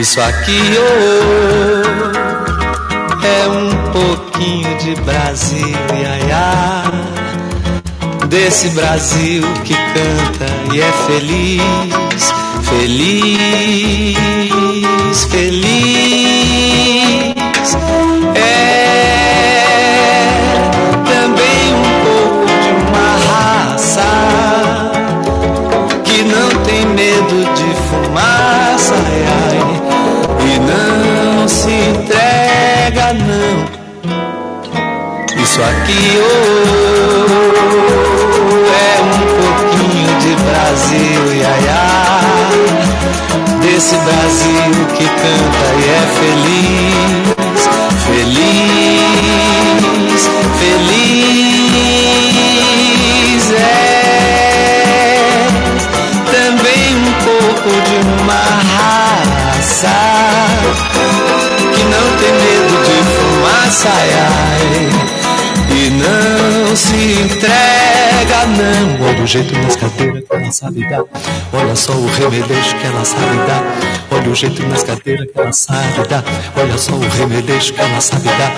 Isso aqui oh, é um pouquinho de Brasil, iaiá. Desse Brasil que canta e é feliz, feliz, feliz. Isso aqui oh, é um pouquinho de Brasil, iaiá. Desse Brasil que canta e é feliz, feliz, feliz. É também um pouco de uma raça que não tem medo de fumaça, ai, ai não se entrega, não. Olha o jeito nas cadeiras que ela sabe dar. Olha só o remeleixo que ela sabe dar. Olha o jeito nas cadeiras que ela sabe dar. Olha só o remeleixo que ela sabe dar.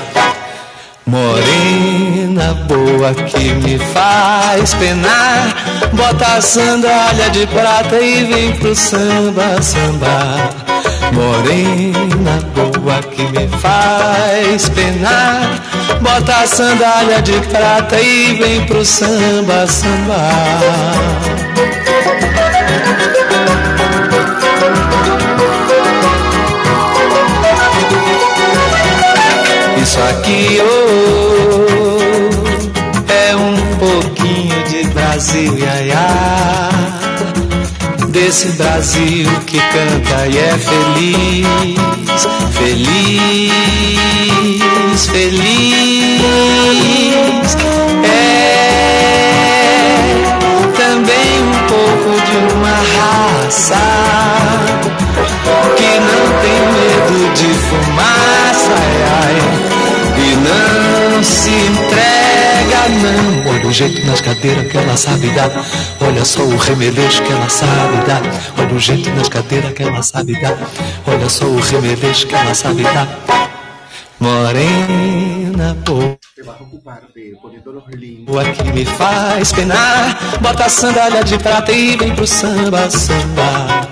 Morena boa que me faz penar, bota a sandália de prata e vem pro samba, samba. Morena boa que me faz penar, bota a sandália de prata e vem pro samba, samba. Isso aqui oh, é um pouquinho de Brasil, iaiá. Desse Brasil que canta e é feliz, feliz, feliz. É também um pouco de uma raça que não tem medo de fumaça, ai, ai e não se entrega, não. Olha o jeito nas cadeiras que ela sabe dar. Olha só o remeleixo que ela sabe dar. Olha o jeito nas cadeiras que ela sabe dar. Olha só o remeleixo que ela sabe dar. Morena, boa. O que me faz penar, bota a sandália de prata e vem pro samba, samba.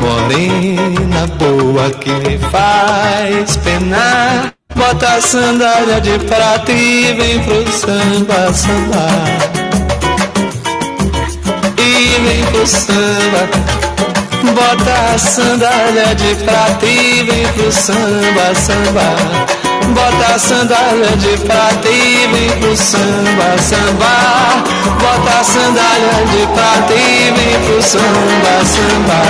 Morena boa que me faz penar. Bota a sandália de prata e vem pro samba, samba. E vem pro samba. Bota a sandália de prata e vem pro samba, samba. Bota a sandália de prata e vem pro samba, samba. Bota a sandália de prata e vem pro samba, samba.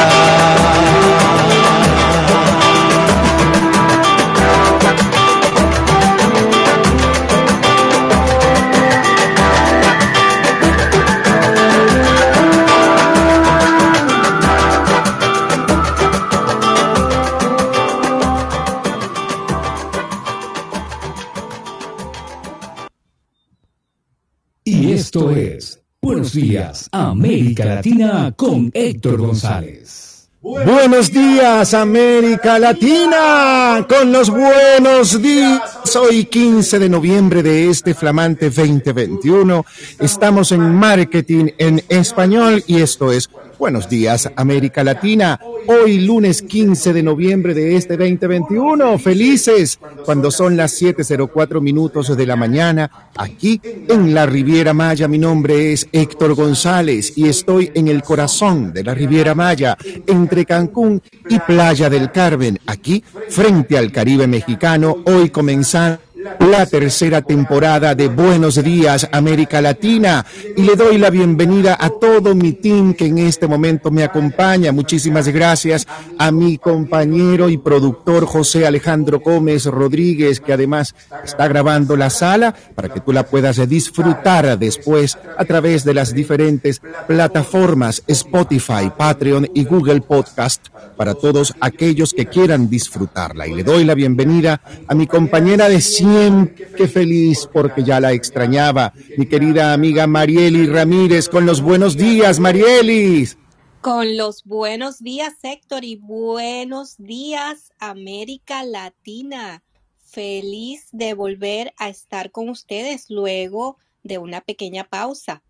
Esto es Buenos Días, América Latina con Héctor González. Buenos días, América Latina, con los buenos días. Hoy 15 de noviembre de este flamante 2021. Estamos en marketing en español y esto es Buenos días, América Latina. Hoy, lunes 15 de noviembre de este 2021. Felices cuando son las 7.04 minutos de la mañana. Aquí en la Riviera Maya. Mi nombre es Héctor González y estoy en el corazón de la Riviera Maya, entre Cancún y Playa del Carmen. Aquí, frente al Caribe mexicano. Hoy comenzando la tercera temporada de Buenos Días América Latina y le doy la bienvenida a todo mi team que en este momento me acompaña. Muchísimas gracias a mi compañero y productor José Alejandro Gómez Rodríguez que además está grabando la sala para que tú la puedas disfrutar después a través de las diferentes plataformas Spotify, Patreon y Google Podcast para todos aquellos que quieran disfrutarla. Y le doy la bienvenida a mi compañera de siempre feliz porque ya la extrañaba, mi querida amiga Marieli Ramírez, con los buenos días, Marielis. Con los buenos días, Héctor, y buenos días, América Latina. Feliz de volver a estar con ustedes luego de una pequeña pausa.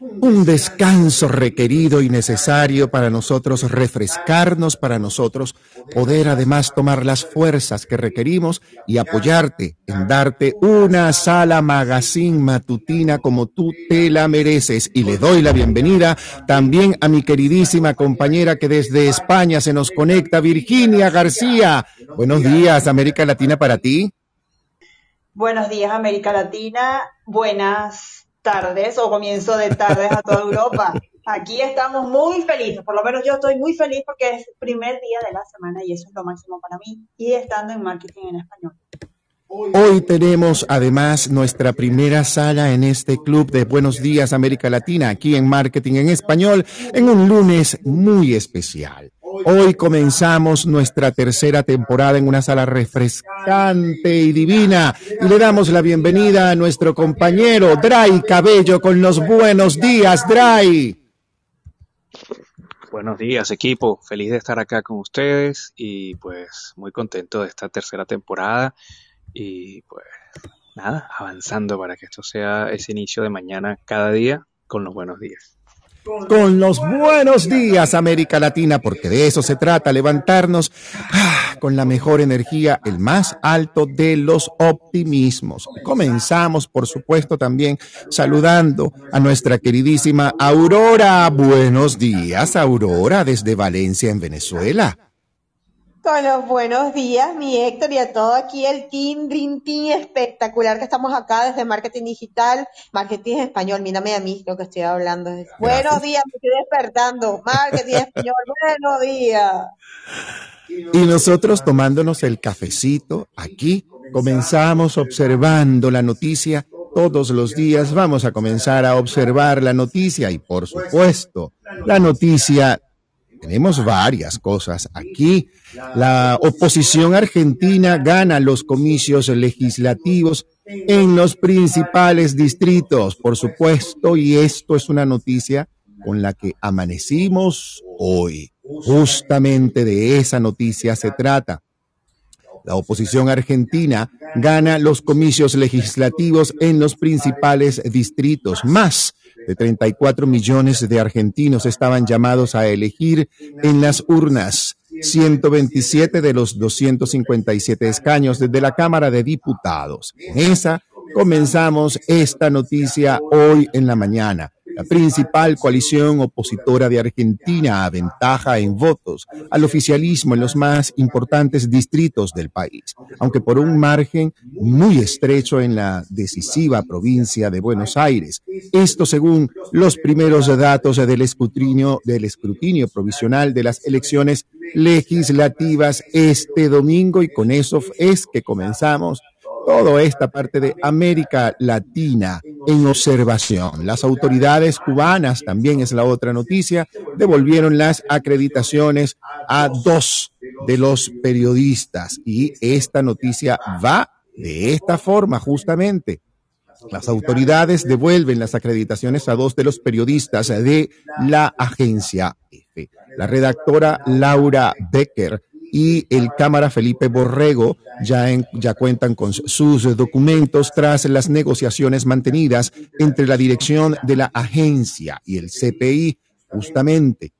Un descanso requerido y necesario para nosotros refrescarnos, para nosotros poder además tomar las fuerzas que requerimos y apoyarte en darte una sala magazine matutina como tú te la mereces. Y le doy la bienvenida también a mi queridísima compañera que desde España se nos conecta, Virginia García. Buenos días, América Latina para ti. Buenos días, América Latina. Buenas tardes o comienzo de tardes a toda Europa. Aquí estamos muy felices, por lo menos yo estoy muy feliz porque es primer día de la semana y eso es lo máximo para mí y estando en marketing en español. Hoy tenemos además nuestra primera sala en este club de Buenos Días América Latina, aquí en Marketing en Español, en un lunes muy especial. Hoy comenzamos nuestra tercera temporada en una sala refrescante y divina y le damos la bienvenida a nuestro compañero Dry Cabello con los buenos días, Dry. Buenos días, equipo. Feliz de estar acá con ustedes y pues muy contento de esta tercera temporada y pues nada, avanzando para que esto sea ese inicio de mañana cada día con los buenos días con los buenos días América Latina, porque de eso se trata, levantarnos ah, con la mejor energía, el más alto de los optimismos. Comenzamos, por supuesto, también saludando a nuestra queridísima Aurora. Buenos días, Aurora, desde Valencia, en Venezuela. Con los buenos días, mi Héctor, y a todo aquí el team, Dream Team espectacular que estamos acá desde Marketing Digital, Marketing Español. Mírame a mí lo que estoy hablando. Buenos días, me estoy despertando. Marketing Español, buenos días. Y nosotros tomándonos el cafecito aquí, comenzamos observando la noticia. Todos los días vamos a comenzar a observar la noticia y, por supuesto, la noticia tenemos varias cosas aquí. La oposición argentina gana los comicios legislativos en los principales distritos, por supuesto, y esto es una noticia con la que amanecimos hoy. Justamente de esa noticia se trata. La oposición argentina gana los comicios legislativos en los principales distritos, más de 34 millones de argentinos estaban llamados a elegir en las urnas. 127 de los 257 escaños desde la Cámara de Diputados. En esa comenzamos esta noticia hoy en la mañana. La principal coalición opositora de Argentina aventaja en votos al oficialismo en los más importantes distritos del país, aunque por un margen muy estrecho en la decisiva provincia de Buenos Aires. Esto según los primeros datos del escrutinio, del escrutinio provisional de las elecciones legislativas este domingo y con eso es que comenzamos toda esta parte de América Latina en observación. Las autoridades cubanas, también es la otra noticia, devolvieron las acreditaciones a dos de los periodistas y esta noticia va de esta forma justamente. Las autoridades devuelven las acreditaciones a dos de los periodistas de la agencia F. La redactora Laura Becker y el Cámara Felipe Borrego ya, ya cuentan con sus documentos tras las negociaciones mantenidas entre la dirección de la agencia y el CPI. Justamente,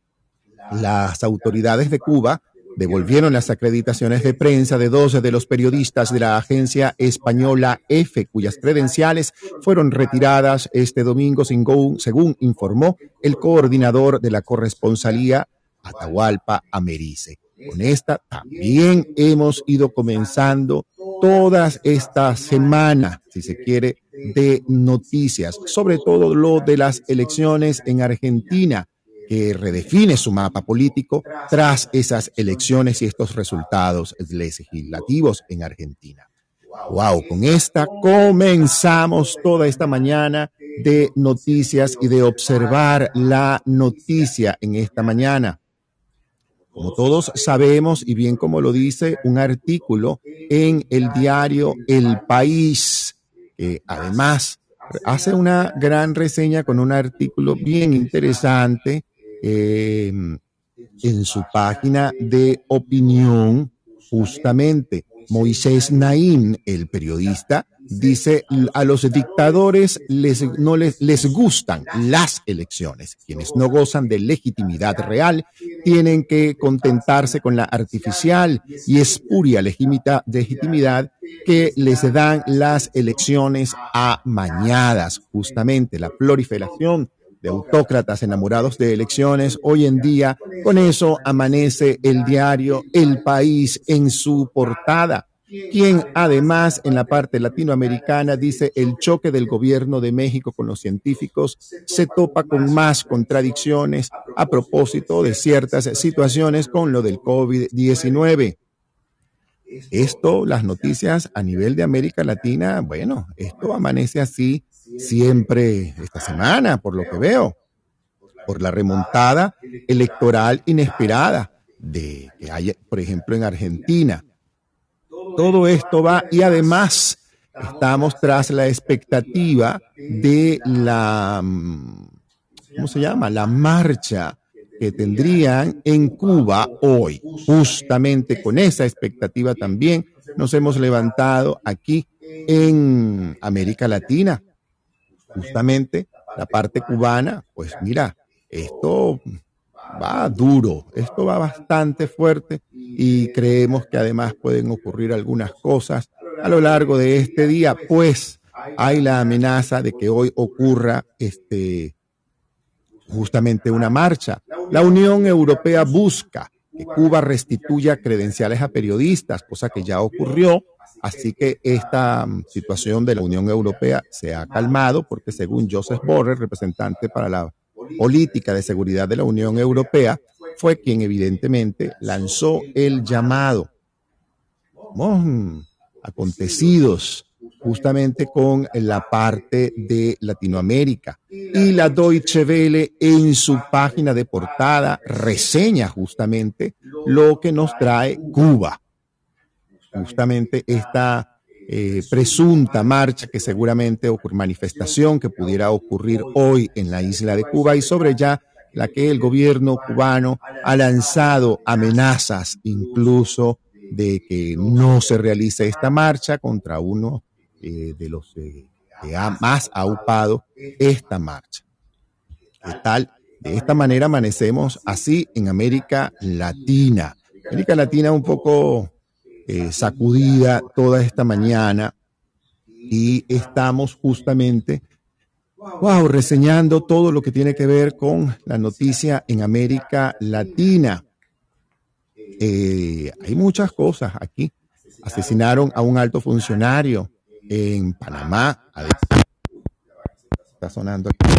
las autoridades de Cuba devolvieron las acreditaciones de prensa de dos de los periodistas de la agencia española F, cuyas credenciales fueron retiradas este domingo, según informó el coordinador de la corresponsalía Atahualpa Americe. Con esta también hemos ido comenzando todas esta semana, si se quiere, de noticias, sobre todo lo de las elecciones en Argentina, que redefine su mapa político tras esas elecciones y estos resultados legislativos en Argentina. Wow, con esta comenzamos toda esta mañana de noticias y de observar la noticia en esta mañana. Como todos sabemos, y bien como lo dice un artículo en el diario El País, además hace una gran reseña con un artículo bien interesante eh, en su página de opinión, justamente. Moisés Naín, el periodista, dice a los dictadores les, no les, les gustan las elecciones. Quienes no gozan de legitimidad real tienen que contentarse con la artificial y espuria legitimidad que les dan las elecciones amañadas. Justamente la proliferación de autócratas enamorados de elecciones. Hoy en día, con eso amanece el diario El País en su portada quien además en la parte latinoamericana dice el choque del gobierno de México con los científicos se topa con más contradicciones a propósito de ciertas situaciones con lo del COVID-19. Esto, las noticias a nivel de América Latina, bueno, esto amanece así siempre esta semana, por lo que veo, por la remontada electoral inesperada de que hay, por ejemplo, en Argentina todo esto va y además estamos tras la expectativa de la, mm, ¿cómo se llama? La marcha que tendrían en Cuba hoy. Justamente con esa expectativa también nos hemos levantado aquí en América Latina. Justamente la parte cubana, pues mira, esto va duro, esto va bastante fuerte y creemos que además pueden ocurrir algunas cosas a lo largo de este día, pues hay la amenaza de que hoy ocurra este justamente una marcha. La Unión Europea busca que Cuba restituya credenciales a periodistas, cosa que ya ocurrió. Así que esta mm, situación de la Unión Europea se ha calmado porque según Joseph Borrell, representante para la política de seguridad de la Unión Europea, fue quien evidentemente lanzó el llamado. acontecidos justamente con la parte de Latinoamérica. Y la Deutsche Welle en su página de portada reseña justamente lo que nos trae Cuba. Justamente esta eh, presunta marcha que seguramente ocurre, manifestación que pudiera ocurrir hoy en la isla de Cuba y sobre ya la que el gobierno cubano ha lanzado amenazas incluso de que no se realice esta marcha contra uno eh, de los eh, que ha más aupado esta marcha. ¿Qué tal? De esta manera amanecemos así en América Latina. América Latina un poco eh, sacudida toda esta mañana y estamos justamente, wow, reseñando todo lo que tiene que ver con la noticia en América Latina. Eh, hay muchas cosas aquí. Asesinaron a un alto funcionario en Panamá. Está sonando aquí.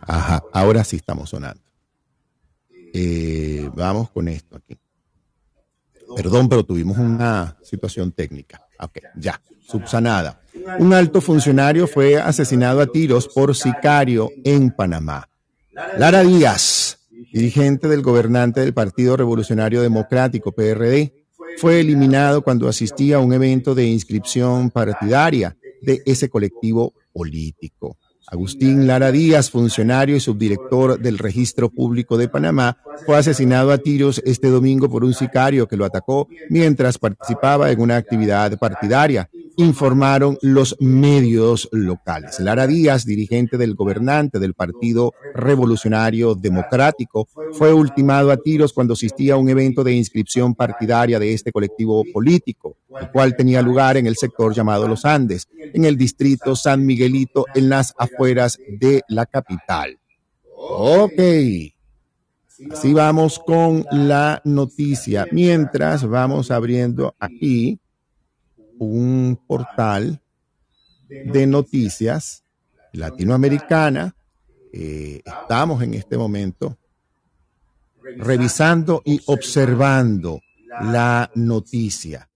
Ajá, ahora sí estamos sonando. Eh, vamos con esto aquí. Perdón, pero tuvimos una situación técnica. Ok, ya, subsanada. Un alto funcionario fue asesinado a tiros por sicario en Panamá. Lara Díaz, dirigente del gobernante del Partido Revolucionario Democrático, PRD, fue eliminado cuando asistía a un evento de inscripción partidaria de ese colectivo político. Agustín Lara Díaz, funcionario y subdirector del Registro Público de Panamá, fue asesinado a tiros este domingo por un sicario que lo atacó mientras participaba en una actividad partidaria informaron los medios locales. Lara Díaz, dirigente del gobernante del Partido Revolucionario Democrático, fue ultimado a tiros cuando asistía a un evento de inscripción partidaria de este colectivo político, el cual tenía lugar en el sector llamado Los Andes, en el distrito San Miguelito, en las afueras de la capital. Ok. Así vamos con la noticia. Mientras vamos abriendo aquí un portal de noticias latinoamericana. Eh, estamos en este momento revisando y observando la noticia.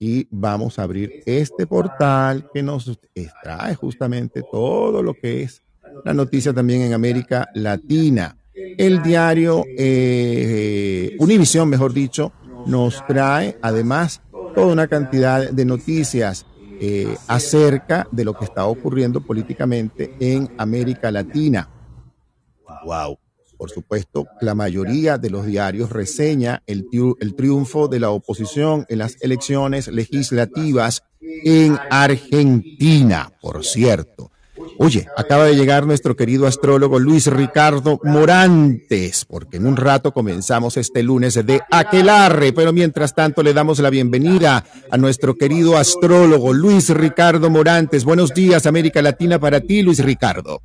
Y vamos a abrir este portal que nos extrae justamente todo lo que es la noticia también en América Latina. El diario eh, Univisión, mejor dicho, nos trae además toda una cantidad de noticias. eh, acerca de lo que está ocurriendo políticamente en América Latina. Wow. Por supuesto, la mayoría de los diarios reseña el, el triunfo de la oposición en las elecciones legislativas en Argentina, por cierto. Oye, acaba de llegar nuestro querido astrólogo Luis Ricardo Morantes, porque en un rato comenzamos este lunes de Aquelarre, pero mientras tanto le damos la bienvenida a nuestro querido astrólogo Luis Ricardo Morantes. Buenos días, América Latina, para ti, Luis Ricardo.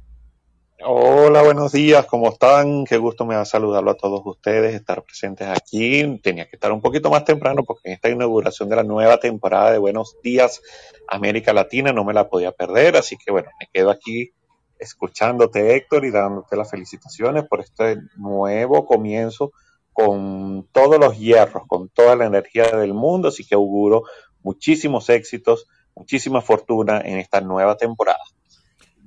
Hola, buenos días, ¿cómo están? Qué gusto me da saludarlo a todos ustedes, estar presentes aquí. Tenía que estar un poquito más temprano porque en esta inauguración de la nueva temporada de Buenos Días América Latina no me la podía perder, así que bueno, me quedo aquí escuchándote Héctor y dándote las felicitaciones por este nuevo comienzo con todos los hierros, con toda la energía del mundo, así que auguro muchísimos éxitos, muchísima fortuna en esta nueva temporada.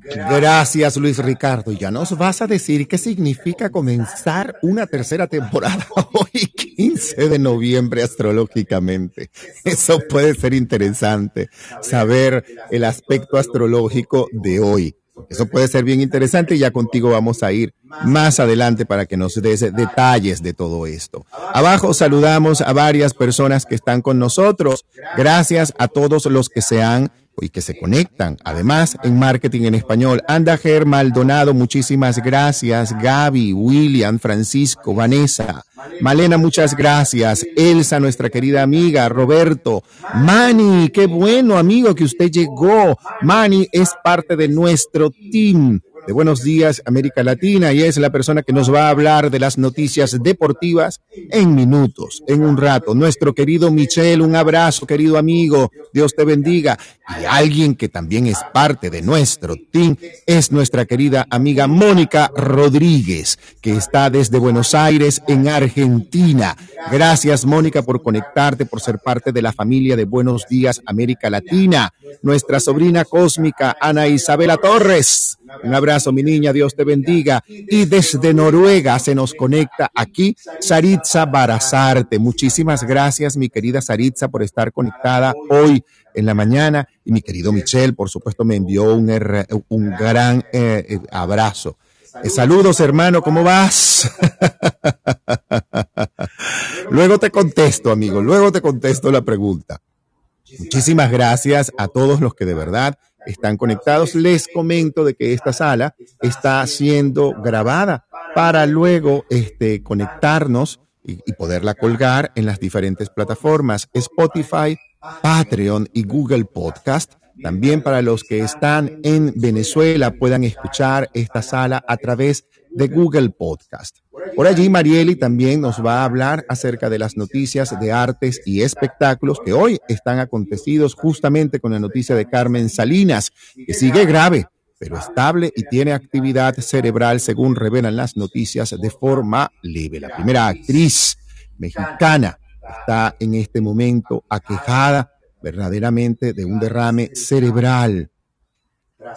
Gracias, Luis Ricardo. Ya nos vas a decir qué significa comenzar una tercera temporada hoy, 15 de noviembre, astrológicamente. Eso puede ser interesante, saber el aspecto astrológico de hoy. Eso puede ser bien interesante y ya contigo vamos a ir más adelante para que nos des detalles de todo esto. Abajo saludamos a varias personas que están con nosotros. Gracias a todos los que se han y que se conectan. Además, en Marketing en Español, Andager Maldonado, muchísimas gracias. Gaby, William, Francisco, Vanessa, Malena, muchas gracias. Elsa, nuestra querida amiga, Roberto, Mani, qué bueno amigo que usted llegó. Mani es parte de nuestro team de Buenos Días América Latina y es la persona que nos va a hablar de las noticias deportivas en minutos, en un rato. Nuestro querido Michel, un abrazo, querido amigo, Dios te bendiga. Y alguien que también es parte de nuestro team es nuestra querida amiga Mónica Rodríguez, que está desde Buenos Aires, en Argentina. Gracias, Mónica, por conectarte, por ser parte de la familia de Buenos Días América Latina. Nuestra sobrina cósmica, Ana Isabela Torres. Un abrazo, mi niña, Dios te bendiga. Y desde Noruega se nos conecta aquí Saritza Barazarte. Muchísimas gracias, mi querida Saritza, por estar conectada hoy en la mañana. Y mi querido Michel, por supuesto, me envió un, un gran eh, eh, abrazo. Eh, saludos, hermano, ¿cómo vas? luego te contesto, amigo, luego te contesto la pregunta. Muchísimas gracias a todos los que de verdad están conectados. Les comento de que esta sala está siendo grabada para luego este, conectarnos y, y poderla colgar en las diferentes plataformas Spotify, Patreon y Google Podcast. También para los que están en Venezuela puedan escuchar esta sala a través de Google Podcast. Por allí, Marieli también nos va a hablar acerca de las noticias de artes y espectáculos que hoy están acontecidos justamente con la noticia de Carmen Salinas, que sigue grave, pero estable y tiene actividad cerebral según revelan las noticias de forma leve. La primera actriz mexicana está en este momento aquejada verdaderamente de un derrame cerebral.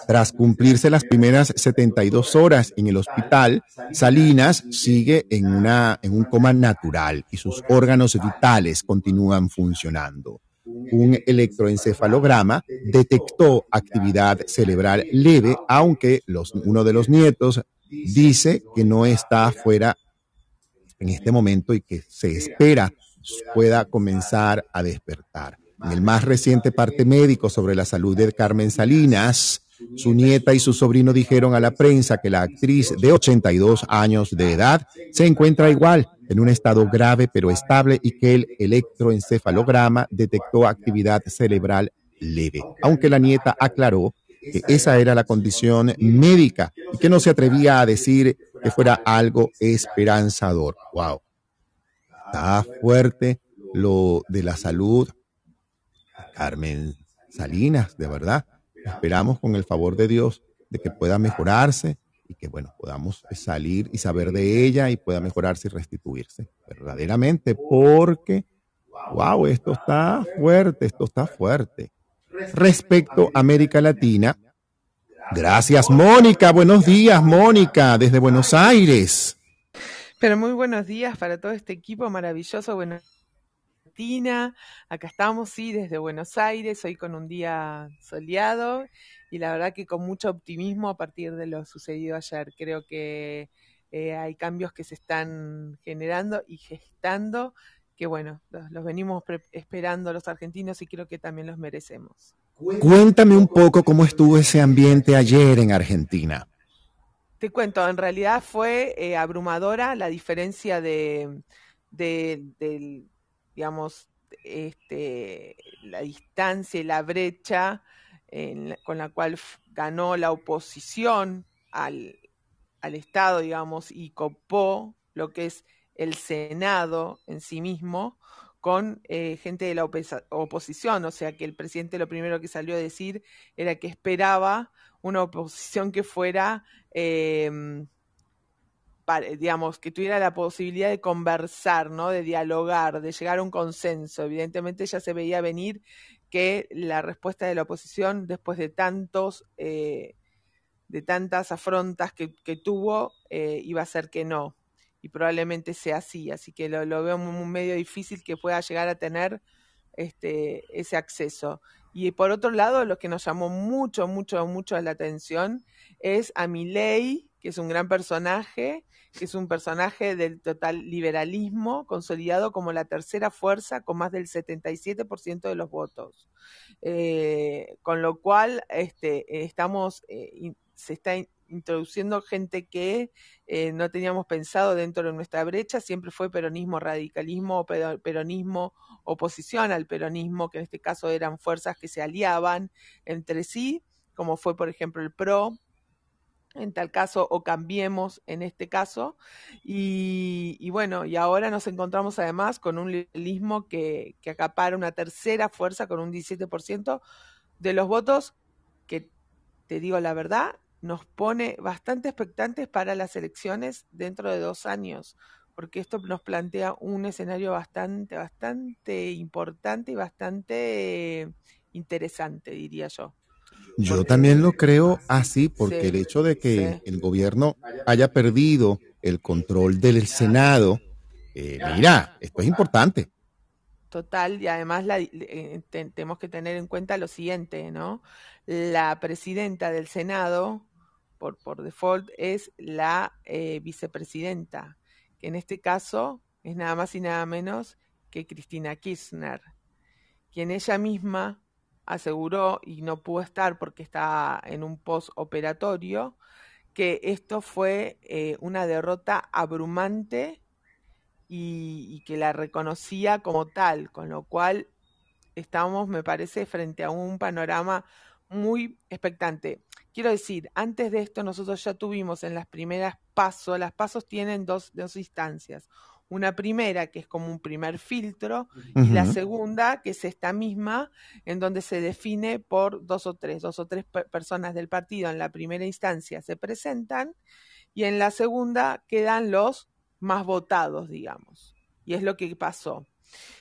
Tras cumplirse las primeras 72 horas en el hospital, Salinas sigue en, una, en un coma natural y sus órganos vitales continúan funcionando. Un electroencefalograma detectó actividad cerebral leve, aunque los, uno de los nietos dice que no está fuera en este momento y que se espera pueda comenzar a despertar. En el más reciente parte médico sobre la salud de Carmen Salinas, su nieta y su sobrino dijeron a la prensa que la actriz de 82 años de edad se encuentra igual, en un estado grave pero estable y que el electroencefalograma detectó actividad cerebral leve, aunque la nieta aclaró que esa era la condición médica y que no se atrevía a decir que fuera algo esperanzador. Wow. Está fuerte lo de la salud. Carmen Salinas, de verdad. Esperamos con el favor de Dios de que pueda mejorarse y que, bueno, podamos salir y saber de ella y pueda mejorarse y restituirse verdaderamente, porque, wow, esto está fuerte, esto está fuerte. Respecto a América Latina, gracias, Mónica. Buenos días, Mónica, desde Buenos Aires. Pero muy buenos días para todo este equipo maravilloso. Buenos Argentina. Acá estamos, sí, desde Buenos Aires, hoy con un día soleado y la verdad que con mucho optimismo a partir de lo sucedido ayer. Creo que eh, hay cambios que se están generando y gestando que, bueno, los, los venimos esperando los argentinos y creo que también los merecemos. Cuéntame un poco cómo estuvo ese ambiente ayer en Argentina. Te cuento, en realidad fue eh, abrumadora la diferencia de, de, digamos, este, la distancia y la brecha con la cual ganó la oposición al, al Estado, digamos, y copó lo que es el Senado en sí mismo, con eh, gente de la oposición, o sea que el presidente lo primero que salió a decir era que esperaba una oposición que fuera, em, digamos, que tuviera la posibilidad de conversar, ¿no? de dialogar, de llegar a un consenso. Evidentemente ya se veía venir que la respuesta de la oposición, después de tantos... Eh, de tantas afrontas que, tuvo, eh, iba a ser que no, y probablemente sea así, así que lo, veo muy, medio difícil que pueda llegar a tener este, ese acceso. Y por otro lado, lo que nos llamó mucho, mucho, mucho la atención es a Milei, que es un gran personaje, que es un personaje del total liberalismo, consolidado como la tercera fuerza con más del 77% de los votos. Eh, con lo cual, este, estamos, eh, se está introduciendo gente que eh, no teníamos pensado dentro de nuestra brecha, siempre fue peronismo, radicalismo, peronismo, oposición al peronismo, que en este caso eran fuerzas que se aliaban entre sí, como fue por ejemplo el PRO, en tal caso, o cambiemos en este caso. Y, bueno, y ahora nos encontramos además con un liberalismo que, que acapara una tercera fuerza con un 17% de los votos que, te digo la verdad, nos pone bastante expectantes para las elecciones dentro de dos años, porque esto nos plantea un escenario bastante, bastante importante y bastante interesante, diría yo. Yo también lo creo así, porque el hecho de que el gobierno haya perdido el control del Senado, eh, mira, esto es importante. Total, y además la, eh, tenemos que tener en cuenta lo siguiente, ¿no? La presidenta del Senado, por, por default, es la eh, vicepresidenta, que en este caso es nada más y nada menos que Cristina Kirchner, quien ella misma aseguró, y no pudo estar porque está en un postoperatorio, que esto fue eh, una derrota abrumante y, que la reconocía como tal, con lo cual estamos, me parece, frente a un panorama muy expectante. Quiero decir, antes de esto nosotros ya tuvimos en las primeras pasos, las pasos tienen dos, dos instancias. Una primera, que es como un primer filtro, y la segunda, que es esta misma, en donde se define por dos o tres, dos o tres personas del partido en la primera instancia se presentan, y en la segunda quedan los más votados, digamos. Y es lo que pasó.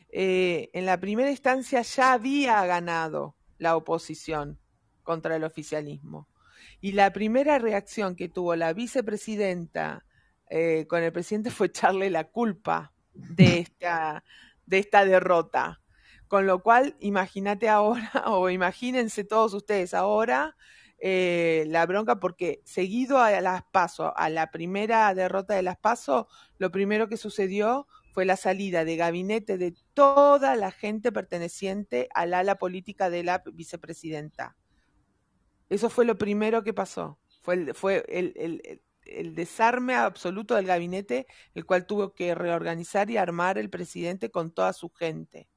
Eh, en la primera instancia ya había ganado la oposición contra el oficialismo. Y la primera reacción que tuvo la vicepresidenta eh, con el presidente fue echarle la culpa de esta, de esta derrota. Con lo cual, imagínate ahora, o imagínense todos ustedes ahora, eh, la bronca porque seguido a las pasos, a la primera derrota de las pasos, lo primero que sucedió fue la salida de gabinete de toda la gente perteneciente al ala política de la vicepresidenta. Eso fue lo primero que pasó. Fue el, fue el, el, desarme absoluto del gabinete, el cual tuvo que reorganizar y armar el presidente con toda su gente.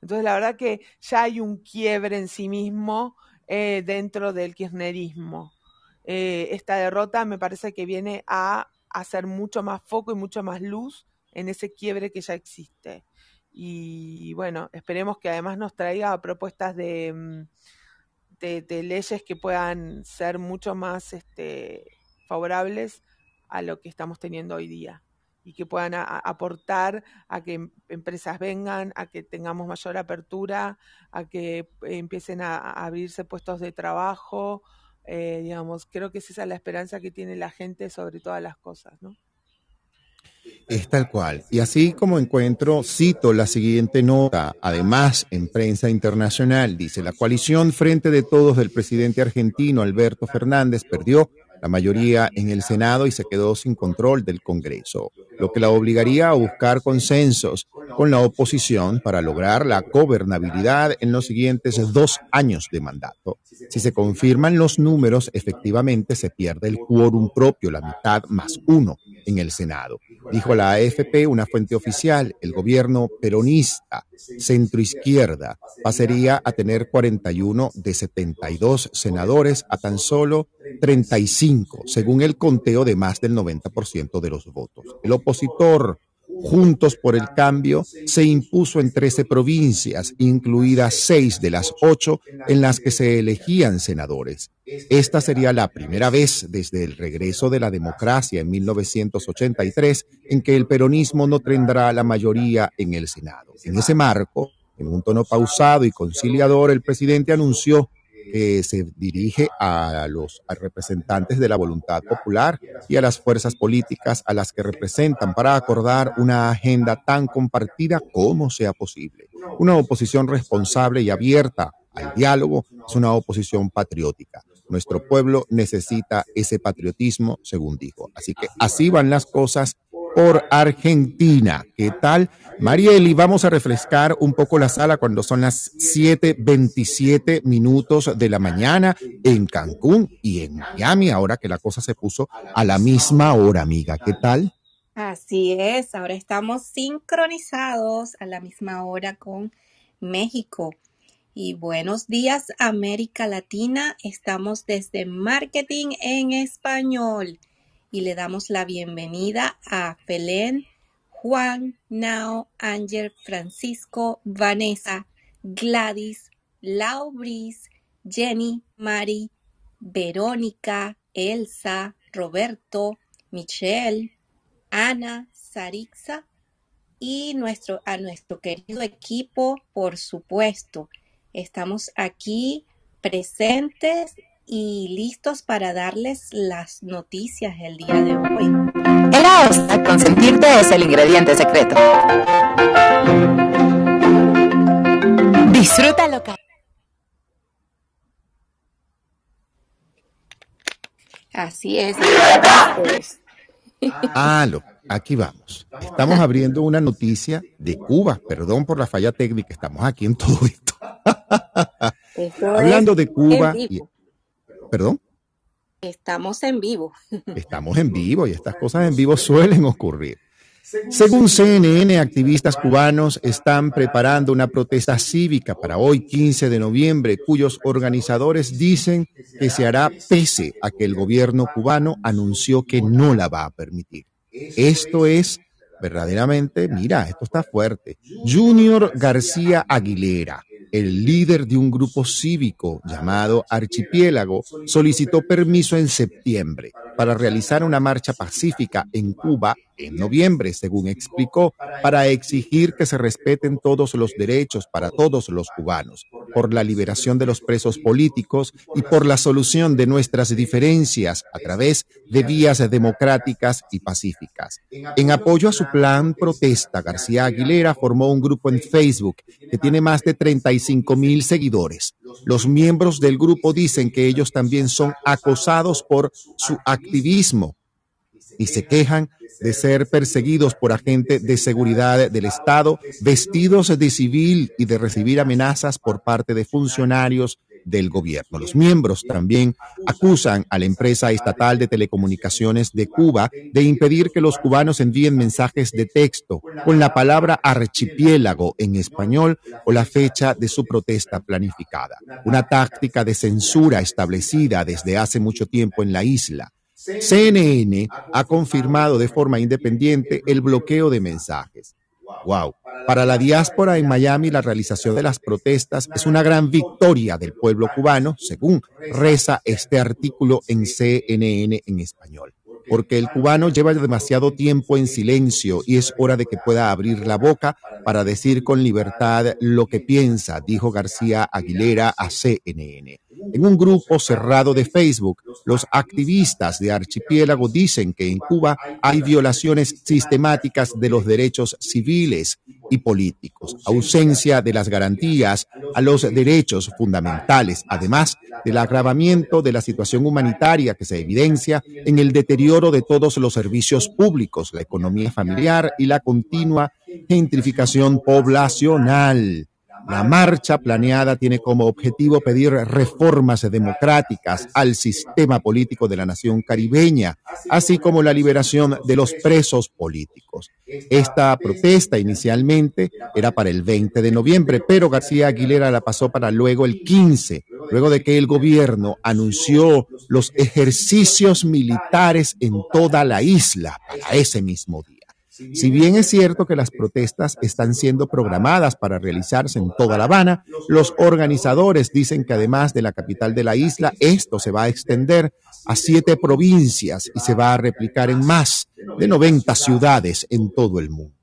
Entonces, la verdad que ya hay un quiebre en sí mismo eh, dentro del kirchnerismo. Eh, esta derrota me parece que viene a hacer mucho más foco y mucho más luz en ese quiebre que ya existe. Y bueno, esperemos que además nos traiga propuestas de, de, leyes que puedan ser mucho más este, favorables a lo que estamos teniendo hoy día y que puedan aportar a que em, empresas vengan, a que tengamos mayor apertura, a que empiecen a, abrirse puestos de trabajo, eh, digamos, creo que esa es la esperanza que tiene la gente sobre todas las cosas, ¿no? Es tal cual. Y así como encuentro, cito la siguiente nota. Además, en prensa internacional, dice, la coalición Frente de Todos del presidente argentino Alberto Fernández perdió la mayoría en el Senado y se quedó sin control del Congreso, lo que la obligaría a buscar consensos con la oposición para lograr la gobernabilidad en los siguientes dos años de mandato. Si se confirman los números, efectivamente se pierde el quórum propio, la mitad más uno en el Senado. Dijo la AFP, una fuente oficial, el gobierno peronista, centroizquierda, pasaría a tener 41 de 72 senadores a tan solo 35, según el conteo de más del 90% de los votos. Juntos por el Cambio se impuso en 13 provincias, incluidas seis de las ocho en las que se elegían senadores. Esta sería la primera vez desde el regreso de la democracia en 1983 en que el peronismo no tendrá la mayoría en el Senado. En ese marco, en un tono pausado y conciliador, el presidente anunció se dirige a los representantes de la voluntad popular y a las fuerzas políticas a las que representan para acordar una agenda tan compartida como sea posible. Una oposición responsable y abierta al diálogo es una oposición patriótica. Nuestro pueblo necesita ese patriotismo, según dijo. Así que así van las cosas por Argentina. ¿Qué tal? Marieli, vamos a refrescar un poco la sala cuando son las 7:27 minutos de la mañana en Cancún y en Miami, ahora que la cosa se puso a la misma hora, amiga. ¿Qué tal? Así es, ahora estamos sincronizados a la misma hora con México. Y buenos días, América Latina. Estamos desde Marketing en Español y le damos la bienvenida a Felén, Juan, Nao, Ángel, Francisco, Vanessa, Gladys, Lau Bris, Jenny, Mari, Verónica, Elsa, Roberto, Michelle, Ana, Sarixa y nuestro, a nuestro querido equipo, por supuesto. Estamos aquí presentes y listos para darles las noticias el día de hoy. En la OSTA, consentirte es el ingrediente secreto. Disfruta local. Así es. Ah, lo, aquí vamos. Estamos abriendo una noticia de Cuba. Perdón por la falla técnica, estamos aquí en todo esto. Hablando de Cuba. Y, ¿Perdón? Estamos en vivo. Estamos en vivo y estas cosas en vivo suelen ocurrir. Según CNN, activistas cubanos están preparando una protesta cívica para hoy 15 de noviembre, cuyos organizadores dicen que se hará pese a que el gobierno cubano anunció que no la va a permitir. Esto es verdaderamente, mira, esto está fuerte. Junior García Aguilera, el líder de un grupo cívico llamado Archipiélago, solicitó permiso en septiembre para realizar una marcha pacífica en Cuba en noviembre, según explicó, para exigir que se respeten todos los derechos para todos los cubanos, por la liberación de los presos políticos y por la solución de nuestras diferencias a través de vías democráticas y pacíficas. En apoyo a su plan protesta, García Aguilera formó un grupo en Facebook que tiene más de 35 mil seguidores. Los miembros del grupo dicen que ellos también son acosados por su activismo y se quejan de ser perseguidos por agentes de seguridad del Estado vestidos de civil y de recibir amenazas por parte de funcionarios del gobierno. Los miembros también acusan a la empresa estatal de telecomunicaciones de Cuba de impedir que los cubanos envíen mensajes de texto con la palabra archipiélago en español o la fecha de su protesta planificada. Una táctica de censura establecida desde hace mucho tiempo en la isla CNN ha confirmado de forma independiente el bloqueo de mensajes. Wow. Para la diáspora en Miami, la realización de las protestas es una gran victoria del pueblo cubano, según reza este artículo en CNN en español. Porque el cubano lleva demasiado tiempo en silencio y es hora de que pueda abrir la boca para decir con libertad lo que piensa, dijo García Aguilera a CNN. En un grupo cerrado de Facebook, los activistas de Archipiélago dicen que en Cuba hay violaciones sistemáticas de los derechos civiles y políticos, ausencia de las garantías a los derechos fundamentales, además del agravamiento de la situación humanitaria que se evidencia en el deterioro de todos los servicios públicos, la economía familiar y la continua gentrificación poblacional. La marcha planeada tiene como objetivo pedir reformas democráticas al sistema político de la nación caribeña, así como la liberación de los presos políticos. Esta protesta inicialmente era para el 20 de noviembre, pero García Aguilera la pasó para luego el 15, luego de que el gobierno anunció los ejercicios militares en toda la isla para ese mismo día. Si bien es cierto que las protestas están siendo programadas para realizarse en toda La Habana, los organizadores dicen que además de la capital de la isla, esto se va a extender a siete provincias y se va a replicar en más de 90 ciudades en todo el mundo.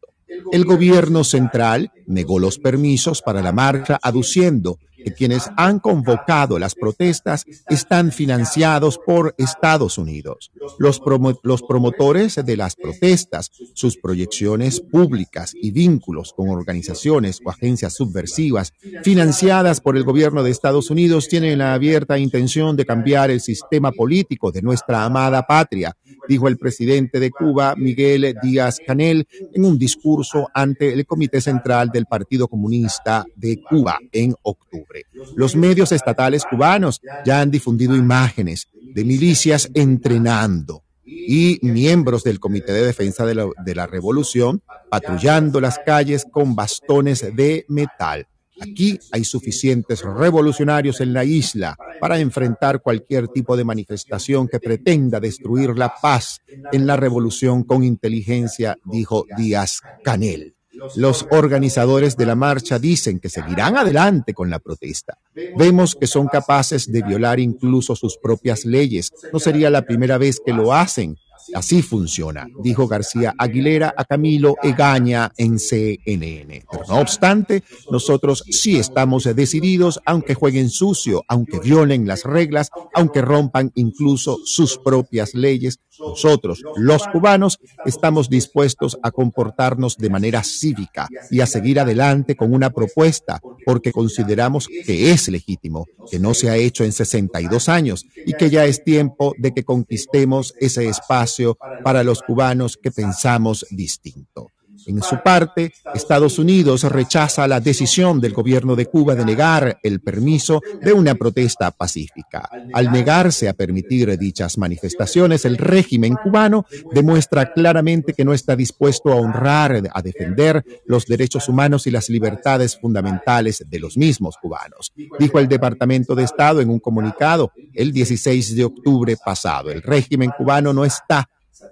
El gobierno central negó los permisos para la marcha, aduciendo que quienes han convocado las protestas están financiados por Estados Unidos. Los, los, promotores de las protestas, sus proyecciones públicas y vínculos con organizaciones o agencias subversivas financiadas por el gobierno de Estados Unidos tienen la abierta intención de cambiar el sistema político de nuestra amada patria, dijo el presidente de Cuba, Miguel Díaz Canel, en un discurso ante el Comité Central del Partido Comunista de Cuba en octubre. Los medios estatales cubanos ya han difundido imágenes de milicias entrenando y miembros del Comité de Defensa de la, Revolución patrullando las calles con bastones de metal. Aquí hay suficientes revolucionarios en la isla para enfrentar cualquier tipo de manifestación que pretenda destruir la paz en la revolución con inteligencia, dijo Díaz Canel. Los organizadores de la marcha dicen que seguirán adelante con la protesta. Vemos que son capaces de violar incluso sus propias leyes. No sería la primera vez que lo hacen. Así funciona, dijo García Aguilera a Camilo Egaña en CNN. Pero no obstante, nosotros sí estamos decididos, aunque jueguen sucio, aunque violen las reglas, aunque rompan incluso sus propias leyes, nosotros, los cubanos, estamos dispuestos a comportarnos de manera cívica y a seguir adelante con una propuesta porque consideramos que es legítimo, que no se ha hecho en 62 años y que ya es tiempo de que conquistemos ese espacio para los cubanos que pensamos distinto. En su parte, Estados Unidos rechaza la decisión del gobierno de Cuba de negar el permiso de una protesta pacífica. Al negarse a permitir dichas manifestaciones, el régimen cubano demuestra claramente que no está dispuesto a honrar, a defender los derechos humanos y las libertades fundamentales de los mismos cubanos, dijo el Departamento de Estado en un comunicado el 16 de octubre pasado. El régimen cubano no está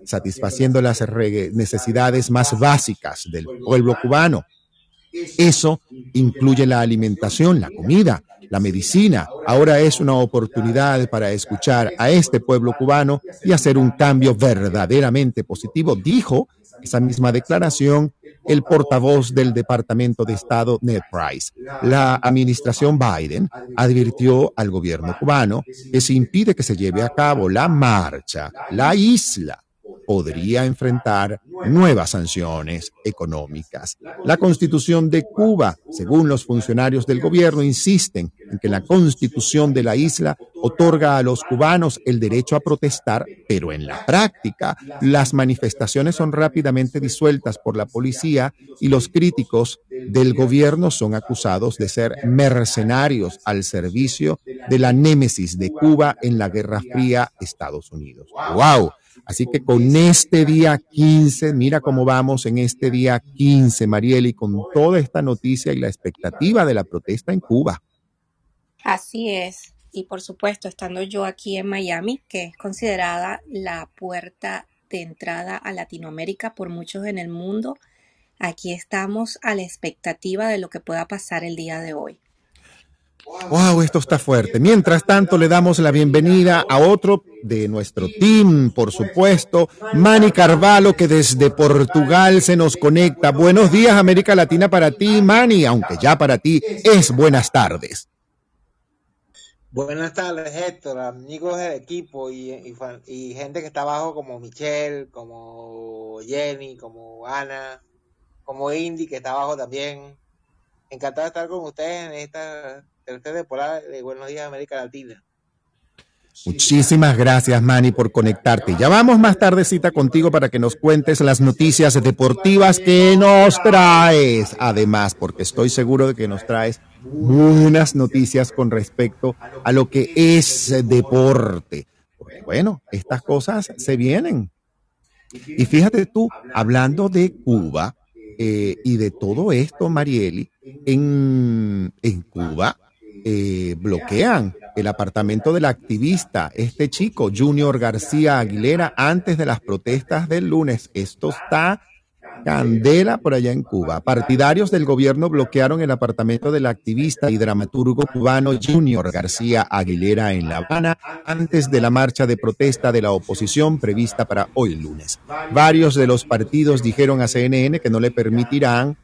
satisfaciendo las necesidades más básicas del pueblo cubano. Eso incluye la alimentación, la comida, la medicina. Ahora es una oportunidad para escuchar a este pueblo cubano y hacer un cambio verdaderamente positivo, dijo esa misma declaración el portavoz del Departamento de Estado, Ned Price. La administración Biden advirtió al gobierno cubano que si impide que se lleve a cabo la marcha, la isla podría enfrentar nuevas sanciones económicas. La constitución de Cuba, según los funcionarios del gobierno, insisten en que la constitución de la isla otorga a los cubanos el derecho a protestar, pero en la práctica las manifestaciones son rápidamente disueltas por la policía y los críticos del gobierno son acusados de ser mercenarios al servicio de la némesis de Cuba en la Guerra Fría Estados Unidos. ¡Wow! Así que con este día 15, mira cómo vamos en este día 15, Marieli, con toda esta noticia y la expectativa de la protesta en Cuba. Así es. Y por supuesto, estando yo aquí en Miami, que es considerada la puerta de entrada a Latinoamérica por muchos en el mundo, aquí estamos a la expectativa de lo que pueda pasar el día de hoy. Wow, esto está fuerte. Mientras tanto, le damos la bienvenida a otro de nuestro team, por supuesto, Manny Carvalho, que desde Portugal se nos conecta. Buenos días, América Latina para ti, Manny, aunque ya para ti es buenas tardes. Buenas tardes, Héctor, amigos del equipo y, y, gente que está abajo como Michelle, como Jenny, como Ana, como Indy, que está abajo también. Encantado de estar con ustedes en esta de Buenos Días América Latina. Muchísimas gracias, Manny, por conectarte. Ya vamos más tardecita contigo para que nos cuentes las noticias deportivas que nos traes. Además, porque estoy seguro de que nos traes buenas noticias con respecto a lo que es deporte. Bueno, estas cosas se vienen. Y fíjate tú, hablando de Cuba eh, y de todo esto, Marieli, en, en Cuba eh, bloquean el apartamento del activista, este chico, Junior García Aguilera, antes de las protestas del lunes. Esto está candela por allá en Cuba. Partidarios del gobierno bloquearon el apartamento del activista y dramaturgo cubano Junior García Aguilera en La Habana antes de la marcha de protesta de la oposición prevista para hoy lunes. Varios de los partidos dijeron a CNN que no le permitirán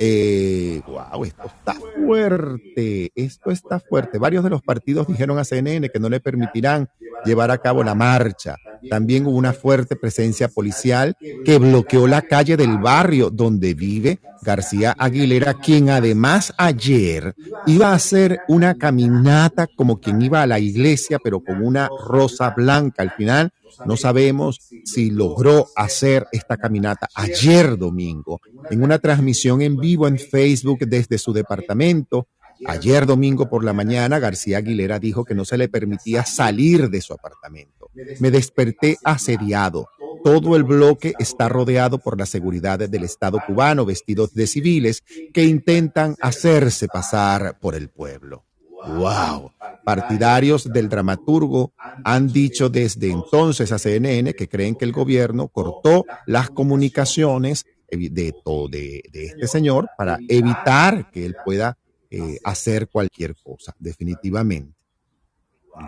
eh, wow, esto está fuerte, esto está fuerte. Varios de los partidos dijeron a CNN que no le permitirán llevar a cabo la marcha. También hubo una fuerte presencia policial que bloqueó la calle del barrio donde vive García Aguilera, quien además ayer iba a hacer una caminata como quien iba a la iglesia, pero con una rosa blanca. Al final no sabemos si logró hacer esta caminata ayer domingo en una transmisión en vivo en Facebook desde su departamento. Ayer domingo por la mañana, García Aguilera dijo que no se le permitía salir de su apartamento. Me desperté asediado. Todo el bloque está rodeado por la seguridad del Estado cubano, vestidos de civiles, que intentan hacerse pasar por el pueblo. ¡Wow! Partidarios del dramaturgo han dicho desde entonces a CNN que creen que el gobierno cortó las comunicaciones de, de, de este señor para evitar que él pueda eh, hacer cualquier cosa, definitivamente.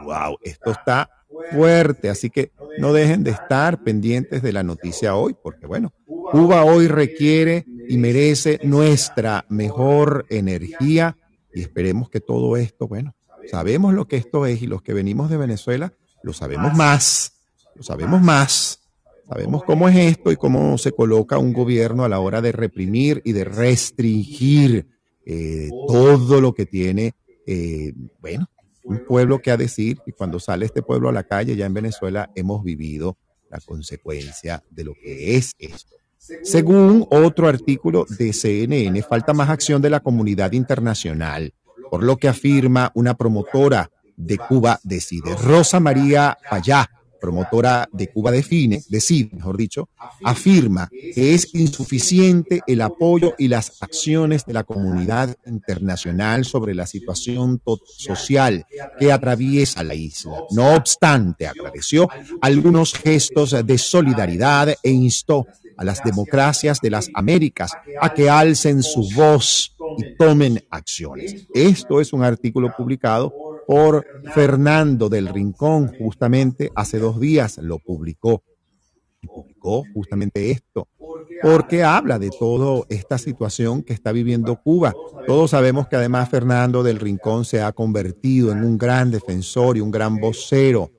¡Wow! Esto está fuerte, así que no dejen de estar pendientes de la noticia hoy, porque bueno, Cuba hoy requiere y merece nuestra mejor energía y esperemos que todo esto, bueno, sabemos lo que esto es y los que venimos de Venezuela lo sabemos más, lo sabemos más, sabemos cómo es esto y cómo se coloca un gobierno a la hora de reprimir y de restringir eh, todo lo que tiene, eh, bueno, un pueblo que a decir y cuando sale este pueblo a la calle ya en Venezuela hemos vivido la consecuencia de lo que es esto. Según otro artículo de CNN, falta más acción de la comunidad internacional, por lo que afirma una promotora de Cuba Decide, Rosa María Payá, promotora de Cuba Define, decide, mejor dicho, afirma que es insuficiente el apoyo y las acciones de la comunidad internacional sobre la situación social que atraviesa la isla. No obstante, agradeció algunos gestos de solidaridad e instó a las democracias de las Américas a que alcen su voz y tomen acciones. Esto es un artículo publicado por Fernando del Rincón, justamente hace dos días lo publicó. Y publicó justamente esto, porque habla de toda esta situación que está viviendo Cuba. Todos sabemos que además Fernando del Rincón se ha convertido en un gran defensor y un gran vocero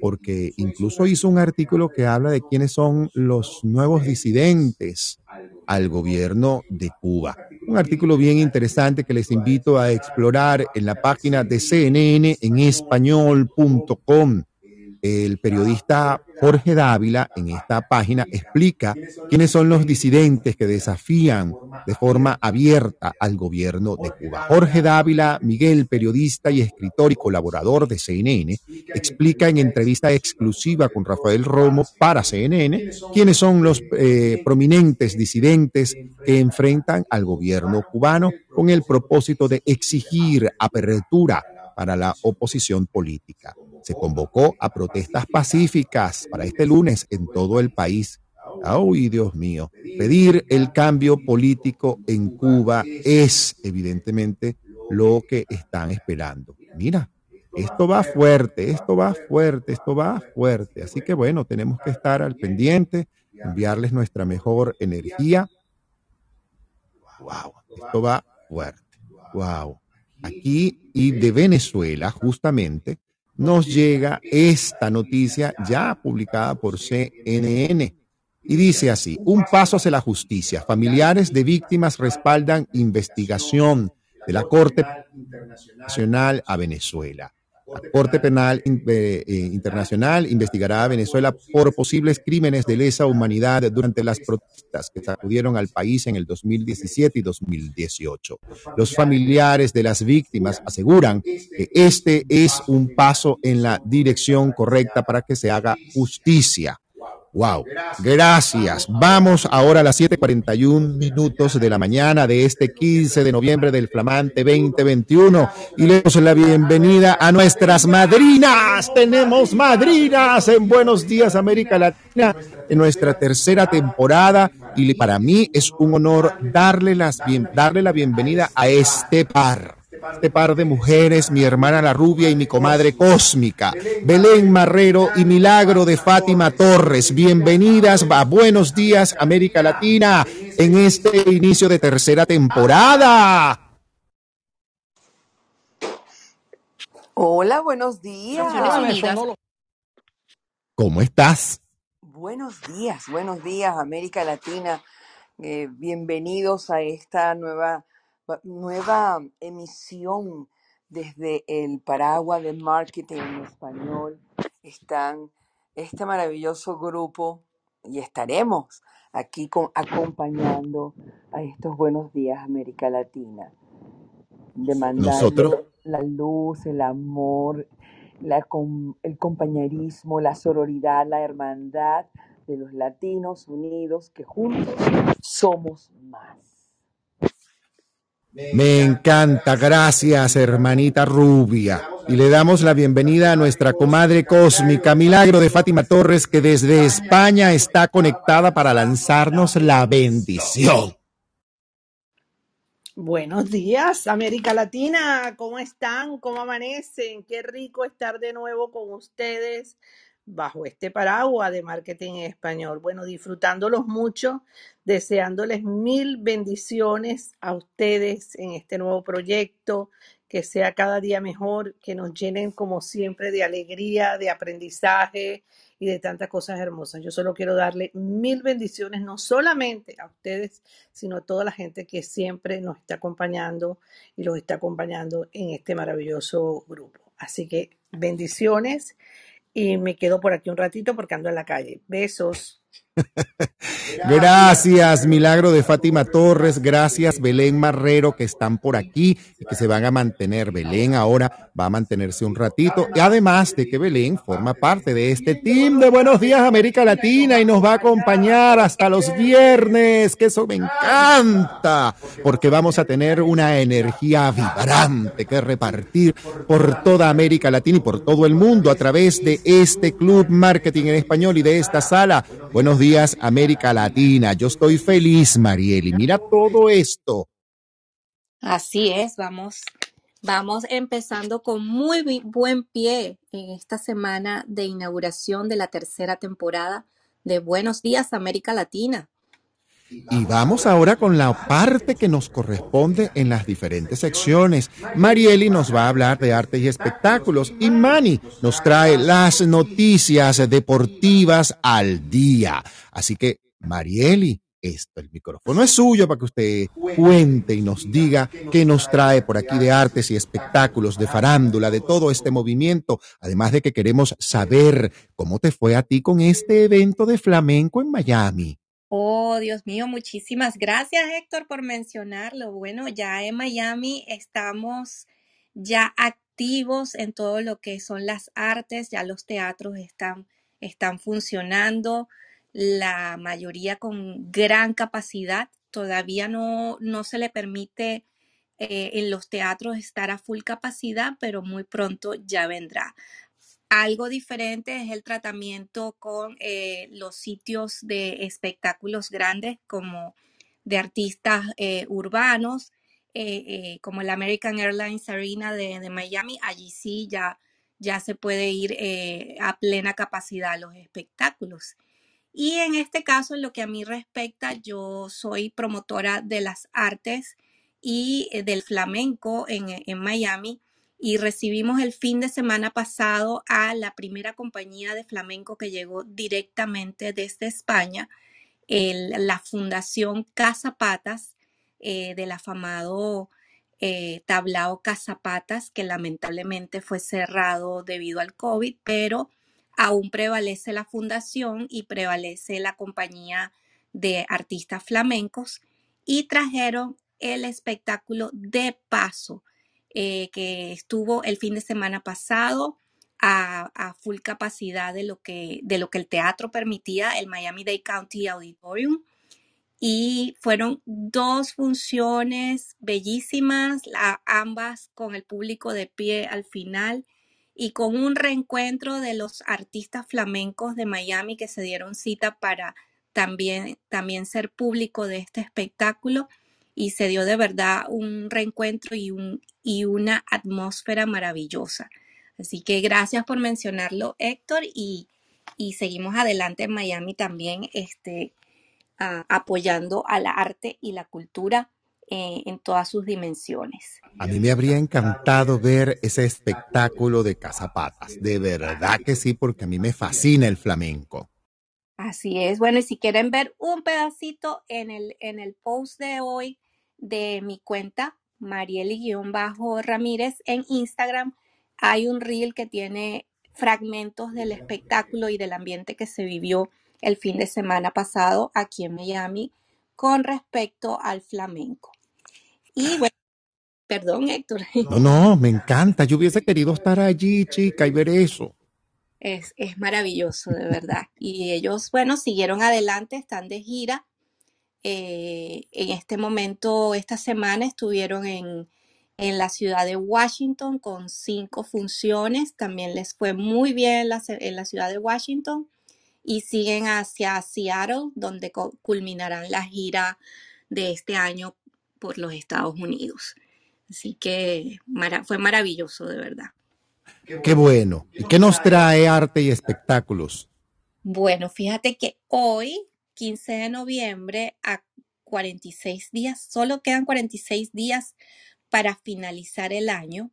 porque incluso hizo un artículo que habla de quiénes son los nuevos disidentes al gobierno de Cuba. Un artículo bien interesante que les invito a explorar en la página de CNN en español.com el periodista Jorge Dávila en esta página explica quiénes son los disidentes que desafían de forma abierta al gobierno de Cuba. Jorge Dávila, Miguel, periodista y escritor y colaborador de CNN, explica en entrevista exclusiva con Rafael Romo para CNN quiénes son los eh, prominentes disidentes que enfrentan al gobierno cubano con el propósito de exigir apertura para la oposición política se convocó a protestas pacíficas para este lunes en todo el país. ¡Ay, Dios mío! Pedir el cambio político en Cuba es evidentemente lo que están esperando. Mira, esto va fuerte, esto va fuerte, esto va fuerte. Así que bueno, tenemos que estar al pendiente, enviarles nuestra mejor energía. ¡Wow! Esto va fuerte. ¡Wow! aquí y de Venezuela, justamente, nos llega esta noticia ya publicada por CNN. Y dice así, un paso hacia la justicia. Familiares de víctimas respaldan investigación de la Corte Internacional a Venezuela. La Corte Penal eh, eh, Internacional investigará a Venezuela por posibles crímenes de lesa humanidad durante las protestas que sacudieron al país en el 2017 y 2018. Los familiares de las víctimas aseguran que este es un paso en la dirección correcta para que se haga justicia. Wow, gracias. Vamos ahora a las 7:41 minutos de la mañana de este 15 de noviembre del flamante 2021 y le damos la bienvenida a nuestras madrinas. Tenemos madrinas en Buenos Días América Latina en nuestra tercera temporada y para mí es un honor darle, las darle la bienvenida a este par este par de mujeres, mi hermana la rubia y mi comadre cósmica, Belén Marrero y Milagro de Fátima Torres. Bienvenidas a Buenos Días América Latina en este inicio de tercera temporada. Hola, buenos días. ¿Cómo estás? Buenos días, buenos días América Latina. Eh, bienvenidos a esta nueva nueva emisión desde el paraguas de marketing en español. Están este maravilloso grupo y estaremos aquí con, acompañando a estos buenos días América Latina, demandando la luz, el amor, la, el compañerismo, la sororidad, la hermandad de los latinos unidos que juntos somos más. Me encanta, gracias hermanita rubia. Y le damos la bienvenida a nuestra comadre cósmica, Milagro de Fátima Torres, que desde España está conectada para lanzarnos la bendición. Buenos días, América Latina, ¿cómo están? ¿Cómo amanecen? Qué rico estar de nuevo con ustedes bajo este paraguas de marketing en español. Bueno, disfrutándolos mucho, deseándoles mil bendiciones a ustedes en este nuevo proyecto, que sea cada día mejor, que nos llenen como siempre de alegría, de aprendizaje y de tantas cosas hermosas. Yo solo quiero darle mil bendiciones, no solamente a ustedes, sino a toda la gente que siempre nos está acompañando y los está acompañando en este maravilloso grupo. Así que bendiciones y me quedo por aquí un ratito porque ando en la calle. Besos. Gracias, Milagro de Fátima Torres. Gracias, Belén Marrero, que están por aquí y que se van a mantener. Belén ahora va a mantenerse un ratito. Y además de que Belén forma parte de este team de Buenos Días América Latina y nos va a acompañar hasta los viernes, que eso me encanta, porque vamos a tener una energía vibrante que repartir por toda América Latina y por todo el mundo a través de este Club Marketing en Español y de esta sala. Buenos días, América Latina. Yo estoy feliz, Marieli. Mira todo esto. Así es, vamos, vamos empezando con muy buen pie en esta semana de inauguración de la tercera temporada de Buenos Días, América Latina. Y vamos ahora con la parte que nos corresponde en las diferentes secciones. Marieli nos va a hablar de artes y espectáculos y Mani nos trae las noticias deportivas al día. Así que, Marieli, esto, el micrófono es suyo para que usted cuente y nos diga qué nos trae por aquí de artes y espectáculos, de farándula, de todo este movimiento. Además de que queremos saber cómo te fue a ti con este evento de flamenco en Miami. Oh, Dios mío, muchísimas gracias, Héctor, por mencionarlo. Bueno, ya en Miami estamos ya activos en todo lo que son las artes, ya los teatros están, están funcionando, la mayoría con gran capacidad. Todavía no, no se le permite eh, en los teatros estar a full capacidad, pero muy pronto ya vendrá. Algo diferente es el tratamiento con eh, los sitios de espectáculos grandes como de artistas eh, urbanos, eh, como el American Airlines Arena de, Miami. Allí sí ya, ya se puede ir a plena capacidad los espectáculos. Y en este caso, en lo que a mí respecta, yo soy promotora de las artes y del flamenco en, en Miami y recibimos el fin de semana pasado a la primera compañía de flamenco que llegó directamente desde España, la Fundación Casa Patas eh, del afamado eh, tablao Cazapatas, que lamentablemente fue cerrado debido al COVID, pero aún prevalece la fundación y prevalece la compañía de artistas flamencos y trajeron el espectáculo de paso eh, que estuvo el fin de semana pasado a, a full capacidad de lo, que, de lo que el teatro permitía, el Miami-Dade County Auditorium. Y fueron dos funciones bellísimas, la- ambas con el público de pie al final y con un reencuentro de los artistas flamencos de Miami que se dieron cita para también, también ser público de este espectáculo y se dio de verdad un reencuentro y, un, y una atmósfera maravillosa. Así que gracias por mencionarlo, Héctor, y, y seguimos adelante en Miami también, este, ah, apoyando a la arte y la cultura eh, en todas sus dimensiones. A mí me habría encantado ver ese espectáculo de cazapatas. De verdad que sí, porque a mí me fascina el flamenco. Así es. Bueno, y si quieren ver un pedacito en el, en el post de hoy de mi cuenta, Marieli-Ramírez en Instagram, hay un reel que tiene fragmentos del espectáculo y del ambiente que se vivió el fin de semana pasado aquí en Miami con respecto al flamenco. Y bueno, perdón, Héctor. No, no, me encanta. Yo hubiese querido estar allí, chica, y ver eso. Es, es maravilloso, de verdad. Y ellos, bueno, siguieron adelante, están de gira. Eh, en este momento, esta semana estuvieron en, en la ciudad de Washington con cinco funciones. También les fue muy bien en la, en la ciudad de Washington. Y siguen hacia Seattle, donde culminarán la gira de este año por los Estados Unidos. Así que mara- fue maravilloso, de verdad. Qué bueno. ¿Y qué nos trae arte y espectáculos? Bueno, fíjate que hoy, 15 de noviembre, a 46 días, solo quedan 46 días para finalizar el año.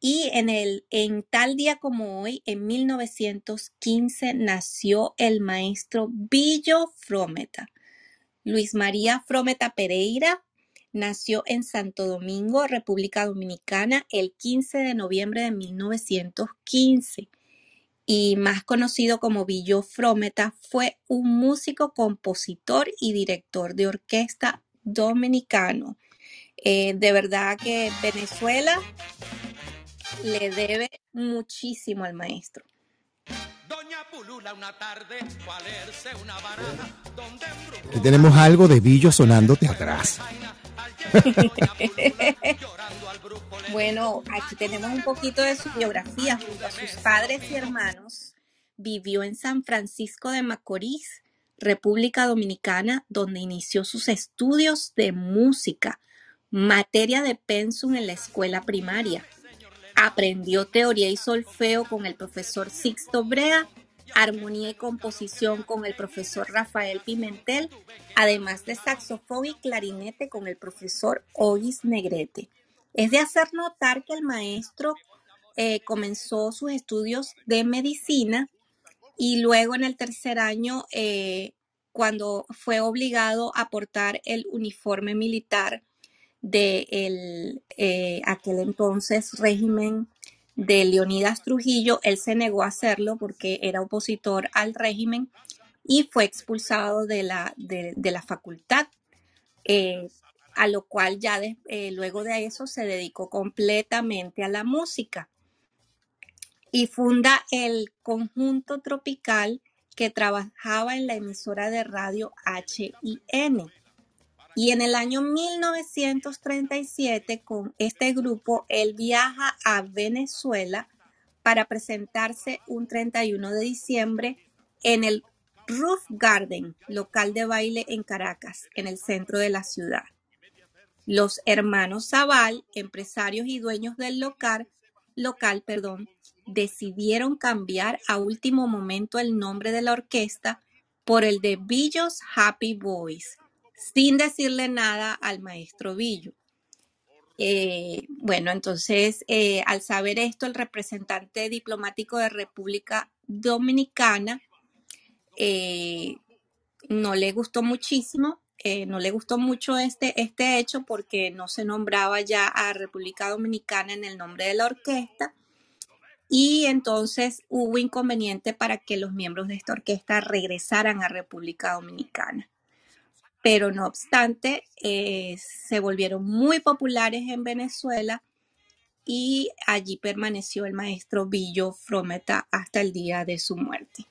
Y en el, en tal día como hoy, en 1915, nació el maestro Billo Frometa. Luis María Frometa Pereira nació en Santo Domingo, República Dominicana, el 15 de noviembre de 1915 y más conocido como Billo Frometa, fue un músico, compositor y director de orquesta dominicano. Eh, de verdad que Venezuela le debe muchísimo al maestro. Aquí tenemos algo de Billo sonándote atrás. Bueno, aquí tenemos un poquito de su biografía. Junto a sus padres y hermanos, vivió en San Francisco de Macorís, República Dominicana, donde inició sus estudios de música, materia de pensum en la escuela primaria. Aprendió teoría y solfeo con el profesor Sixto Brea, armonía y composición con el profesor Rafael Pimentel, además de saxofón y clarinete con el profesor Ogis Negrete. Es de hacer notar que el maestro eh, comenzó sus estudios de medicina y luego en el tercer año, eh, cuando fue obligado a portar el uniforme militar de eh, aquel entonces régimen de Leonidas Trujillo, él se negó a hacerlo porque era opositor al régimen y fue expulsado de la, de, la facultad, eh, a lo cual ya eh, luego de eso se dedicó completamente a la música y funda el conjunto tropical que trabajaba en la emisora de radio HIN. Y en el año 1937, con este grupo, él viaja a Venezuela para presentarse un 31 de diciembre en el Roof Garden, local de baile en Caracas, en el centro de la ciudad. Los hermanos Zaval, empresarios y dueños del local, local, perdón, decidieron cambiar a último momento el nombre de la orquesta por el de Billos Happy Boys, sin decirle nada al maestro Billo. Eh, bueno, entonces, eh, al saber esto, el representante diplomático de República Dominicana eh, no le gustó muchísimo, no le gustó mucho este, este hecho porque no se nombraba ya a República Dominicana en el nombre de la orquesta y entonces hubo inconveniente para que los miembros de esta orquesta regresaran a República Dominicana. Pero no obstante, eh, se volvieron muy populares en Venezuela y allí permaneció el maestro Billo Frometa hasta el día de su muerte.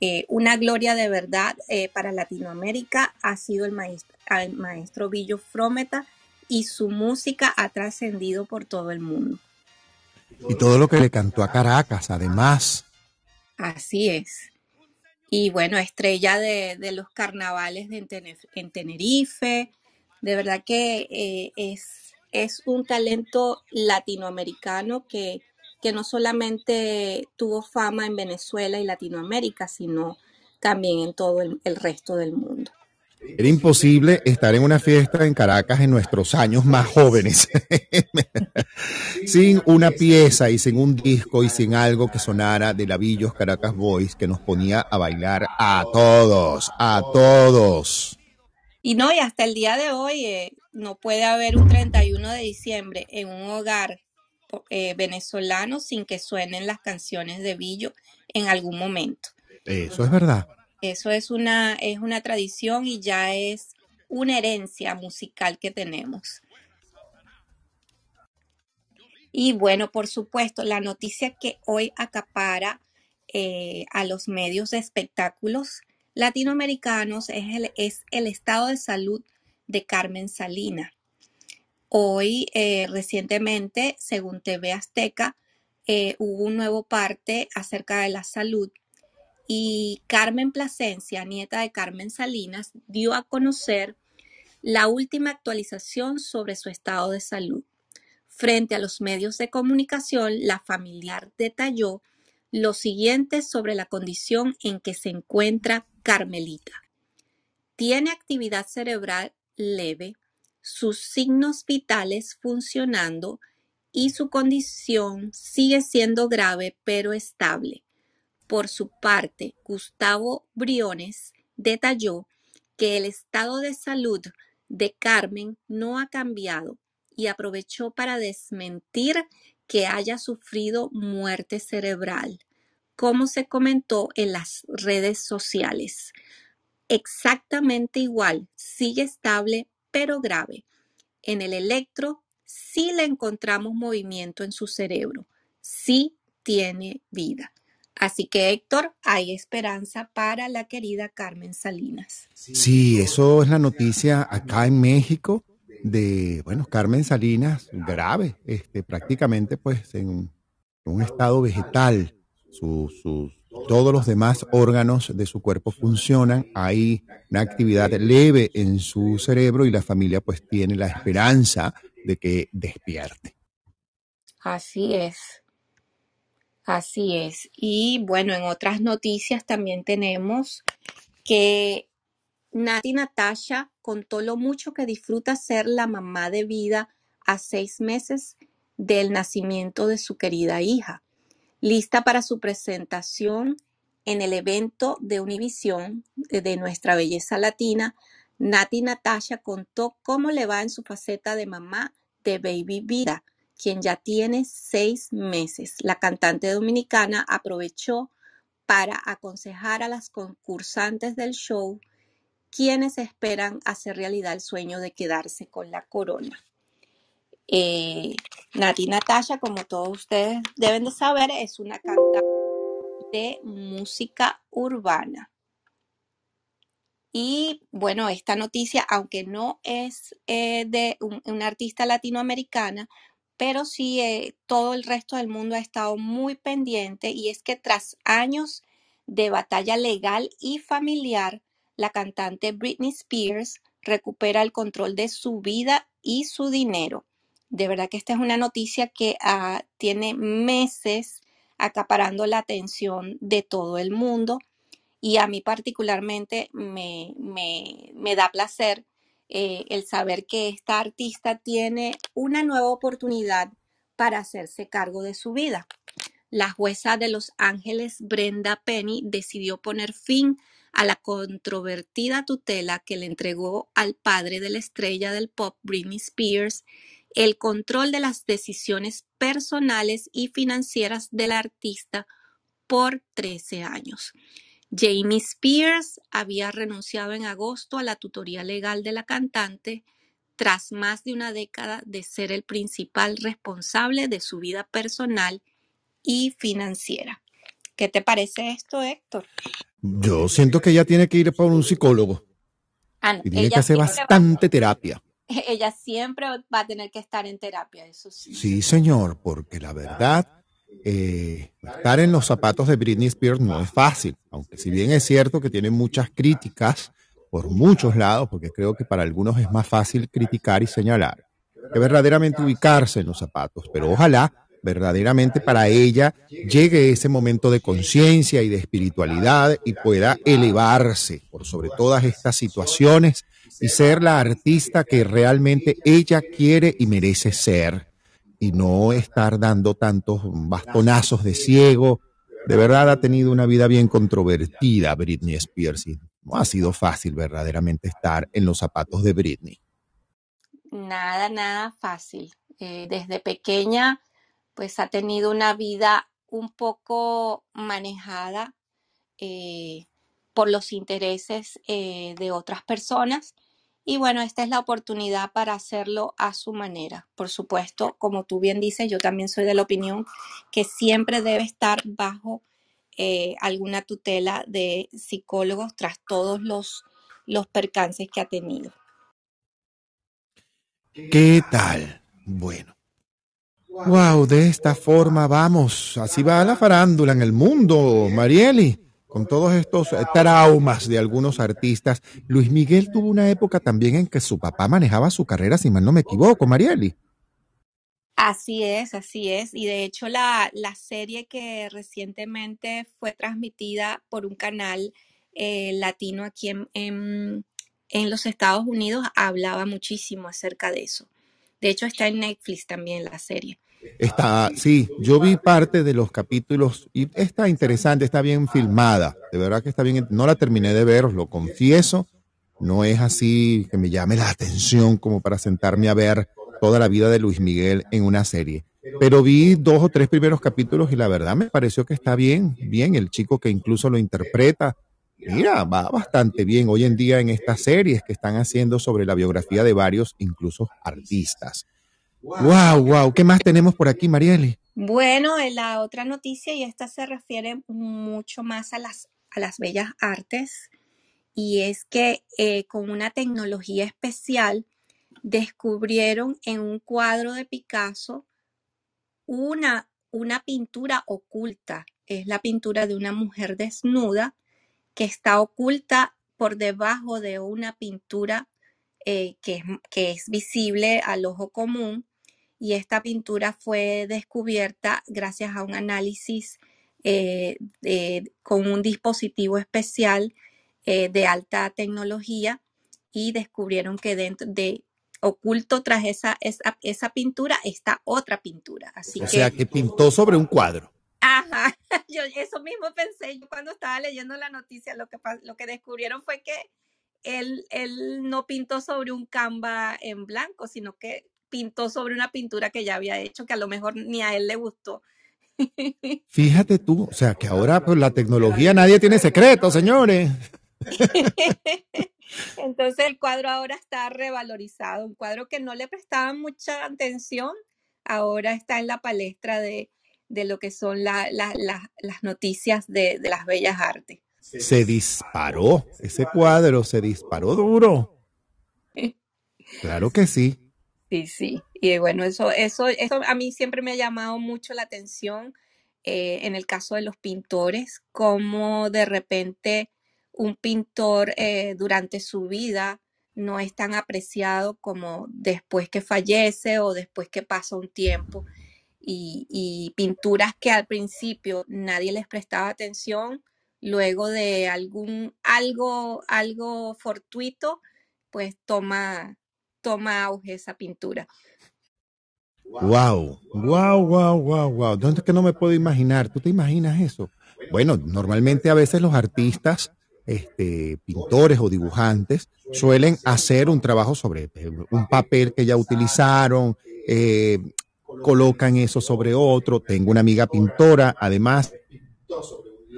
Eh, una gloria de verdad eh, para Latinoamérica ha sido el maestro, el maestro Billo Frometa y su música ha trascendido por todo el mundo. Y todo lo que le cantó a Caracas, además. Así es. Y bueno, estrella de, los carnavales de en, Tenerife. De verdad que eh, es, es un talento latinoamericano que, que no solamente tuvo fama en Venezuela y Latinoamérica, sino también en todo el resto del mundo. Era imposible estar en una fiesta en Caracas en nuestros años más jóvenes sin una pieza y sin un disco y sin algo que sonara de Lavillos Caracas Boys que nos ponía a bailar a todos, a todos. Y no, y hasta el día de hoy eh, no puede haber un 31 de diciembre en un hogar eh, venezolano sin que suenen las canciones de Billo en algún momento. Eso es verdad. Eso es una, es una tradición y ya es una herencia musical que tenemos. Y bueno, por supuesto, la noticia que hoy acapara eh, a los medios de espectáculos latinoamericanos es el, es el estado de salud de Carmen Salina. Hoy, eh, recientemente, según TV Azteca, eh, hubo un nuevo parte acerca de la salud y Carmen Plasencia, nieta de Carmen Salinas, dio a conocer la última actualización sobre su estado de salud. Frente a los medios de comunicación, la familiar detalló lo siguiente sobre la condición en que se encuentra Carmelita. Tiene actividad cerebral leve, sus signos vitales funcionando y su condición sigue siendo grave pero estable. Por su parte, Gustavo Briones detalló que el estado de salud de Carmen no ha cambiado y aprovechó para desmentir que haya sufrido muerte cerebral, como se comentó en las redes sociales. Exactamente igual, sigue estable pero grave. En el electro sí le encontramos movimiento en su cerebro, sí tiene vida. Así que Héctor, hay esperanza para la querida Carmen Salinas. Sí, eso es la noticia acá en México de, bueno, Carmen Salinas, grave, este, prácticamente pues en un estado vegetal. Su, su- todos los demás órganos de su cuerpo funcionan, hay una actividad leve en su cerebro y la familia pues tiene la esperanza de que despierte. Así es. Así es. Y bueno, en otras noticias también tenemos que Nati Natasha contó lo mucho que disfruta ser la mamá de vida a seis meses del nacimiento de su querida hija. Lista para su presentación en el evento de Univisión de de Nuestra Belleza Latina, Nati Natasha contó cómo le va en su faceta de mamá de Baby Vida, quien ya tiene seis meses. La cantante dominicana aprovechó para aconsejar a las concursantes del show quienes esperan hacer realidad el sueño de quedarse con la corona. Eh, Nati Natasha, como todos ustedes deben de saber, es una cantante de música urbana. Y bueno, esta noticia, aunque no es eh, de un- una artista latinoamericana, pero sí eh, todo el resto del mundo ha estado muy pendiente y es que tras años de batalla legal y familiar, la cantante Britney Spears recupera el control de su vida y su dinero. De verdad que esta es una noticia que ah, tiene meses acaparando la atención de todo el mundo y a mí particularmente me, me, me da placer eh, el saber que esta artista tiene una nueva oportunidad para hacerse cargo de su vida. La jueza de Los Ángeles, Brenda Penny, decidió poner fin a la controvertida tutela que le entregó al padre de la estrella del pop, Britney Spears, el control de las decisiones personales y financieras del artista por 13 años. Jamie Spears había renunciado en agosto a la tutoría legal de la cantante tras más de una década de ser el principal responsable de su vida personal y financiera. ¿Qué te parece esto, Héctor? Yo siento que ella tiene que ir por un psicólogo Ah, no, y tiene ella que hacer va- bastante terapia. ella siempre va a tener que estar en terapia, eso sí. Sí, señor, porque la verdad, eh, estar en los zapatos de Britney Spears no es fácil, aunque si bien es cierto que tiene muchas críticas por muchos lados, porque creo que para algunos es más fácil criticar y señalar, que verdaderamente ubicarse en los zapatos, pero ojalá verdaderamente para ella llegue ese momento de conciencia y de espiritualidad y pueda elevarse por sobre todas estas situaciones y ser la artista que realmente ella quiere y merece ser y no estar dando tantos bastonazos de ciego. De verdad ha tenido una vida bien controvertida Britney Spears y no ha sido fácil verdaderamente estar en los zapatos de Britney. Nada, nada fácil. Eh, desde pequeña, pues ha tenido una vida un poco manejada eh, por los intereses eh, de otras personas. Y bueno, esta es la oportunidad para hacerlo a su manera. Por supuesto, como tú bien dices, yo también soy de la opinión que siempre debe estar bajo eh, alguna tutela de psicólogos tras todos los, los percances que ha tenido. ¿Qué tal? Bueno. Wow, de esta forma vamos. Así va la farándula en el mundo, Marieli. Con todos estos eh, traumas de algunos artistas. Luis Miguel tuvo una época también en que su papá manejaba su carrera, si mal no me equivoco, Marieli. Así es, así es. Y de hecho la, la serie que recientemente fue transmitida por un canal eh, latino aquí en, en, en los Estados Unidos hablaba muchísimo acerca de eso. De hecho está en Netflix también la serie. Está, sí, yo vi parte de los capítulos y está interesante, está bien filmada. De verdad que está bien. No la terminé de ver, lo confieso. No es así que me llame la atención como para sentarme a ver toda la vida de Luis Miguel en una serie. Pero vi dos o tres primeros capítulos y la verdad me pareció que está bien, bien. El chico que incluso lo interpreta, mira, va bastante bien hoy en día en estas series que están haciendo sobre la biografía de varios, incluso artistas. Wow, wow. ¿Qué más tenemos por aquí, Marieli? Bueno, en la otra noticia, y esta se refiere mucho más a las, a las bellas artes, y es que eh, con una tecnología especial descubrieron en un cuadro de Picasso una, una pintura oculta. Es la pintura de una mujer desnuda que está oculta por debajo de una pintura eh, que, es, que es visible al ojo común y esta pintura fue descubierta gracias a un análisis eh, de- con un dispositivo especial eh, de alta tecnología y descubrieron que dentro de oculto tras esa, esa, esa pintura está otra pintura. Así O que, sea, que pintó sobre un cuadro. ajá, yo eso mismo pensé yo cuando estaba leyendo la noticia, lo que, lo que descubrieron fue que él, él no pintó sobre un canva en blanco, sino que pintó sobre una pintura que ya había hecho, que a lo mejor ni a él le gustó. Fíjate tú, o sea, que ahora por la tecnología nadie tiene secretos, señores. Entonces el cuadro ahora está revalorizado, un cuadro que no le prestaban mucha atención, ahora está en la palestra de, de lo que son la- la- la- las noticias de, de las bellas artes. Se disparó, ese cuadro se disparó duro. Claro que sí. Sí, sí. Y bueno, eso, eso, eso a mí siempre me ha llamado mucho la atención eh, en el caso de los pintores, cómo de repente un pintor eh, durante su vida no es tan apreciado como después que fallece o después que pasa un tiempo. Y, y pinturas que al principio nadie les prestaba atención, luego de algún algo, algo fortuito pues toma, toma auge esa pintura. Wow, wow, wow, wow, wow. ¿Dónde es que no me puedo imaginar? ¿Tú te imaginas eso? Bueno, normalmente a veces los artistas, este, pintores o dibujantes suelen hacer un trabajo sobre eh, un papel que ya utilizaron, eh, colocan eso sobre otro. Tengo una amiga pintora, además,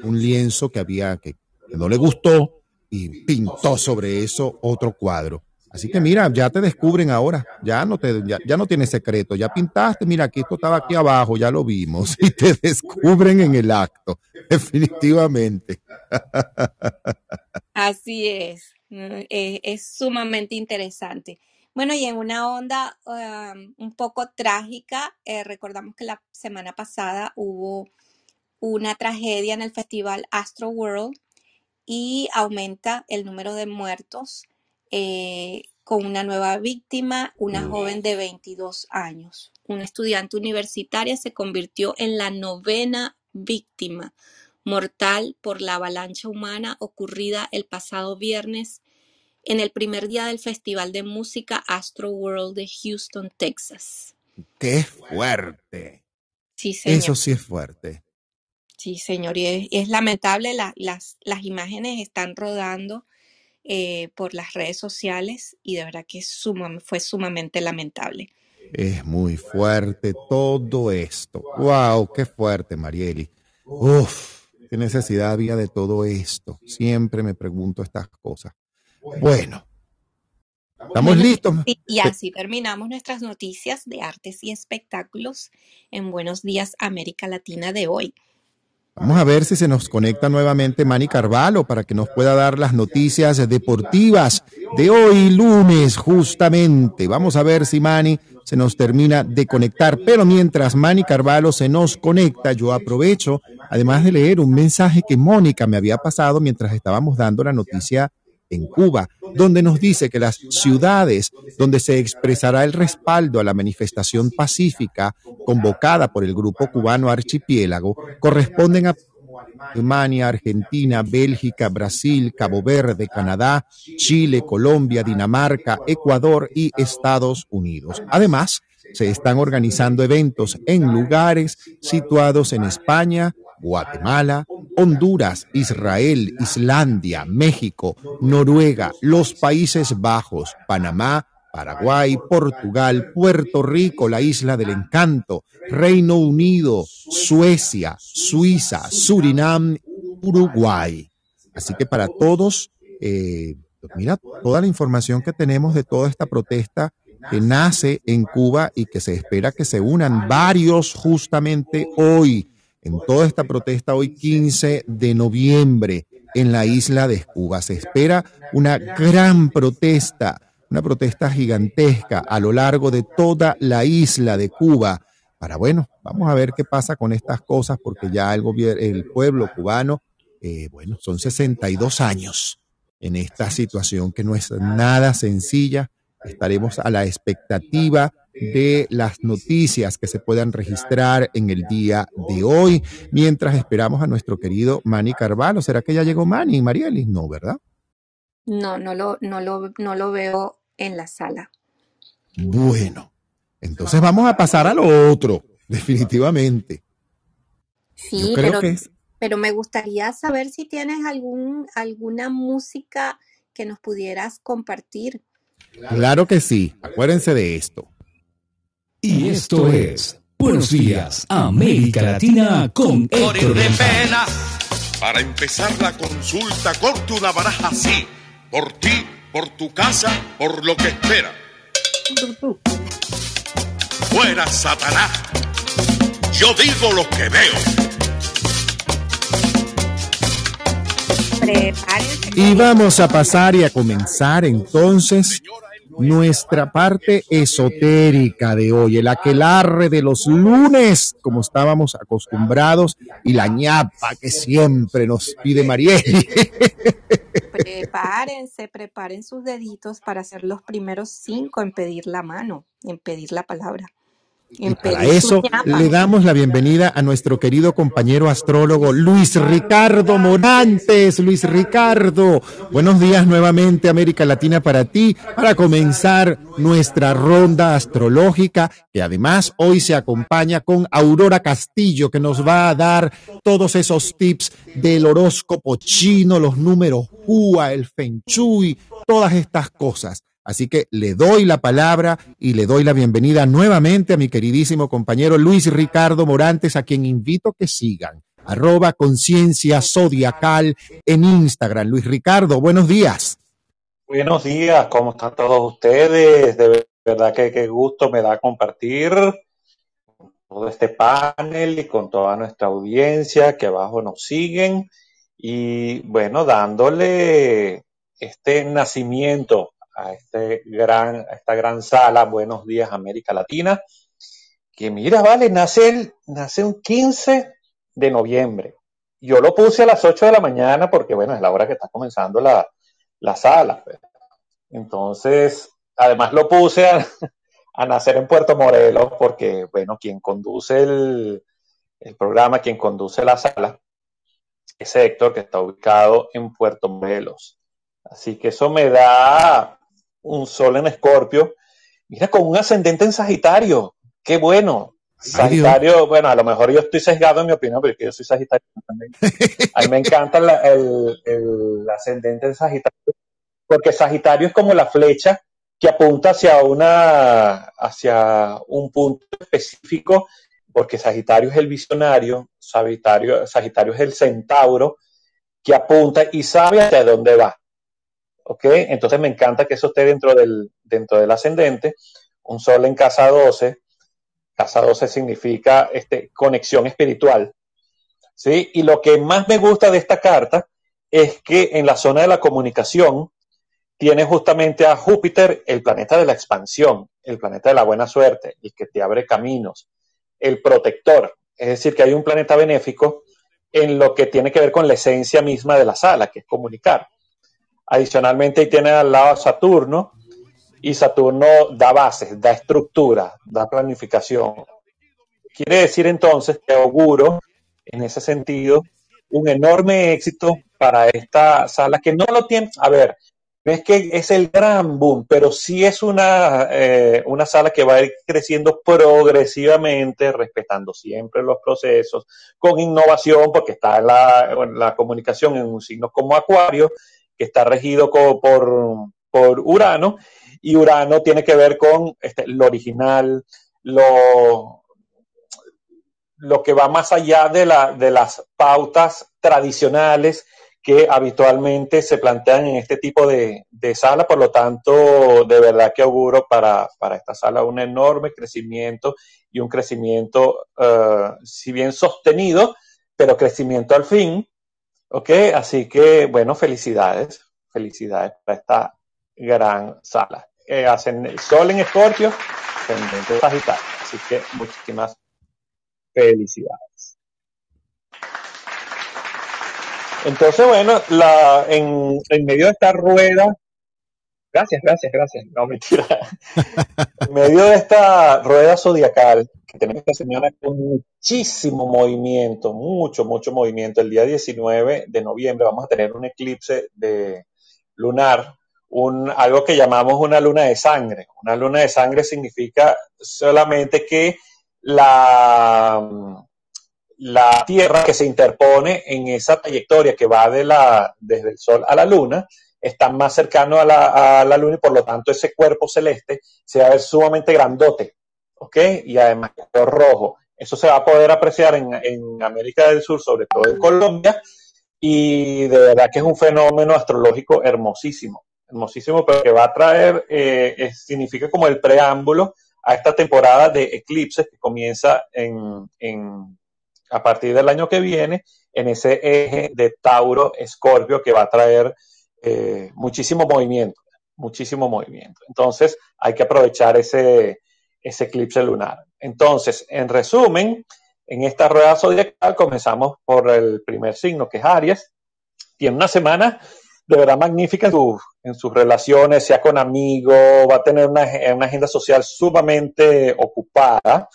un lienzo que había que, no le gustó y pintó sobre eso otro cuadro. Así que mira, ya te descubren ahora, ya no te, ya, ya no tienes secreto, ya pintaste, mira, aquí esto estaba aquí abajo, ya lo vimos, y te descubren en el acto, definitivamente. Así es, eh, es sumamente interesante. Bueno, y en una onda um, un poco trágica, eh, recordamos que la semana pasada hubo una tragedia en el festival Astro World y aumenta el número de muertos eh, con una nueva víctima, una joven de 22 años. Una estudiante universitaria se convirtió en la novena víctima mortal por la avalancha humana ocurrida el pasado viernes en el primer día del Festival de Música Astro World de Houston, Texas. ¡Qué fuerte! Sí, señor. Eso sí es fuerte. Sí, señor. Y es, es lamentable, la- las, las imágenes están rodando eh, por las redes sociales y de verdad que suma- fue sumamente lamentable. Es muy fuerte todo esto. ¡Wow! ¡Qué fuerte, Marieli! Uf, qué necesidad había de todo esto. Siempre me pregunto estas cosas. Bueno, ¿estamos Bueno, listos? y, y así terminamos nuestras noticias de artes y espectáculos en Buenos Días América Latina de hoy. Vamos a ver si se nos conecta nuevamente Manny Carvalho para que nos pueda dar las noticias deportivas de hoy lunes, justamente. Vamos a ver si Manny se nos termina de conectar. Pero mientras Manny Carvalho se nos conecta, yo aprovecho, además de leer un mensaje que Mónica me había pasado mientras estábamos dando la noticia en Cuba, donde nos dice que las ciudades donde se expresará el respaldo a la manifestación pacífica convocada por el grupo cubano Archipiélago corresponden a Alemania, Argentina, Bélgica, Brasil, Cabo Verde, Canadá, Chile, Colombia, Dinamarca, Ecuador y Estados Unidos. Además, se están organizando eventos en lugares situados en España, Guatemala, Honduras, Israel, Islandia, México, Noruega, los Países Bajos, Panamá, Paraguay, Portugal, Puerto Rico, la Isla del Encanto, Reino Unido, Suecia, Suiza, Surinam, Uruguay. Así que para todos, eh, pues mira, toda la información que tenemos de toda esta protesta que nace en Cuba y que se espera que se unan varios justamente hoy, en toda esta protesta hoy 15 de noviembre en la isla de Cuba. Se espera una gran protesta, una protesta gigantesca a lo largo de toda la isla de Cuba. Para bueno, vamos a ver qué pasa con estas cosas, porque ya el el pueblo cubano, eh, bueno, son 62 años en esta situación que no es nada sencilla. Estaremos a la expectativa de las noticias que se puedan registrar en el día de hoy, mientras esperamos a nuestro querido Manny Carvalho. ¿Será que ya llegó Manny, Marielis? No, ¿verdad? No, no lo, no lo, no lo veo en la sala. Bueno, entonces vamos a pasar a lo otro, definitivamente. Sí, Yo creo pero, que es pero me gustaría saber si tienes algún, alguna música que nos pudieras compartir. Claro que sí. Acuérdense de esto. Y esto es Buenos Días, América Latina con Héctor de pena. Para empezar la consulta, corte una baraja así. Por ti, por tu casa, por lo que espera. Fuera Satanás. Yo digo lo que veo. Y vamos a pasar y a comenzar entonces nuestra parte esotérica de hoy, el aquelarre de los lunes, como estábamos acostumbrados, y la ñapa que siempre nos pide Marieli. Prepárense, preparen sus deditos para ser los primeros cinco en pedir la mano, en pedir la palabra. Y para eso le damos la bienvenida a nuestro querido compañero astrólogo Luis Ricardo Morantes. Luis Ricardo, buenos días nuevamente América Latina para ti, para comenzar nuestra ronda astrológica, que además hoy se acompaña con Aurora Castillo, que nos va a dar todos esos tips del horóscopo chino, los números Hua, el Feng Shui, todas estas cosas. Así que le doy la palabra y le doy la bienvenida nuevamente a mi queridísimo compañero Luis Ricardo Morantes, a quien invito que sigan. Arroba conciencia zodiacal en Instagram. Luis Ricardo, buenos días. Buenos días, ¿cómo están todos ustedes? De verdad que qué gusto me da compartir todo este panel y con toda nuestra audiencia que abajo nos siguen y bueno, dándole este nacimiento a, este gran, esta gran sala, Buenos Días América Latina, que mira, vale, nace, el, nace un 15 de noviembre. Yo lo puse a las 8 de la mañana porque, bueno, es la hora que está comenzando la, la sala. Pues. Entonces, además lo puse a, a, nacer en Puerto Morelos porque, bueno, quien conduce el, el programa, quien conduce la sala, es Héctor, que está ubicado en Puerto Morelos. Así que eso me da un sol en Escorpio, mira, con un ascendente en Sagitario. Qué bueno. Sagitario, bueno, a lo mejor yo estoy sesgado en mi opinión, porque yo soy Sagitario también. A mí me encanta el, el, ascendente en Sagitario, porque Sagitario es como la flecha que apunta hacia una, hacia un punto específico, porque Sagitario es el visionario, Sagitario, Sagitario es el centauro que apunta y sabe hacia dónde va. Entonces me encanta que eso esté dentro del, dentro del ascendente. Un sol en casa 12. Casa 12 significa este, conexión espiritual. ¿sí? Y lo que más me gusta de esta carta es que en la zona de la comunicación tiene justamente a Júpiter, el planeta de la expansión, el planeta de la buena suerte, el que te abre caminos, el protector. Es decir, que hay un planeta benéfico en lo que tiene que ver con la esencia misma de la sala, que es comunicar. Adicionalmente, ahí tiene al lado a Saturno, y Saturno da bases, da estructura, da planificación. Quiere decir entonces que auguro, en ese sentido, un enorme éxito para esta sala que no lo tiene, a ver, no es que es el gran boom, pero sí es una, eh, una sala que va a ir creciendo progresivamente, respetando siempre los procesos, con innovación, porque está la, la comunicación en un signo como Acuario, que está regido por, por Urano, y Urano tiene que ver con este, lo original, lo, lo que va más allá de, la, de las pautas tradicionales que habitualmente se plantean en este tipo de, de sala. Por lo tanto, de verdad que auguro para, para esta sala un enorme crecimiento y un crecimiento, uh, si bien sostenido, pero crecimiento al fin, Ok, así que bueno, felicidades, felicidades para esta gran sala. Eh, hacen sol en Escorpio, ascendente Sagitario, así que muchísimas felicidades. Entonces, bueno, la, en medio de esta rueda Gracias, gracias, gracias. No, mentira. en medio de esta rueda zodiacal que tenemos esta semana con muchísimo movimiento, mucho, mucho movimiento. El día 19 de noviembre vamos a tener un eclipse de lunar, un, algo que llamamos una luna de sangre. Una luna de sangre significa solamente que la, la Tierra que se interpone en esa trayectoria que va de la, desde el Sol a la Luna, está más cercano a la, a la, Luna y por lo tanto ese cuerpo celeste se va a ver sumamente grandote, ¿ok? Y además rojo. Eso se va a poder apreciar en, en, América del Sur, sobre todo en Colombia, y de verdad que es un fenómeno astrológico hermosísimo, hermosísimo, pero que va a traer, eh, significa como el preámbulo a esta temporada de eclipses que comienza en, en, a partir del año que viene en ese eje de Tauro-Escorpio que va a traer eh, muchísimo movimiento, muchísimo movimiento. Entonces hay que aprovechar ese, eclipse lunar. Entonces, en resumen, en esta rueda zodiacal comenzamos por el primer signo, que es Aries. Tiene una semana de verdad magnífica en, sus- relaciones, sea con amigos, va a tener una agenda social sumamente ocupada,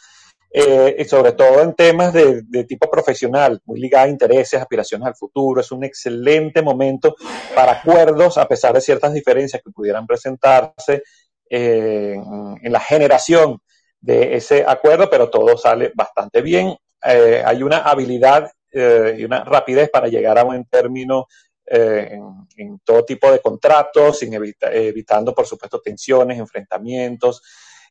eh, y sobre todo en temas de, tipo profesional, muy ligada a intereses, aspiraciones al futuro. Es un excelente momento para acuerdos, a pesar de ciertas diferencias que pudieran presentarse eh, en, la generación de ese acuerdo, pero todo sale bastante bien. Eh, hay una habilidad y una rapidez para llegar a buen término en, todo tipo de contratos, sin evita- evitando, por supuesto, tensiones, enfrentamientos.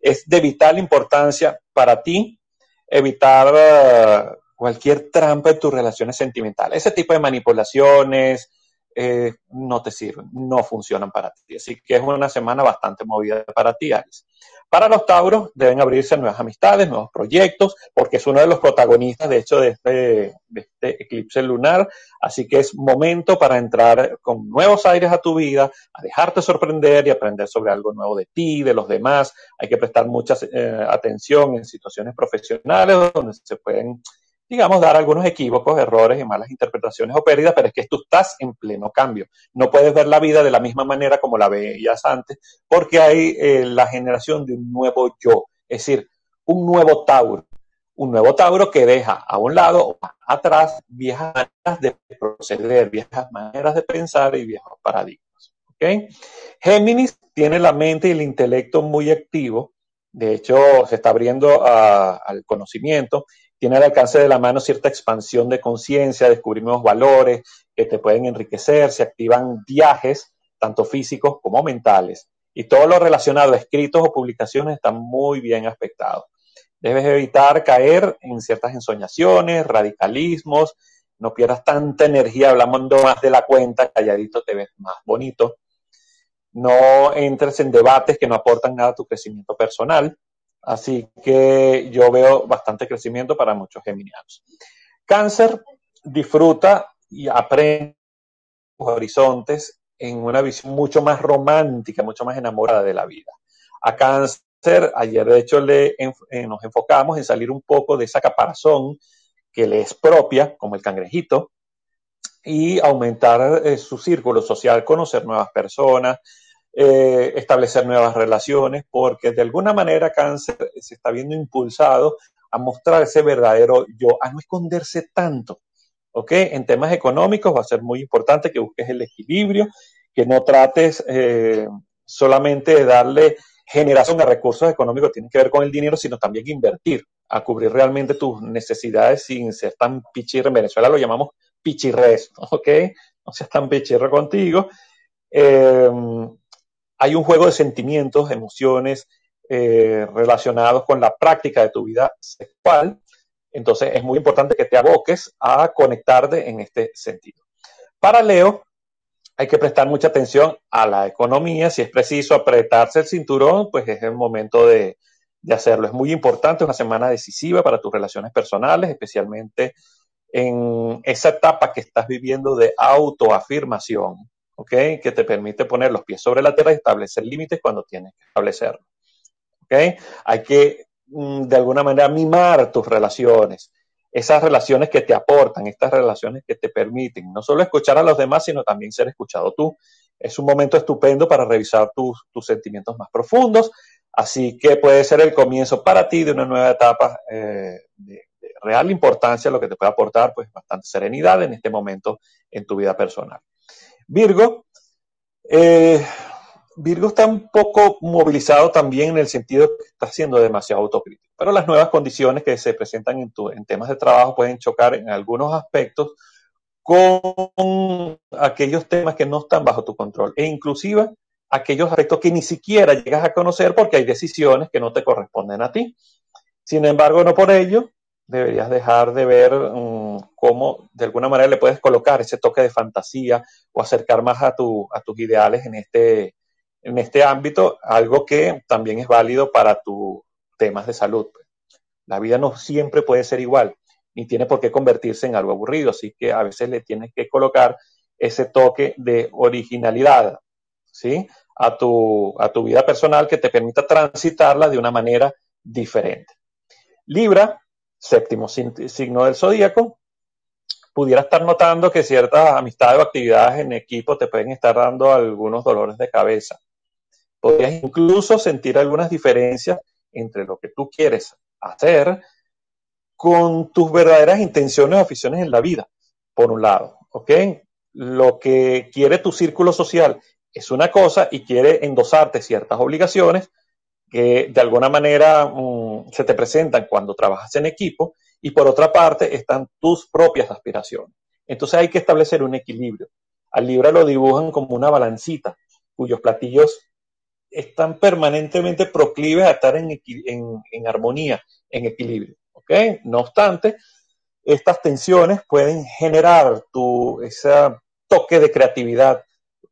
Es de vital importancia para ti evitar eh, cualquier trampa en tus relaciones sentimentales. Ese tipo de manipulaciones eh, no te sirven, no funcionan para ti. Así que es una semana bastante movida para ti, Aries. Para los Tauros deben abrirse nuevas amistades, nuevos proyectos, porque es uno de los protagonistas, de hecho, de este, de este eclipse lunar. Así que es momento para entrar con nuevos aires a tu vida, a dejarte sorprender y aprender sobre algo nuevo de ti, de los demás. Hay que prestar mucha eh, atención en situaciones profesionales donde se pueden, digamos, dar algunos equívocos, errores y malas interpretaciones o pérdidas, pero es que tú estás en pleno cambio. No puedes ver la vida de la misma manera como la veías antes, porque hay eh, la generación de un nuevo yo, es decir, un nuevo Tauro. Un nuevo Tauro que deja a un lado o atrás viejas maneras de proceder, viejas maneras de pensar y viejos paradigmas. ¿ok? Géminis tiene la mente y el intelecto muy activo, de hecho se está abriendo a- al conocimiento, tiene al alcance de la mano cierta expansión de conciencia, descubrir nuevos valores que te pueden enriquecer, se activan viajes, tanto físicos como mentales, y todo lo relacionado a escritos o publicaciones está muy bien aspectado. Debes evitar caer en ciertas ensoñaciones, radicalismos, no pierdas tanta energía hablando más de la cuenta, calladito te ves más bonito. No entres en debates que no aportan nada a tu crecimiento personal. Así que yo veo bastante crecimiento para muchos geminianos. Cáncer disfruta y aprende los horizontes en una visión mucho más romántica, mucho más enamorada de la vida. A cáncer, ayer de hecho le, eh, nos enfocamos en salir un poco de esa caparazón que le es propia, como el cangrejito, y aumentar eh, su círculo social, conocer nuevas personas, eh, establecer nuevas relaciones, porque de alguna manera cáncer se está viendo impulsado a mostrar ese verdadero yo, a no esconderse tanto. ¿ok? En temas económicos va a ser muy importante que busques el equilibrio, que no trates eh, solamente de darle generación de recursos económicos, tiene que ver con el dinero, sino también invertir, a cubrir realmente tus necesidades sin ser tan pichirre. En Venezuela lo llamamos pichirres, ¿ok? No seas tan pichirre contigo. Eh, hay un juego de sentimientos, emociones eh, relacionados con la práctica de tu vida sexual. Entonces es muy importante que te aboques a conectarte en este sentido. Para Leo, hay que prestar mucha atención a la economía. Si es preciso apretarse el cinturón, pues es el momento de, de hacerlo. Es muy importante, una semana decisiva para tus relaciones personales, especialmente en esa etapa que estás viviendo de autoafirmación, Que te permite poner los pies sobre la tierra y establecer límites cuando tienes que establecerlo, ¿ok? Hay que, mm, de alguna manera, mimar tus relaciones, esas relaciones que te aportan, estas relaciones que te permiten no solo escuchar a los demás, sino también ser escuchado tú. Es un momento estupendo para revisar tus, tus sentimientos más profundos, así que puede ser el comienzo para ti de una nueva etapa eh, de, de real importancia, lo que te puede aportar pues bastante serenidad en este momento en tu vida personal. Virgo, eh, Virgo está un poco movilizado también en el sentido que está siendo demasiado autocrítico, pero las nuevas condiciones que se presentan en, temas de trabajo pueden chocar en algunos aspectos con aquellos temas que no están bajo tu control e inclusive aquellos aspectos que ni siquiera llegas a conocer porque hay decisiones que no te corresponden a ti. Sin embargo, no por ello deberías dejar de ver um, cómo de alguna manera le puedes colocar ese toque de fantasía o acercar más a, tu, a tus ideales en este, en este ámbito, algo que también es válido para tus temas de salud. La vida no siempre puede ser igual, ni tiene por qué convertirse en algo aburrido, así que a veces le tienes que colocar ese toque de originalidad, ¿sí? A tu, a tu vida personal que te permita transitarla de una manera diferente. Libra, séptimo signo del zodíaco, pudiera estar notando que ciertas amistades o actividades en equipo te pueden estar dando algunos dolores de cabeza. Podrías incluso sentir algunas diferencias entre lo que tú quieres hacer con tus verdaderas intenciones o aficiones en la vida, por un lado, ¿ok? Lo que quiere tu círculo social es una cosa y quiere endosarte ciertas obligaciones que de alguna manera mm, se te presentan cuando trabajas en equipo y por otra parte están tus propias aspiraciones. Entonces hay que establecer un equilibrio. Al Libra lo dibujan como una balancita cuyos platillos están permanentemente proclives a estar en, armonía, en equilibrio. ¿okay? No obstante, estas tensiones pueden generar tu, ese toque de creatividad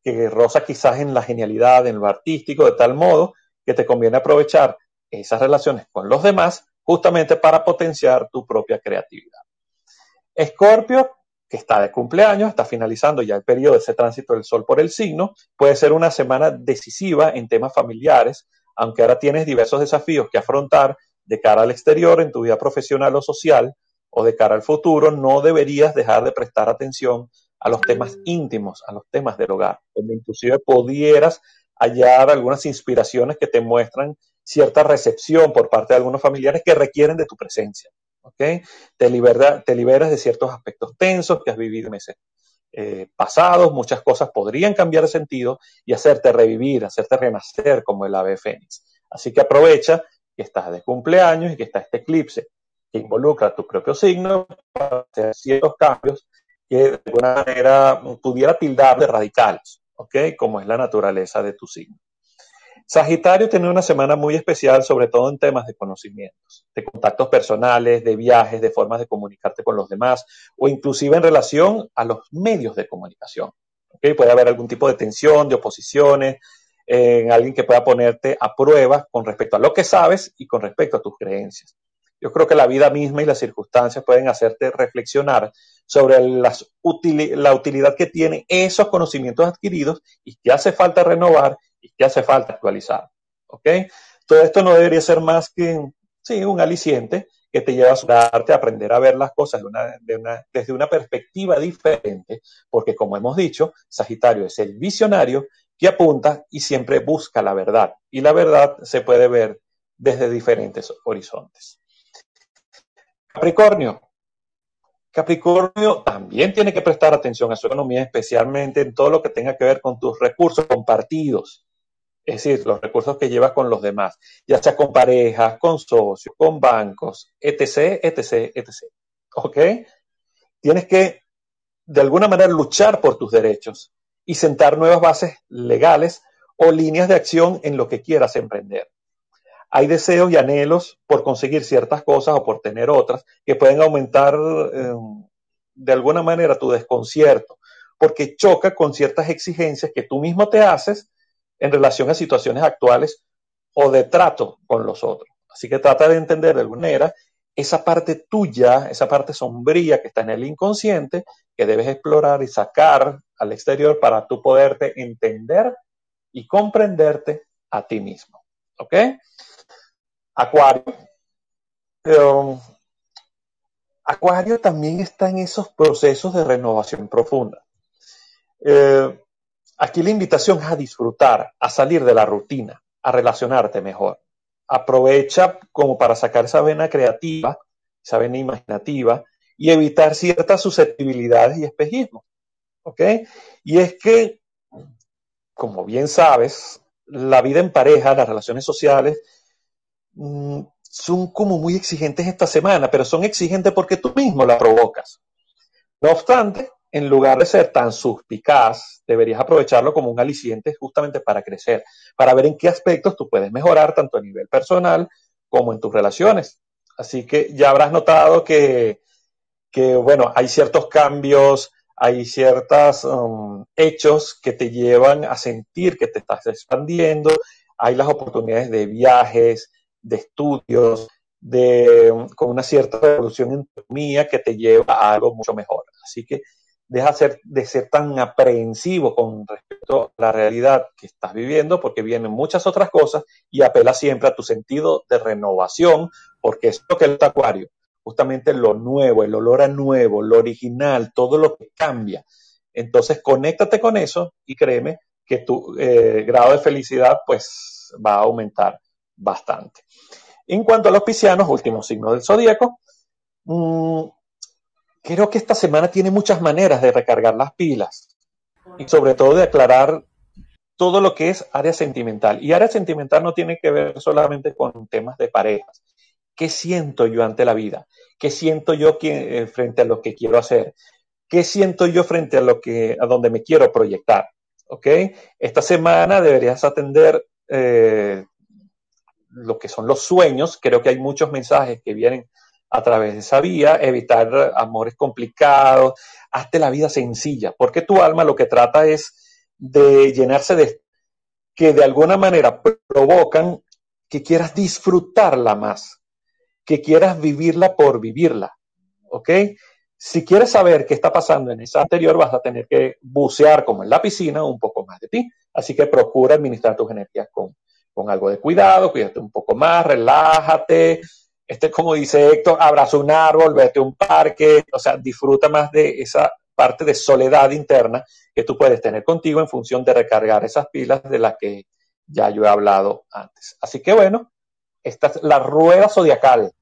que roza quizás en la genialidad, en lo artístico, de tal modo que te conviene aprovechar esas relaciones con los demás justamente para potenciar tu propia creatividad. Escorpio, que está de cumpleaños, está finalizando ya el periodo de ese tránsito del Sol por el signo, puede ser una semana decisiva en temas familiares, aunque ahora tienes diversos desafíos que afrontar de cara al exterior en tu vida profesional o social o de cara al futuro, no deberías dejar de prestar atención a los temas íntimos, a los temas del hogar, donde inclusive pudieras hallar algunas inspiraciones que te muestran cierta recepción por parte de algunos familiares que requieren de tu presencia. ¿okay? Te, libera, te liberas de ciertos aspectos tensos que has vivido meses eh, pasados, muchas cosas podrían cambiar de sentido y hacerte revivir, hacerte renacer como el ave fénix. Así que aprovecha que estás de cumpleaños y que está este eclipse que involucra tu propio signo para hacer ciertos cambios que de alguna manera pudiera tildar de radicales, ¿ok? Como es la naturaleza de tu signo. Sagitario tiene una semana muy especial, sobre todo en temas de conocimientos, de contactos personales, de viajes, de formas de comunicarte con los demás o inclusive en relación a los medios de comunicación. ¿okay? Puede haber algún tipo de tensión, de oposiciones, en alguien que pueda ponerte a prueba con respecto a lo que sabes y con respecto a tus creencias. Yo creo que la vida misma y las circunstancias pueden hacerte reflexionar sobre la utilidad que tienen esos conocimientos adquiridos y que hace falta renovar y que hace falta actualizar. ¿Ok? Todo esto no debería ser más que sí, un aliciente que te lleva a darte a aprender a ver las cosas desde una perspectiva diferente, porque como hemos dicho, Sagitario es el visionario que apunta y siempre busca la verdad. Y la verdad se puede ver desde diferentes horizontes. Capricornio. Capricornio también tiene que prestar atención a su economía, especialmente en todo lo que tenga que ver con tus recursos compartidos. Es decir, los recursos que llevas con los demás, ya sea con parejas, con socios, con bancos, etc., etc., etc. ¿Ok? Tienes que, de alguna manera, luchar por tus derechos y sentar nuevas bases legales o líneas de acción en lo que quieras emprender. Hay deseos y anhelos por conseguir ciertas cosas o por tener otras que pueden aumentar eh, de alguna manera tu desconcierto, porque choca con ciertas exigencias que tú mismo te haces en relación a situaciones actuales o de trato con los otros. Así que trata de entender de alguna manera esa parte tuya, esa parte sombría que está en el inconsciente, que debes explorar y sacar al exterior para tú poderte entender y comprenderte a ti mismo. ¿Ok? Acuario. Pero, Acuario también está en esos procesos de renovación profunda. Eh, aquí la invitación es a disfrutar, a salir de la rutina, a relacionarte mejor aprovecha como para sacar esa vena creativa, esa vena imaginativa y evitar ciertas susceptibilidades y espejismos. ¿Ok? Y es que, como bien sabes, la vida en pareja, las relaciones sociales, mm, son como muy exigentes esta semana, pero son exigentes porque tú mismo la provocas. No obstante, en lugar de ser tan suspicaz, deberías aprovecharlo como un aliciente justamente para crecer, para ver en qué aspectos tú puedes mejorar tanto a nivel personal como en tus relaciones. Así que ya habrás notado que, bueno, hay ciertos cambios, hay ciertos um, hechos que te llevan a sentir que te estás expandiendo, hay las oportunidades de viajes, de estudios, de, um, con una cierta evolución en tu economía que te lleva a algo mucho mejor. Así que deja de ser tan aprehensivo con respecto a la realidad que estás viviendo, porque vienen muchas otras cosas y apela siempre a tu sentido de renovación, porque es lo que el acuario. justamente lo nuevo, el olor a nuevo, lo original, todo lo que cambia. Entonces, conéctate con eso y créeme que tu eh, grado de felicidad pues va a aumentar bastante. En cuanto a los piscianos, último signo del zodíaco, mmm, creo que esta semana tiene muchas maneras de recargar las pilas y sobre todo de aclarar todo lo que es área sentimental. Y área sentimental no tiene que ver solamente con temas de parejas. ¿Qué siento yo ante la vida? ¿Qué siento yo eh, frente a lo que quiero hacer? ¿Qué siento yo frente a lo que a donde me quiero proyectar? ¿Ok? Esta semana deberías atender eh, lo que son los sueños. Creo que hay muchos mensajes que vienen a través de esa vía, evitar amores complicados, hazte la vida sencilla, porque tu alma lo que trata es de llenarse de que de alguna manera provocan que quieras disfrutarla más, que quieras vivirla por vivirla, ¿ok? Si quieres saber qué está pasando en esa anterior, vas a tener que bucear como en la piscina un poco más de ti. Así que procura administrar tus energías con, con algo de cuidado, cuídate un poco más, relájate, este, como dice Héctor, abraza un árbol, vete a un parque, o sea, disfruta más de esa parte de soledad interna que tú puedes tener contigo en función de recargar esas pilas de las que ya yo he hablado antes. Así que bueno, esta es la rueda zodiacal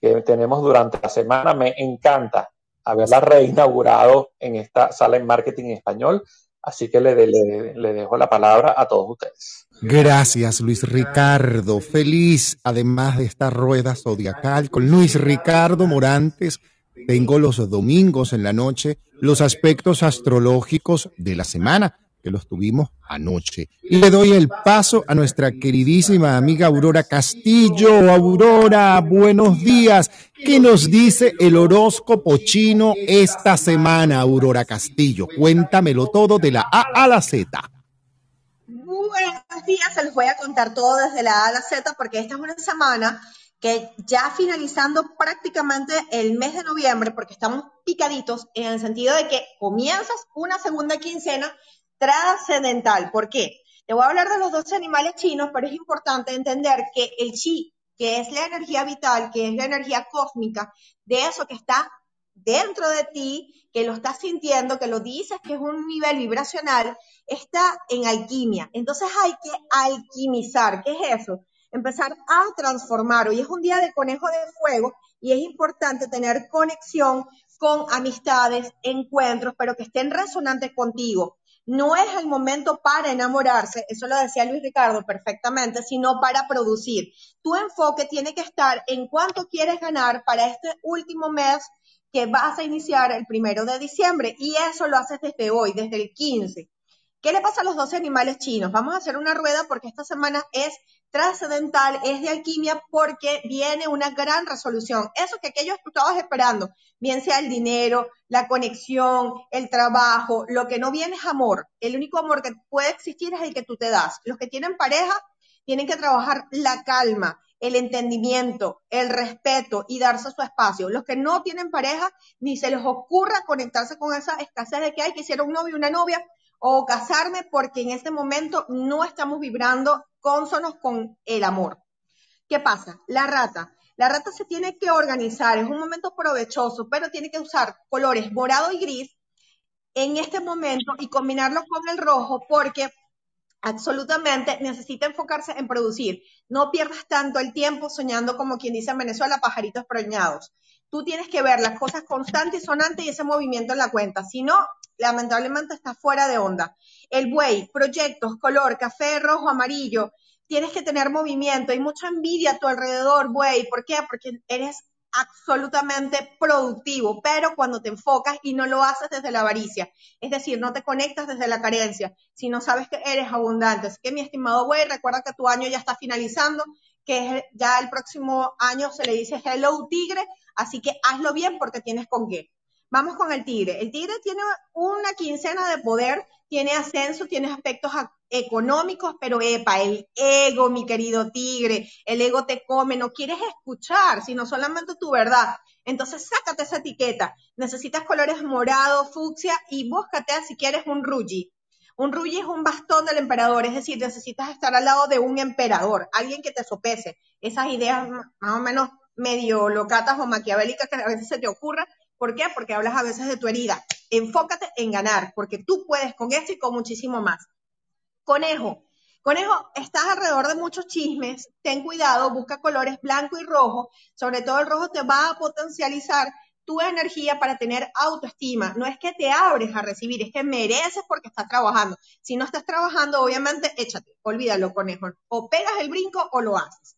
que tenemos durante la semana. Me encanta haberla reinaugurado en esta sala en marketing en español. Así que le, le, le dejo la palabra a todos ustedes. Gracias, Luis Ricardo. Feliz, además de esta rueda zodiacal, con Luis Ricardo Morantes. Tengo los domingos en la noche los aspectos astrológicos de la semana, que los tuvimos anoche. Y le doy el paso a nuestra queridísima amiga Aurora Castillo. Aurora, buenos días. ¿Qué nos dice el horóscopo chino esta semana, Aurora Castillo? Cuéntamelo todo de la A a la Z buenos días, se los voy a contar todo desde la A a la Z porque esta es una semana que ya finalizando prácticamente el mes de noviembre, porque estamos picaditos en el sentido de que comienzas una segunda quincena trascendental. ¿Por qué? Te voy a hablar de los 12 animales chinos, pero es importante entender que el chi, que es la energía vital, que es la energía cósmica, de eso que está dentro de ti, que lo estás sintiendo, que lo dices, que es un nivel vibracional, está en alquimia. Entonces hay que alquimizar. ¿Qué es eso? Empezar a transformar. Hoy es un día de conejo de fuego y es importante tener conexión con amistades, encuentros, pero que estén resonantes contigo. No es el momento para enamorarse, eso lo decía Luis Ricardo perfectamente, sino para producir. Tu enfoque tiene que estar en cuánto quieres ganar para este último mes que vas a iniciar el primero de diciembre y eso lo haces desde hoy, desde el 15. ¿Qué le pasa a los 12 animales chinos? Vamos a hacer una rueda porque esta semana es trascendental, es de alquimia porque viene una gran resolución. Eso que aquellos que estabas esperando, bien sea el dinero, la conexión, el trabajo, lo que no viene es amor. El único amor que puede existir es el que tú te das. Los que tienen pareja tienen que trabajar la calma, el entendimiento, el respeto y darse su espacio. Los que no tienen pareja, ni se les ocurra conectarse con esa escasez de que hay que hiciera un novio y una novia, o casarme porque en este momento no estamos vibrando cónsonos con el amor. ¿Qué pasa? La rata. La rata se tiene que organizar, es un momento provechoso, pero tiene que usar colores morado y gris en este momento y combinarlos con el rojo porque absolutamente necesita enfocarse en producir. No pierdas tanto el tiempo soñando como quien dice en Venezuela, pajaritos preñados. Tú tienes que ver las cosas constantes y sonantes y ese movimiento en la cuenta. Si no, lamentablemente está fuera de onda. El buey, proyectos, color, café, rojo, amarillo. Tienes que tener movimiento. Hay mucha envidia a tu alrededor, buey. ¿Por qué? Porque eres absolutamente productivo, pero cuando te enfocas y no lo haces desde la avaricia, es decir, no te conectas desde la carencia, si no sabes que eres abundante. Así que mi estimado buey, recuerda que tu año ya está finalizando, que ya el próximo año se le dice hello tigre, así que hazlo bien porque tienes con qué. Vamos con el tigre. El tigre tiene una quincena de poder, tiene ascenso, tiene aspectos económicos, pero epa, el ego, mi querido tigre, el ego te come, no quieres escuchar, sino solamente tu verdad. Entonces, sácate esa etiqueta. Necesitas colores morado, fucsia y búscate si quieres un ruji. Un ruji es un bastón del emperador, es decir, necesitas estar al lado de un emperador, alguien que te sopese. Esas ideas más o menos medio locatas o maquiavélicas que a veces se te ocurra. ¿Por qué? Porque hablas a veces de tu herida. Enfócate en ganar, porque tú puedes con esto y con muchísimo más. Conejo. Conejo, estás alrededor de muchos chismes, ten cuidado, busca colores blanco y rojo, sobre todo el rojo te va a potencializar tu energía para tener autoestima. No es que te abres a recibir, es que mereces porque estás trabajando. Si no estás trabajando, obviamente, échate, olvídalo, conejo. O pegas el brinco o lo haces.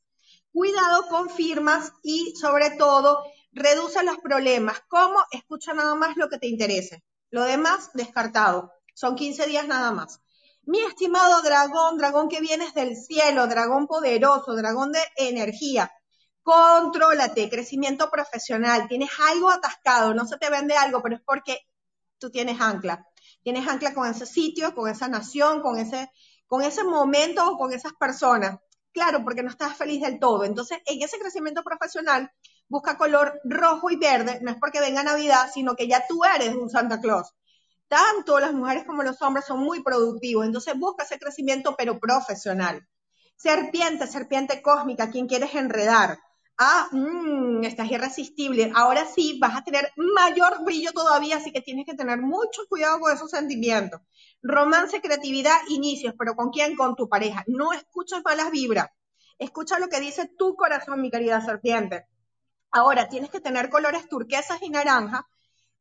Cuidado con firmas y sobre todo, reduce los problemas. ¿Cómo? Escucha nada más lo que te interese. Lo demás, descartado. Son 15 días nada más. Mi estimado dragón, dragón que vienes del cielo, dragón poderoso, dragón de energía, contrólate, crecimiento profesional, tienes algo atascado, no se te vende algo, pero es porque tú tienes ancla. Tienes ancla con ese sitio, con esa nación, con ese, con ese momento o con esas personas. Claro, porque no estás feliz del todo. Entonces, en ese crecimiento profesional, busca color rojo y verde, no es porque venga Navidad, sino que ya tú eres un Santa Claus tanto las mujeres como los hombres son muy productivos. Entonces busca ese crecimiento, pero profesional. Serpiente, serpiente cósmica, ¿quién quieres enredar? Ah, mmm, estás irresistible. Ahora sí vas a tener mayor brillo todavía, así que tienes que tener mucho cuidado con esos sentimientos. Romance, creatividad, inicios, pero ¿con quién? Con tu pareja. No escuches malas vibras. Escucha lo que dice tu corazón, mi querida serpiente. Ahora, tienes que tener colores turquesas y naranja.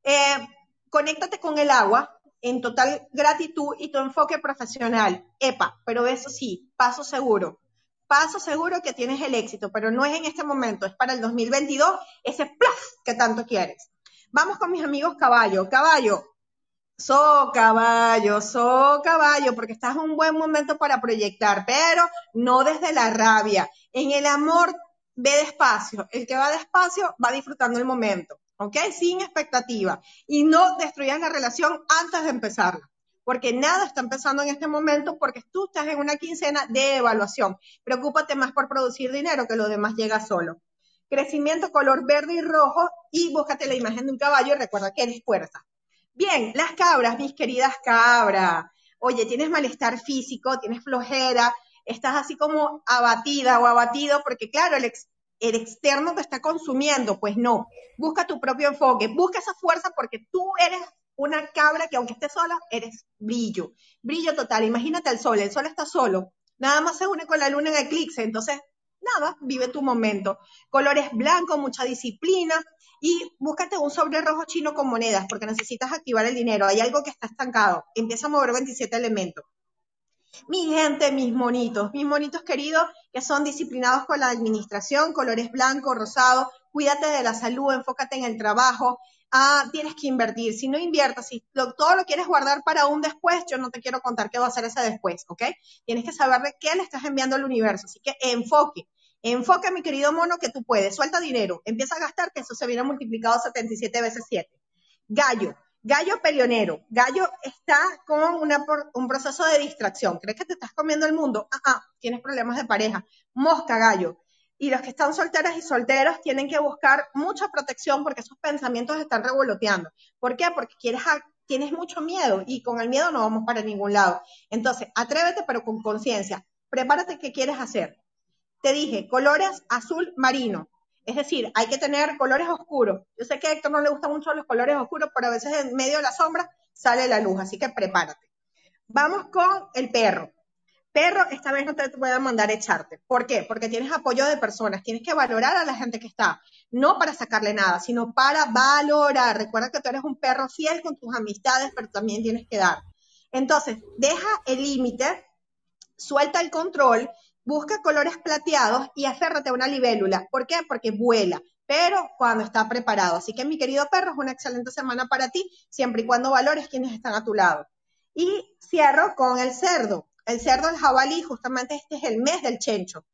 Eh, conéctate con el agua en total gratitud y tu enfoque profesional. Epa, pero eso sí, paso seguro. Paso seguro que tienes el éxito, pero no es en este momento, es para el 2022, ese plus que tanto quieres. Vamos con mis amigos caballo. Caballo, so caballo, so caballo, porque estás en un buen momento para proyectar, pero no desde la rabia. En el amor, ve despacio. El que va despacio va disfrutando el momento. ¿ok? Sin expectativa. Y no destruyas la relación antes de empezarla, porque nada está empezando en este momento porque tú estás en una quincena de evaluación. Preocúpate más por producir dinero que lo demás llega solo. Crecimiento color verde y rojo y búscate la imagen de un caballo y recuerda que eres fuerza. Bien, las cabras, mis queridas cabras. Oye, tienes malestar físico, tienes flojera, estás así como abatida o abatido porque claro, el, externo te está consumiendo, pues no. Busca tu propio enfoque, busca esa fuerza porque tú eres una cabra que aunque estés sola, eres brillo, brillo total. Imagínate el sol, el sol está solo, nada más se une con la luna en eclipse, entonces nada, vive tu momento. Colores blancos, mucha disciplina y búscate un sobre rojo chino con monedas porque necesitas activar el dinero. Hay algo que está estancado, empieza a mover 27 elementos. Mi gente, mis monitos, mis monitos queridos que son disciplinados con la administración, colores blanco, rosado, cuídate de la salud, enfócate en el trabajo, ah, tienes que invertir. Si no inviertas, si todo lo quieres guardar para un después, yo no te quiero contar qué va a hacer ese después, ¿ok? Tienes que saber de qué le estás enviando al universo. Así que enfoque. Enfoque, mi querido mono, que tú puedes. Suelta dinero. Empieza a gastar, que eso se viene multiplicado 77 veces 7. Gallo. Gallo peleonero. Gallo está con un proceso de distracción. ¿Crees que te estás comiendo el mundo? Ah, tienes problemas de pareja. Mosca, gallo. Y los que están solteras y solteros tienen que buscar mucha protección porque esos pensamientos están revoloteando. ¿Por qué? Porque quieres tienes mucho miedo y con el miedo no vamos para ningún lado. Entonces, atrévete pero con conciencia. Prepárate qué quieres hacer. Te dije, colores azul marino. Es decir, hay que tener colores oscuros. Yo sé que a Héctor no le gustan mucho los colores oscuros, pero a veces en medio de la sombra sale la luz, así que prepárate. Vamos con el perro. Perro, esta vez no te voy a mandar echarte. ¿Por qué? Porque tienes apoyo de personas. Tienes que valorar a la gente que está. No para sacarle nada, sino para valorar. Recuerda que tú eres un perro fiel con tus amistades, pero también tienes que dar. Entonces, deja el límite, suelta el control busca colores plateados y aférrate a una libélula. ¿Por qué? Porque vuela, pero cuando está preparado. Así que mi querido perro, es una excelente semana para ti, siempre y cuando valores quienes están a tu lado. Y cierro con el cerdo. El cerdo, el jabalí, justamente este es el mes del chencho.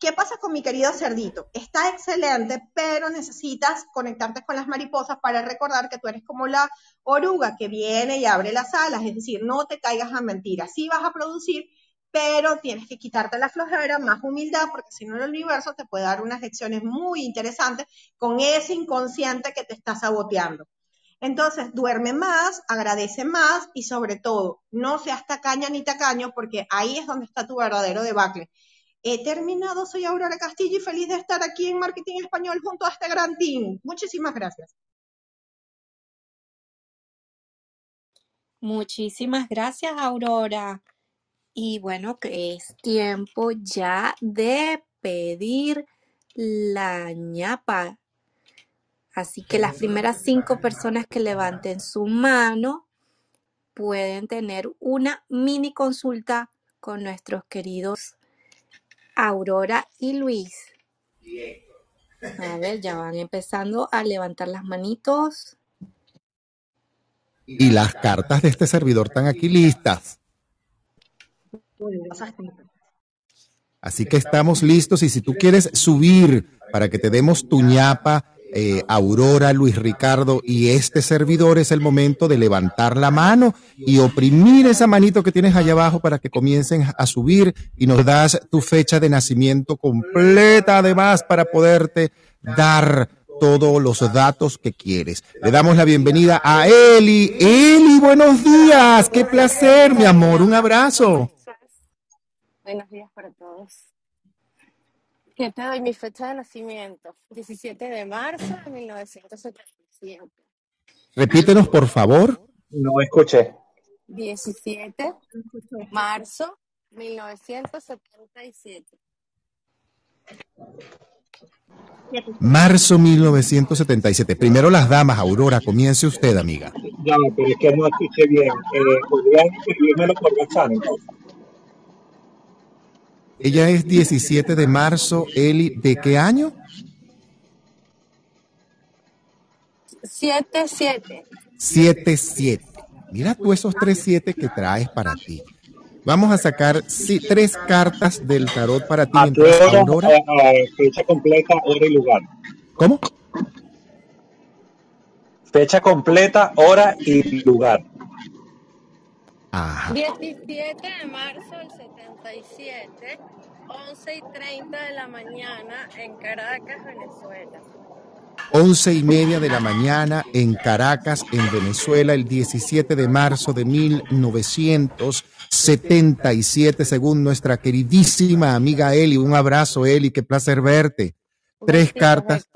¿Qué pasa con mi querido cerdito? Está excelente, pero necesitas conectarte con las mariposas para recordar que tú eres como la oruga que viene y abre las alas, es decir, no te caigas a mentiras. Sí vas a producir, pero tienes que quitarte la flojera, más humildad, porque si no el universo te puede dar unas lecciones muy interesantes con ese inconsciente que te está saboteando. Entonces, duerme más, agradece más y sobre todo, no seas tacaña ni tacaño porque ahí es donde está tu verdadero debacle. He terminado, soy Aurora Castillo y feliz de estar aquí en Marketing Español junto a este gran team. Muchísimas gracias. Muchísimas gracias, Aurora. Y bueno, que es tiempo ya de pedir la ñapa. Así que las primeras cinco personas que levanten su mano pueden tener una mini consulta con nuestros queridos Aurora y Luis. A ver, ya van empezando a levantar las manitos. Y las cartas de este servidor están aquí listas. Así que estamos listos y si tú quieres subir para que te demos tu ñapa, eh, Aurora, Luis Ricardo y este servidor, es el momento de levantar la mano y oprimir esa manito que tienes allá abajo para que comiencen a subir y nos das tu fecha de nacimiento completa además para poderte dar todos los datos que quieres. Le damos la bienvenida a Eli. Eli, buenos días. Qué placer, mi amor. Un abrazo. Buenos días para todos. ¿Qué te doy mi fecha de nacimiento? 17 de marzo de 1977. Repítenos, por favor. No escuché. 17 marzo 1977. Marzo 1977. Primero las damas, Aurora. Comience usted, amiga. Ya, pero es que no escuché bien. Eh, ¿Podrían escribírmelo por WhatsApp entonces? Ella es 17 de marzo. Eli, ¿de qué año? 77. 77. Mira tú esos tres siete que traes para ti. Vamos a sacar sí, tres cartas del tarot para ti. ¿A hora? Aurora. Eh, eh, fecha completa, hora y lugar. ¿Cómo? Fecha completa, hora y lugar. Ajá. 17 de marzo del 77, 11 y 30 de la mañana en Caracas, Venezuela. Once y media de la mañana en Caracas, en Venezuela, el 17 de marzo de 1977, según nuestra queridísima amiga Eli. Un abrazo, Eli, qué placer verte. Tres cartas.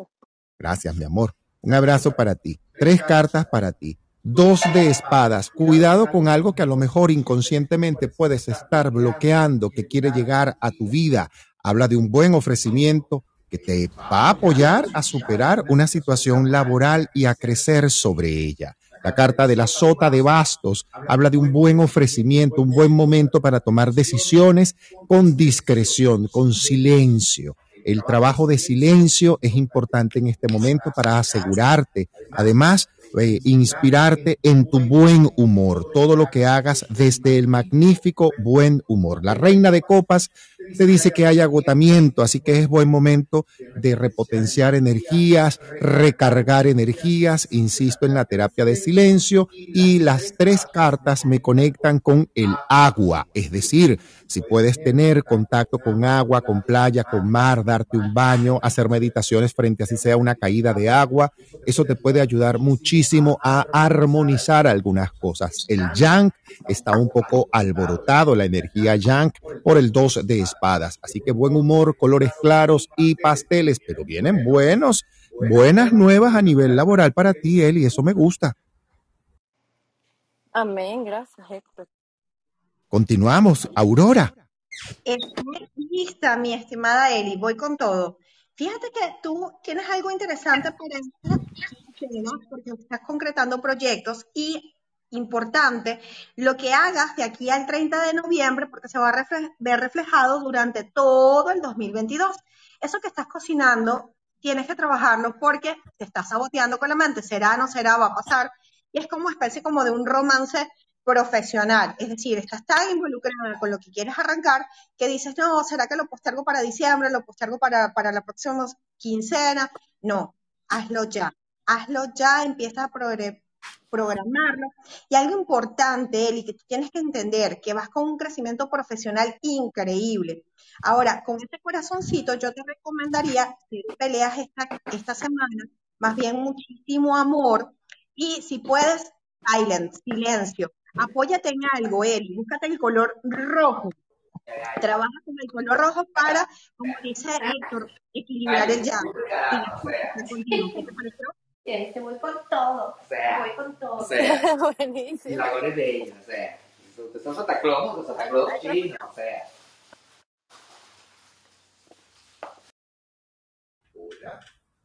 Gracias, mi amor. Un abrazo para ti. Tres cartas para ti. Dos de espadas. Cuidado con algo que a lo mejor inconscientemente puedes estar bloqueando, que quiere llegar a tu vida. Habla de un buen ofrecimiento que te va a apoyar a superar una situación laboral y a crecer sobre ella. La carta de la sota de bastos habla de un buen ofrecimiento, un buen momento para tomar decisiones con discreción, con silencio. El trabajo de silencio es importante en este momento para asegurarte, además, eh, inspirarte en tu buen humor, todo lo que hagas desde el magnífico buen humor. La reina de copas te dice que hay agotamiento, así que es buen momento de repotenciar energías, recargar energías, insisto en la terapia de silencio y las tres cartas me conectan con el agua, es decir, si puedes tener contacto con agua, con playa, con mar, darte un baño, hacer meditaciones frente a si sea una caída de agua, eso te puede ayudar muchísimo a armonizar algunas cosas. El yang está un poco alborotado, la energía yang, por el dos de espadas. Así que buen humor, colores claros y pasteles, pero vienen buenos, buenas nuevas a nivel laboral para ti, Eli, eso me gusta. Amén, gracias, Héctor. Continuamos, Aurora. Estoy lista, mi estimada Eli, voy con todo. Fíjate que tú tienes algo interesante para porque estás concretando proyectos y importante lo que hagas de aquí al 30 de noviembre, porque se va a ver reflejado durante todo el 2022. Eso que estás cocinando, tienes que trabajarlo porque te estás saboteando con la mente, será, no será, va a pasar, y es como especie como de un romance profesional, es decir, estás tan involucrada con lo que quieres arrancar que dices, no, ¿será que lo postergo para diciembre, lo postergo para, para la próxima quincena? No, hazlo ya, hazlo ya, empieza a progre- programarlo. Y algo importante, Eli, que tú tienes que entender, que vas con un crecimiento profesional increíble. Ahora, con ese corazoncito, yo te recomendaría, si peleas esta, esta semana, más bien muchísimo amor, y si puedes, silent, silencio. Apóyate en algo, Eli, búscate el color rojo. Trabaja con el color rojo para, como dice Héctor, equilibrar el llave. Y después, ya contigo, ¿qué te pareció? Este voy con todo. O sea, voy con todo. o sea, Buenísimo. la color es bella, o sea, ustedes son Santa Claus, Santa Claus chino, o sea. Hola,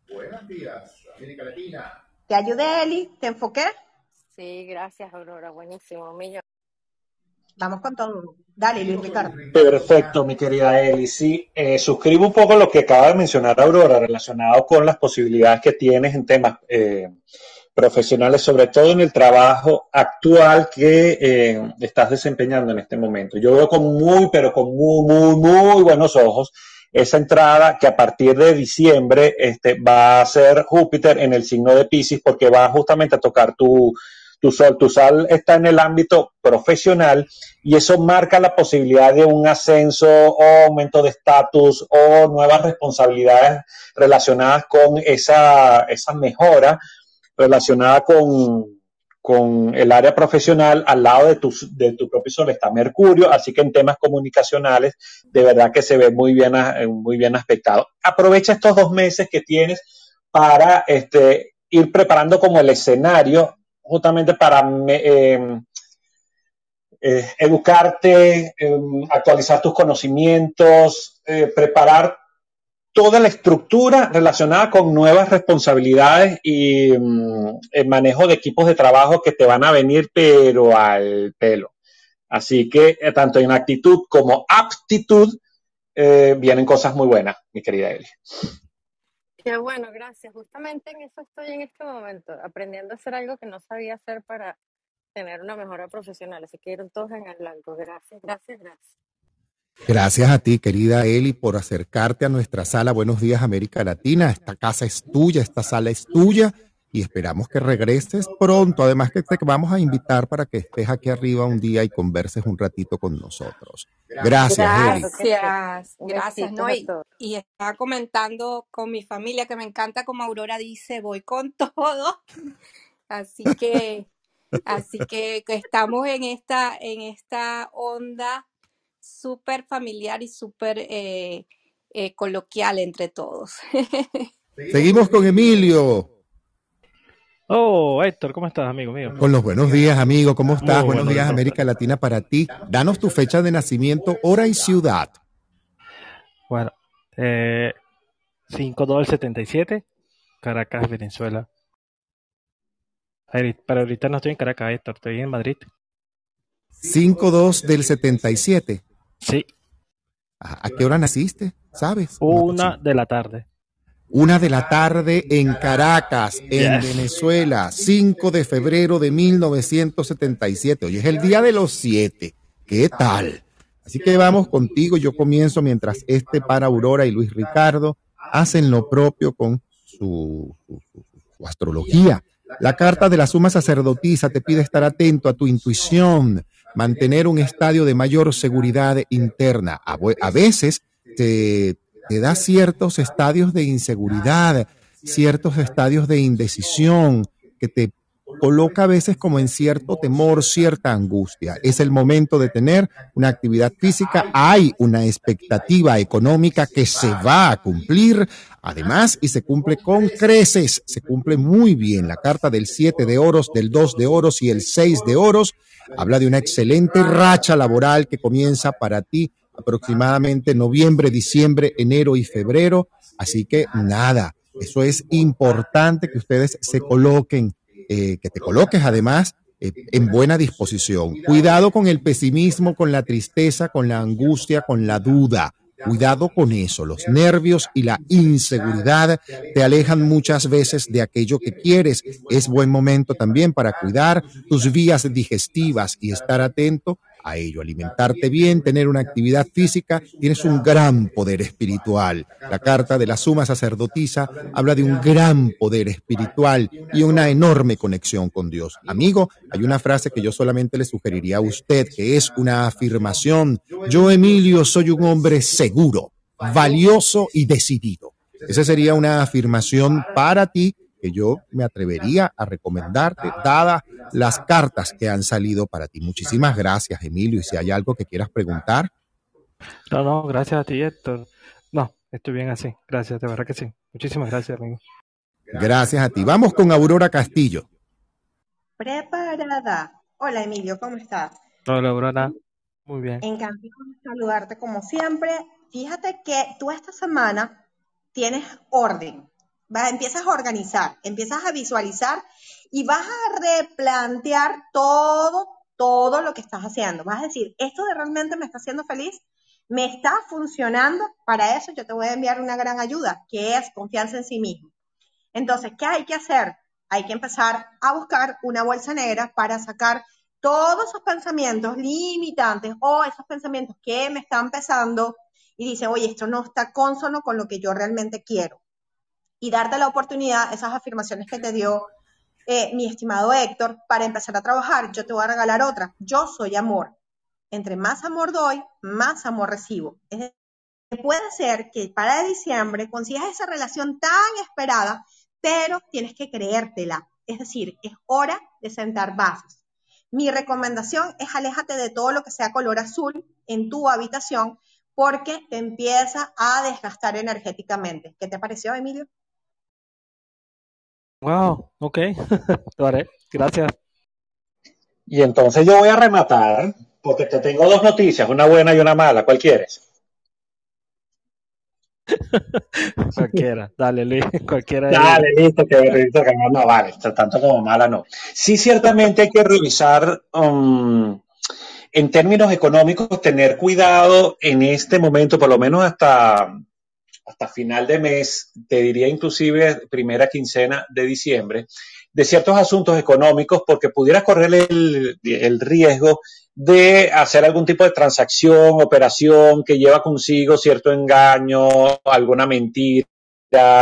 buenos días, América Latina. ¿Te ayudé, Eli? ¿Te enfoqué? Sí, gracias, Aurora. Buenísimo. Millón. Vamos con todo. Dale, Luis Ricardo. Perfecto, mi querida Eli. Sí, eh, suscribo un poco lo que acaba de mencionar Aurora relacionado con las posibilidades que tienes en temas eh, profesionales, sobre todo en el trabajo actual que eh, estás desempeñando en este momento. Yo veo con muy, pero con muy, muy, muy buenos ojos esa entrada que a partir de diciembre este, va a ser Júpiter en el signo de Pisces porque va justamente a tocar tu, tu sol. Tu sol está en el ámbito profesional y eso marca la posibilidad de un ascenso o aumento de estatus o nuevas responsabilidades relacionadas con esa, esa mejora relacionada con, con el área profesional al lado de tu, de tu propio sol está Mercurio, así que en temas comunicacionales de verdad que se ve muy bien, muy bien aspectado. Aprovecha estos dos meses que tienes para este, ir preparando como el escenario justamente para eh, eh, educarte, eh, actualizar tus conocimientos, preparar toda la estructura relacionada con nuevas responsabilidades y mm, el manejo de equipos de trabajo que te van a venir pero al pelo. Así que tanto en actitud como aptitud vienen cosas muy buenas, mi querida Eli. Qué bueno, gracias. Justamente en eso estoy en este momento, aprendiendo a hacer algo que no sabía hacer para tener una mejora profesional. Así que ir todos en el blanco. Gracias, gracias, gracias. Gracias a ti, querida Eli, por acercarte a nuestra sala. Buenos días, América Latina. Esta casa es tuya, esta sala es tuya y esperamos que regreses pronto. Además que te vamos a invitar para que estés aquí arriba un día y converses un ratito con nosotros. Gracias. Gracias, gracias. Besitos ¿no? a Y, y estaba comentando con mi familia que me encanta como Aurora dice, voy con todo. Así que, así que, que estamos en esta, en esta onda súper familiar y súper eh, eh, coloquial entre todos. Seguimos con Emilio. Oh, Héctor, ¿cómo estás, amigo mío? Con los buenos días, amigo. ¿Cómo estás? Muy buenos días. América Latina, para ti. Danos tu fecha de nacimiento, hora y ciudad. Bueno, eh, 5 del 77, Caracas, Venezuela. Pero ahorita no estoy en Caracas, Héctor, estoy en Madrid. 5-2 del 77. Sí. ¿A qué hora naciste? ¿Sabes? Una de la tarde. Una de la tarde en Caracas, en Yes. Venezuela, 5 de febrero de 1977. Hoy es el día de los siete. ¿Qué tal? Así que vamos contigo. Yo comienzo mientras este para Aurora y Luis Ricardo hacen lo propio con su, su- astrología. La carta de la suma sacerdotisa te pide estar atento a tu intuición, mantener un estadio de mayor seguridad interna. A, a veces te, te da ciertos estadios de inseguridad, ciertos estadios de indecisión, que te coloca a veces como en cierto temor, cierta angustia. Es el momento de tener una actividad física. Hay una expectativa económica que se va a cumplir, además, y se cumple con creces. Se cumple muy bien. La carta del 7 de oros, del 2 de oros y el 6 de oros habla de una excelente racha laboral que comienza para ti aproximadamente noviembre, diciembre, enero y febrero. Así que nada, eso es importante que ustedes se coloquen, eh, que te coloques además eh, en buena disposición. Cuidado con el pesimismo, con la tristeza, con la angustia, con la duda. Cuidado con eso. Los nervios y la inseguridad te alejan muchas veces de aquello que quieres. Es buen momento también para cuidar tus vías digestivas y estar atento a ello. Alimentarte bien, tener una actividad física, tienes un gran poder espiritual. La carta de la suma sacerdotisa habla de un gran poder espiritual y una enorme conexión con Dios. Amigo, hay una frase que yo solamente le sugeriría a usted, que es una afirmación. Yo, Emilio, soy un hombre seguro, valioso y decidido. Esa sería una afirmación para ti que yo me atrevería a recomendarte, dadas las cartas que han salido para ti. Muchísimas gracias, Emilio. Y si hay algo que quieras preguntar, No, no, gracias a ti, Héctor. No, estoy bien así. Gracias, de verdad que sí. Muchísimas gracias, amigo. Gracias a ti. Vamos con Aurora Castillo. Preparada. Hola Emilio, ¿cómo estás? Hola, Aurora. Muy bien. Encantado de saludarte como siempre. Fíjate que tú esta semana tienes orden. Vas, empiezas a organizar, empiezas a visualizar y vas a replantear todo, todo lo que estás haciendo. Vas a decir, ¿esto de realmente me está haciendo feliz? ¿Me está funcionando? Para eso yo te voy a enviar una gran ayuda, que es confianza en sí mismo. Entonces, ¿qué hay que hacer? Hay que empezar a buscar una bolsa negra para sacar todos esos pensamientos limitantes o esos pensamientos que me están pesando y dice, oye, esto no está consono con lo que yo realmente quiero. Y darte la oportunidad, esas afirmaciones que te dio eh, mi estimado Héctor, para empezar a trabajar. Yo te voy a regalar otra. Yo soy amor. Entre más amor doy, más amor recibo. Es decir, puede ser que para diciembre consigas esa relación tan esperada, pero tienes que creértela. Es decir, es hora de sentar bases. Mi recomendación es aléjate de todo lo que sea color azul en tu habitación porque te empieza a desgastar energéticamente. ¿Qué te pareció, Emilio? Wow, ok. Lo haré. Gracias. Y entonces yo voy a rematar, porque te tengo dos noticias, una buena y una mala. ¿Cuál quieres? Cualquiera. Dale, Luis. Cualquiera. de- Dale, listo, que listo, que no, no vale, tanto como mala no. Sí, ciertamente hay que revisar, um, en términos económicos, tener cuidado en este momento, por lo menos hasta, hasta final de mes, te diría inclusive primera quincena de diciembre, de ciertos asuntos económicos, porque pudieras correr el, el riesgo de hacer algún tipo de transacción, operación que lleva consigo cierto engaño, alguna mentira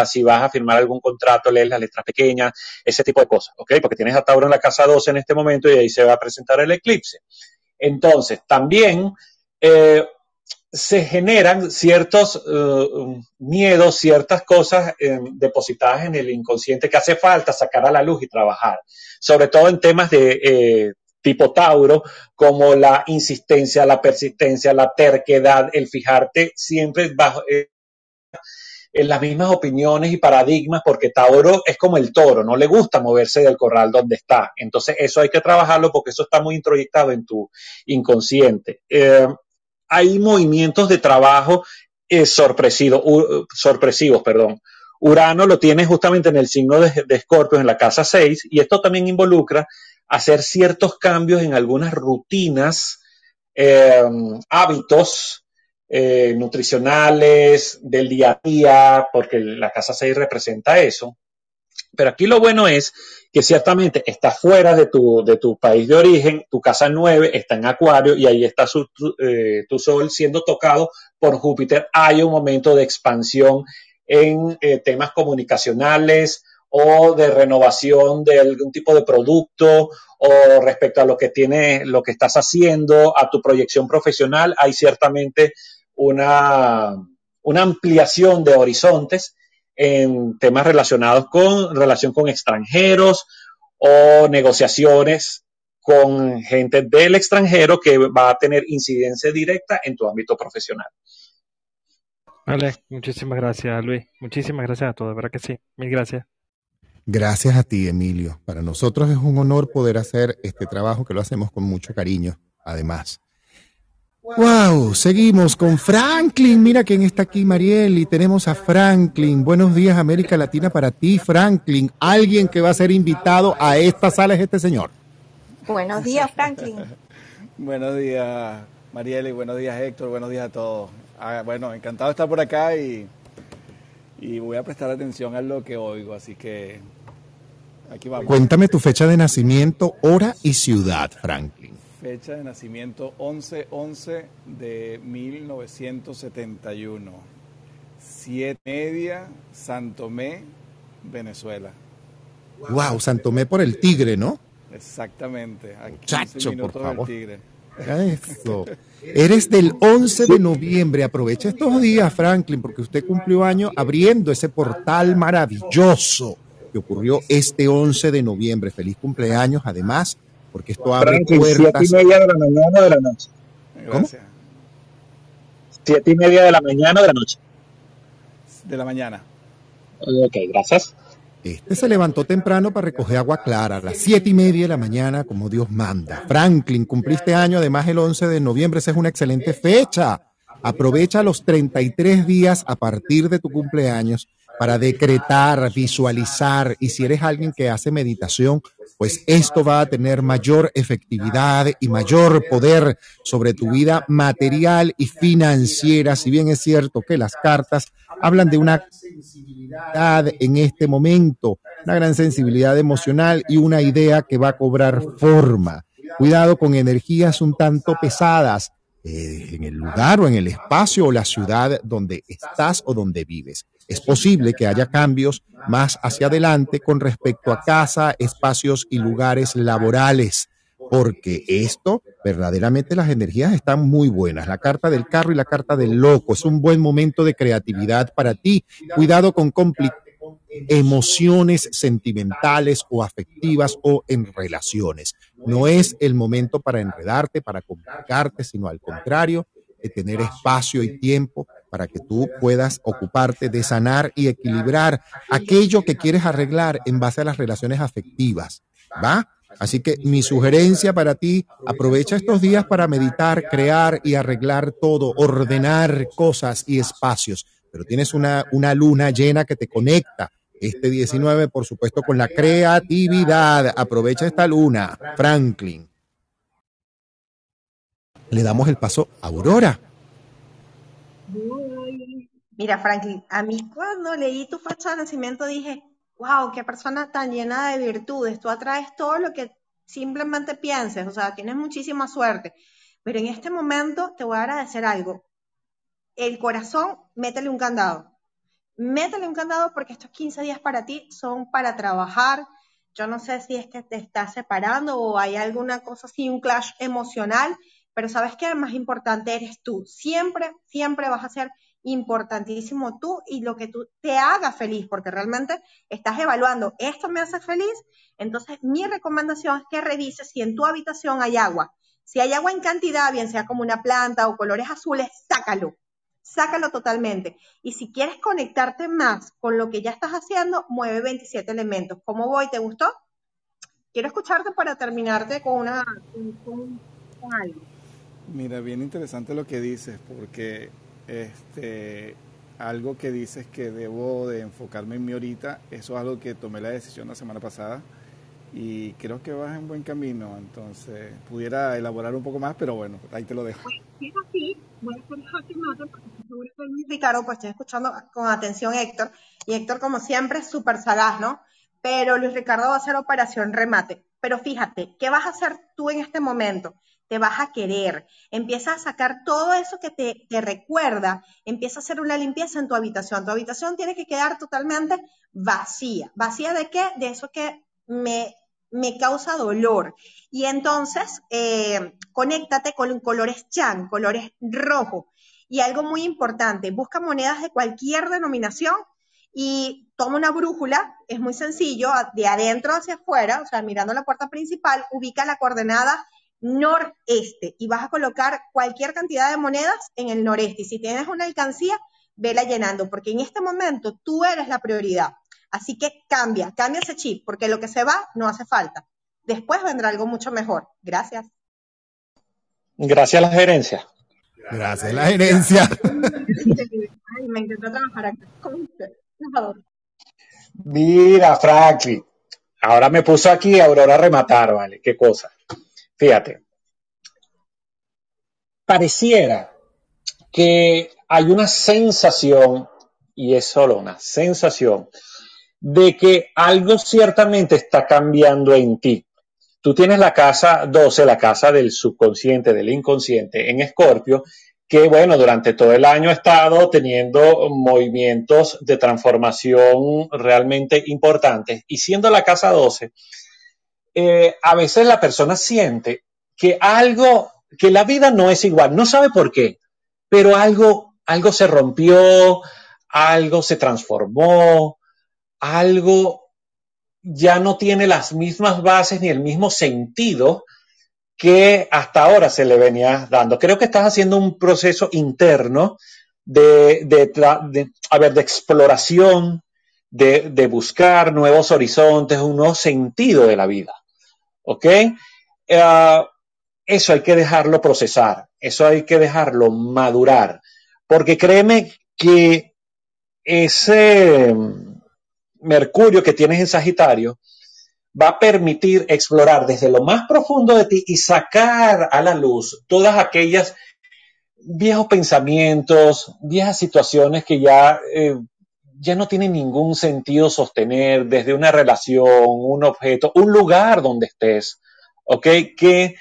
si vas a firmar algún contrato, lees las letras pequeñas, ese tipo de cosas, ¿ok? Porque tienes a Tauro en la casa 12 en este momento y ahí se va a presentar el eclipse. Entonces, también eh, se generan ciertos eh, miedos, ciertas cosas eh, depositadas en el inconsciente que hace falta sacar a la luz y trabajar, sobre todo en temas de eh, tipo Tauro, como la insistencia, la persistencia, la terquedad, el fijarte siempre bajo, en las mismas opiniones y paradigmas, porque Tauro es como el toro, no le gusta moverse del corral donde está. Entonces, eso hay que trabajarlo porque eso está muy introyectado en tu inconsciente. Hay movimientos de trabajo eh, u- sorpresivos. Perdón. Urano lo tiene justamente en el signo de, de Escorpio, en la casa 6, y esto también involucra hacer ciertos cambios en algunas rutinas, eh, hábitos, eh, nutricionales, del día a día, porque la casa 6 representa eso. Pero aquí lo bueno es que ciertamente está fuera de tu, de tu país de origen, tu casa 9 está en Acuario y ahí está su- tu, eh, tu Sol siendo tocado por Júpiter. Hay un momento de expansión en eh, temas comunicacionales o de renovación de algún tipo de producto o respecto a lo que tienes, lo que estás haciendo, a tu proyección profesional, hay ciertamente una, una ampliación de horizontes en temas relacionados con relación con extranjeros o negociaciones con gente del extranjero que va a tener incidencia directa en tu ámbito profesional. Vale, muchísimas gracias, Luis. Muchísimas gracias a todos, verdad que sí. Mil gracias. Gracias a ti, Emilio. Para nosotros es un honor poder hacer este trabajo que lo hacemos con mucho cariño, además. Wow, seguimos con Franklin. Mira quién está aquí, Mariel, y tenemos a Franklin. Buenos días, América Latina, para ti, Franklin. Alguien que va a ser invitado a esta sala es este señor. Buenos días, Franklin. Buenos días, Mariela, y buenos días, Héctor. Buenos días a todos. Ah, bueno, encantado de estar por acá y, y voy a prestar atención a lo que oigo, así que aquí vamos. Cuéntame tu fecha de nacimiento, hora y ciudad, Franklin. Fecha de nacimiento 11-11 de 1971. Siete media, Santomé, Venezuela. Wow, Santomé por el Tigre, ¿no? Exactamente. A 15 Chacho, por favor. del Tigre. Eso. Eres del 11 de noviembre. Aprovecha estos días, Franklin, porque usted cumplió año abriendo ese portal maravilloso que ocurrió este 11 de noviembre. Feliz cumpleaños, además, porque esto abre Franklin, siete y puertas. media de la mañana o de la noche. ¿Cómo? siete y media de la mañana o de la noche. De la mañana. Ok, gracias. Este se levantó temprano para recoger agua clara a las siete y media de la mañana, como Dios manda. Franklin, cumpliste año, además el 11 de noviembre, esa es una excelente fecha. Aprovecha los 33 días a partir de tu cumpleaños para decretar, visualizar y si eres alguien que hace meditación, pues esto va a tener mayor efectividad y mayor poder sobre tu vida material y financiera. Si bien es cierto que las cartas hablan de una sensibilidad en este momento, una gran sensibilidad emocional y una idea que va a cobrar forma. Cuidado con energías un tanto pesadas eh, en el lugar o en el espacio o la ciudad donde estás o donde vives. Es posible que haya cambios más hacia adelante con respecto a casa, espacios y lugares laborales, porque esto, verdaderamente las energías están muy buenas. La carta del carro y la carta del loco es un buen momento de creatividad para ti. Cuidado con emociones sentimentales o afectivas o en relaciones. No es el momento para enredarte, para complicarte, sino al contrario, de tener espacio y tiempo para que tú puedas ocuparte de sanar y equilibrar aquello que quieres arreglar en base a las relaciones afectivas. ¿Va? Así que mi sugerencia para ti, aprovecha estos días para meditar, crear y arreglar todo, ordenar cosas y espacios. Pero tienes una, una luna llena que te conecta este 19, por supuesto, con la creatividad. Aprovecha esta luna, Franklin. Le damos el paso a Aurora. Mira, Franklin, a mí cuando leí tu fecha de nacimiento dije, wow, qué persona tan llena de virtudes. Tú atraes todo lo que simplemente pienses, o sea, tienes muchísima suerte. Pero en este momento te voy a agradecer algo. El corazón, métele un candado métele un candado porque estos 15 días para ti son para trabajar. Yo no sé si es que te estás separando o hay alguna cosa así, un clash emocional, pero sabes que más importante eres tú. Siempre, siempre vas a ser importantísimo tú y lo que tú te haga feliz, porque realmente estás evaluando, esto me hace feliz, entonces mi recomendación es que revises si en tu habitación hay agua. Si hay agua en cantidad, bien sea como una planta o colores azules, sácalo sácalo totalmente. Y si quieres conectarte más con lo que ya estás haciendo, mueve 27 elementos. ¿Cómo voy? ¿Te gustó? Quiero escucharte para terminarte con, una, con, algo. Mira, bien interesante lo que dices, porque este, algo que dices que debo de enfocarme en mí ahorita, eso es algo que tomé la decisión la semana pasada y creo que vas en buen camino, entonces pudiera elaborar un poco más, pero bueno, ahí te lo dejo. Voy a hacer porque seguro que Luis Ricardo, pues estoy escuchando con atención Héctor, y Héctor como siempre es súper sagaz, ¿no? Pero Luis Ricardo va a hacer operación remate. Pero fíjate, ¿qué vas a hacer tú en este momento? Te vas a querer, empieza a sacar todo eso que te, te recuerda, empieza a hacer una limpieza en tu habitación. Tu habitación tiene que quedar totalmente vacía. ¿Vacía de qué? De eso que me, me causa dolor. Y entonces, eh, conéctate con colores chan, colores rojos. Y algo muy importante, busca monedas de cualquier denominación y toma una brújula, es muy sencillo, de adentro hacia afuera, o sea, mirando la puerta principal, ubica la coordenada noreste y vas a colocar cualquier cantidad de monedas en el noreste. Y si tienes una alcancía, vela llenando, porque en este momento tú eres la prioridad. Así que cambia, cambia ese chip, porque lo que se va no hace falta. Después vendrá algo mucho mejor. Gracias. Gracias a la gerencia. Gracias a la gerencia. Ay, me encantó trabajar aquí Mira, Franklin, ahora me puso aquí Aurora a rematar, ¿vale? Qué cosa. Fíjate. Pareciera que hay una sensación, y es solo una sensación, de que algo ciertamente está cambiando en ti. Tú tienes la casa 12, la casa del subconsciente, del inconsciente, en Escorpio, que bueno, durante todo el año ha estado teniendo movimientos de transformación realmente importantes. Y siendo la casa 12, eh, a veces la persona siente que algo, que la vida no es igual, no sabe por qué, pero algo, algo se rompió, algo se transformó, algo ya no tiene las mismas bases ni el mismo sentido que hasta ahora se le venía dando. Creo que estás haciendo un proceso interno de, de, de exploración, de, de, buscar nuevos horizontes, un nuevo sentido de la vida. ¿Ok? Uh, eso hay que dejarlo procesar, eso hay que dejarlo madurar, porque créeme que ese Mercurio que tienes en Sagitario va a permitir explorar desde lo más profundo de ti y sacar a la luz todas aquellas viejos pensamientos, viejas situaciones que ya, eh, ya no tienen ningún sentido sostener desde una relación, un objeto, un lugar donde estés, ¿ok? Que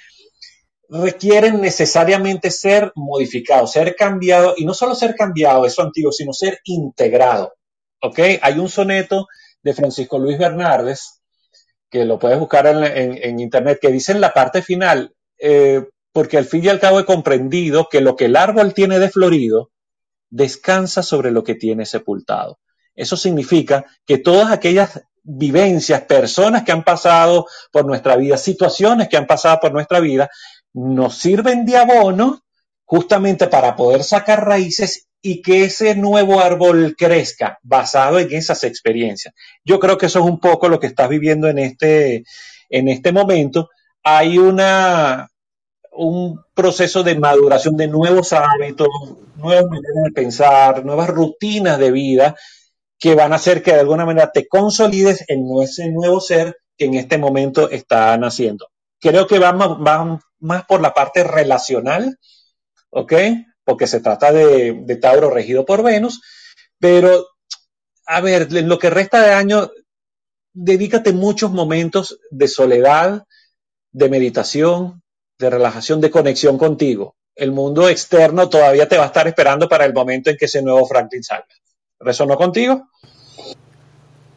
requieren necesariamente ser modificados, ser cambiados, y no solo ser cambiado, eso antiguo, sino ser integrado, ¿ok? Hay un soneto de Francisco Luis Bernardes, que lo puedes buscar en internet, que dice en la parte final, eh, porque al fin y al cabo he comprendido que lo que el árbol tiene de florido descansa sobre lo que tiene sepultado. Eso significa que todas aquellas vivencias, personas que han pasado por nuestra vida, situaciones que han pasado por nuestra vida, nos sirven de abono justamente para poder sacar raíces y que ese nuevo árbol crezca basado en esas experiencias. Yo creo que eso es un poco lo que estás viviendo en este, en este momento. Hay una, un proceso de maduración de nuevos hábitos, nuevas maneras de pensar, nuevas rutinas de vida que van a hacer que de alguna manera te consolides en ese nuevo ser que en este momento está naciendo. Creo que van, más por la parte relacional, ¿ok? Porque se trata de, de Tauro regido por Venus, pero a ver, en lo que resta de año, dedícate muchos momentos de soledad, de meditación, de relajación, de conexión contigo. El mundo externo todavía te va a estar esperando para el momento en que ese nuevo Franklin salga. ¿Resonó contigo?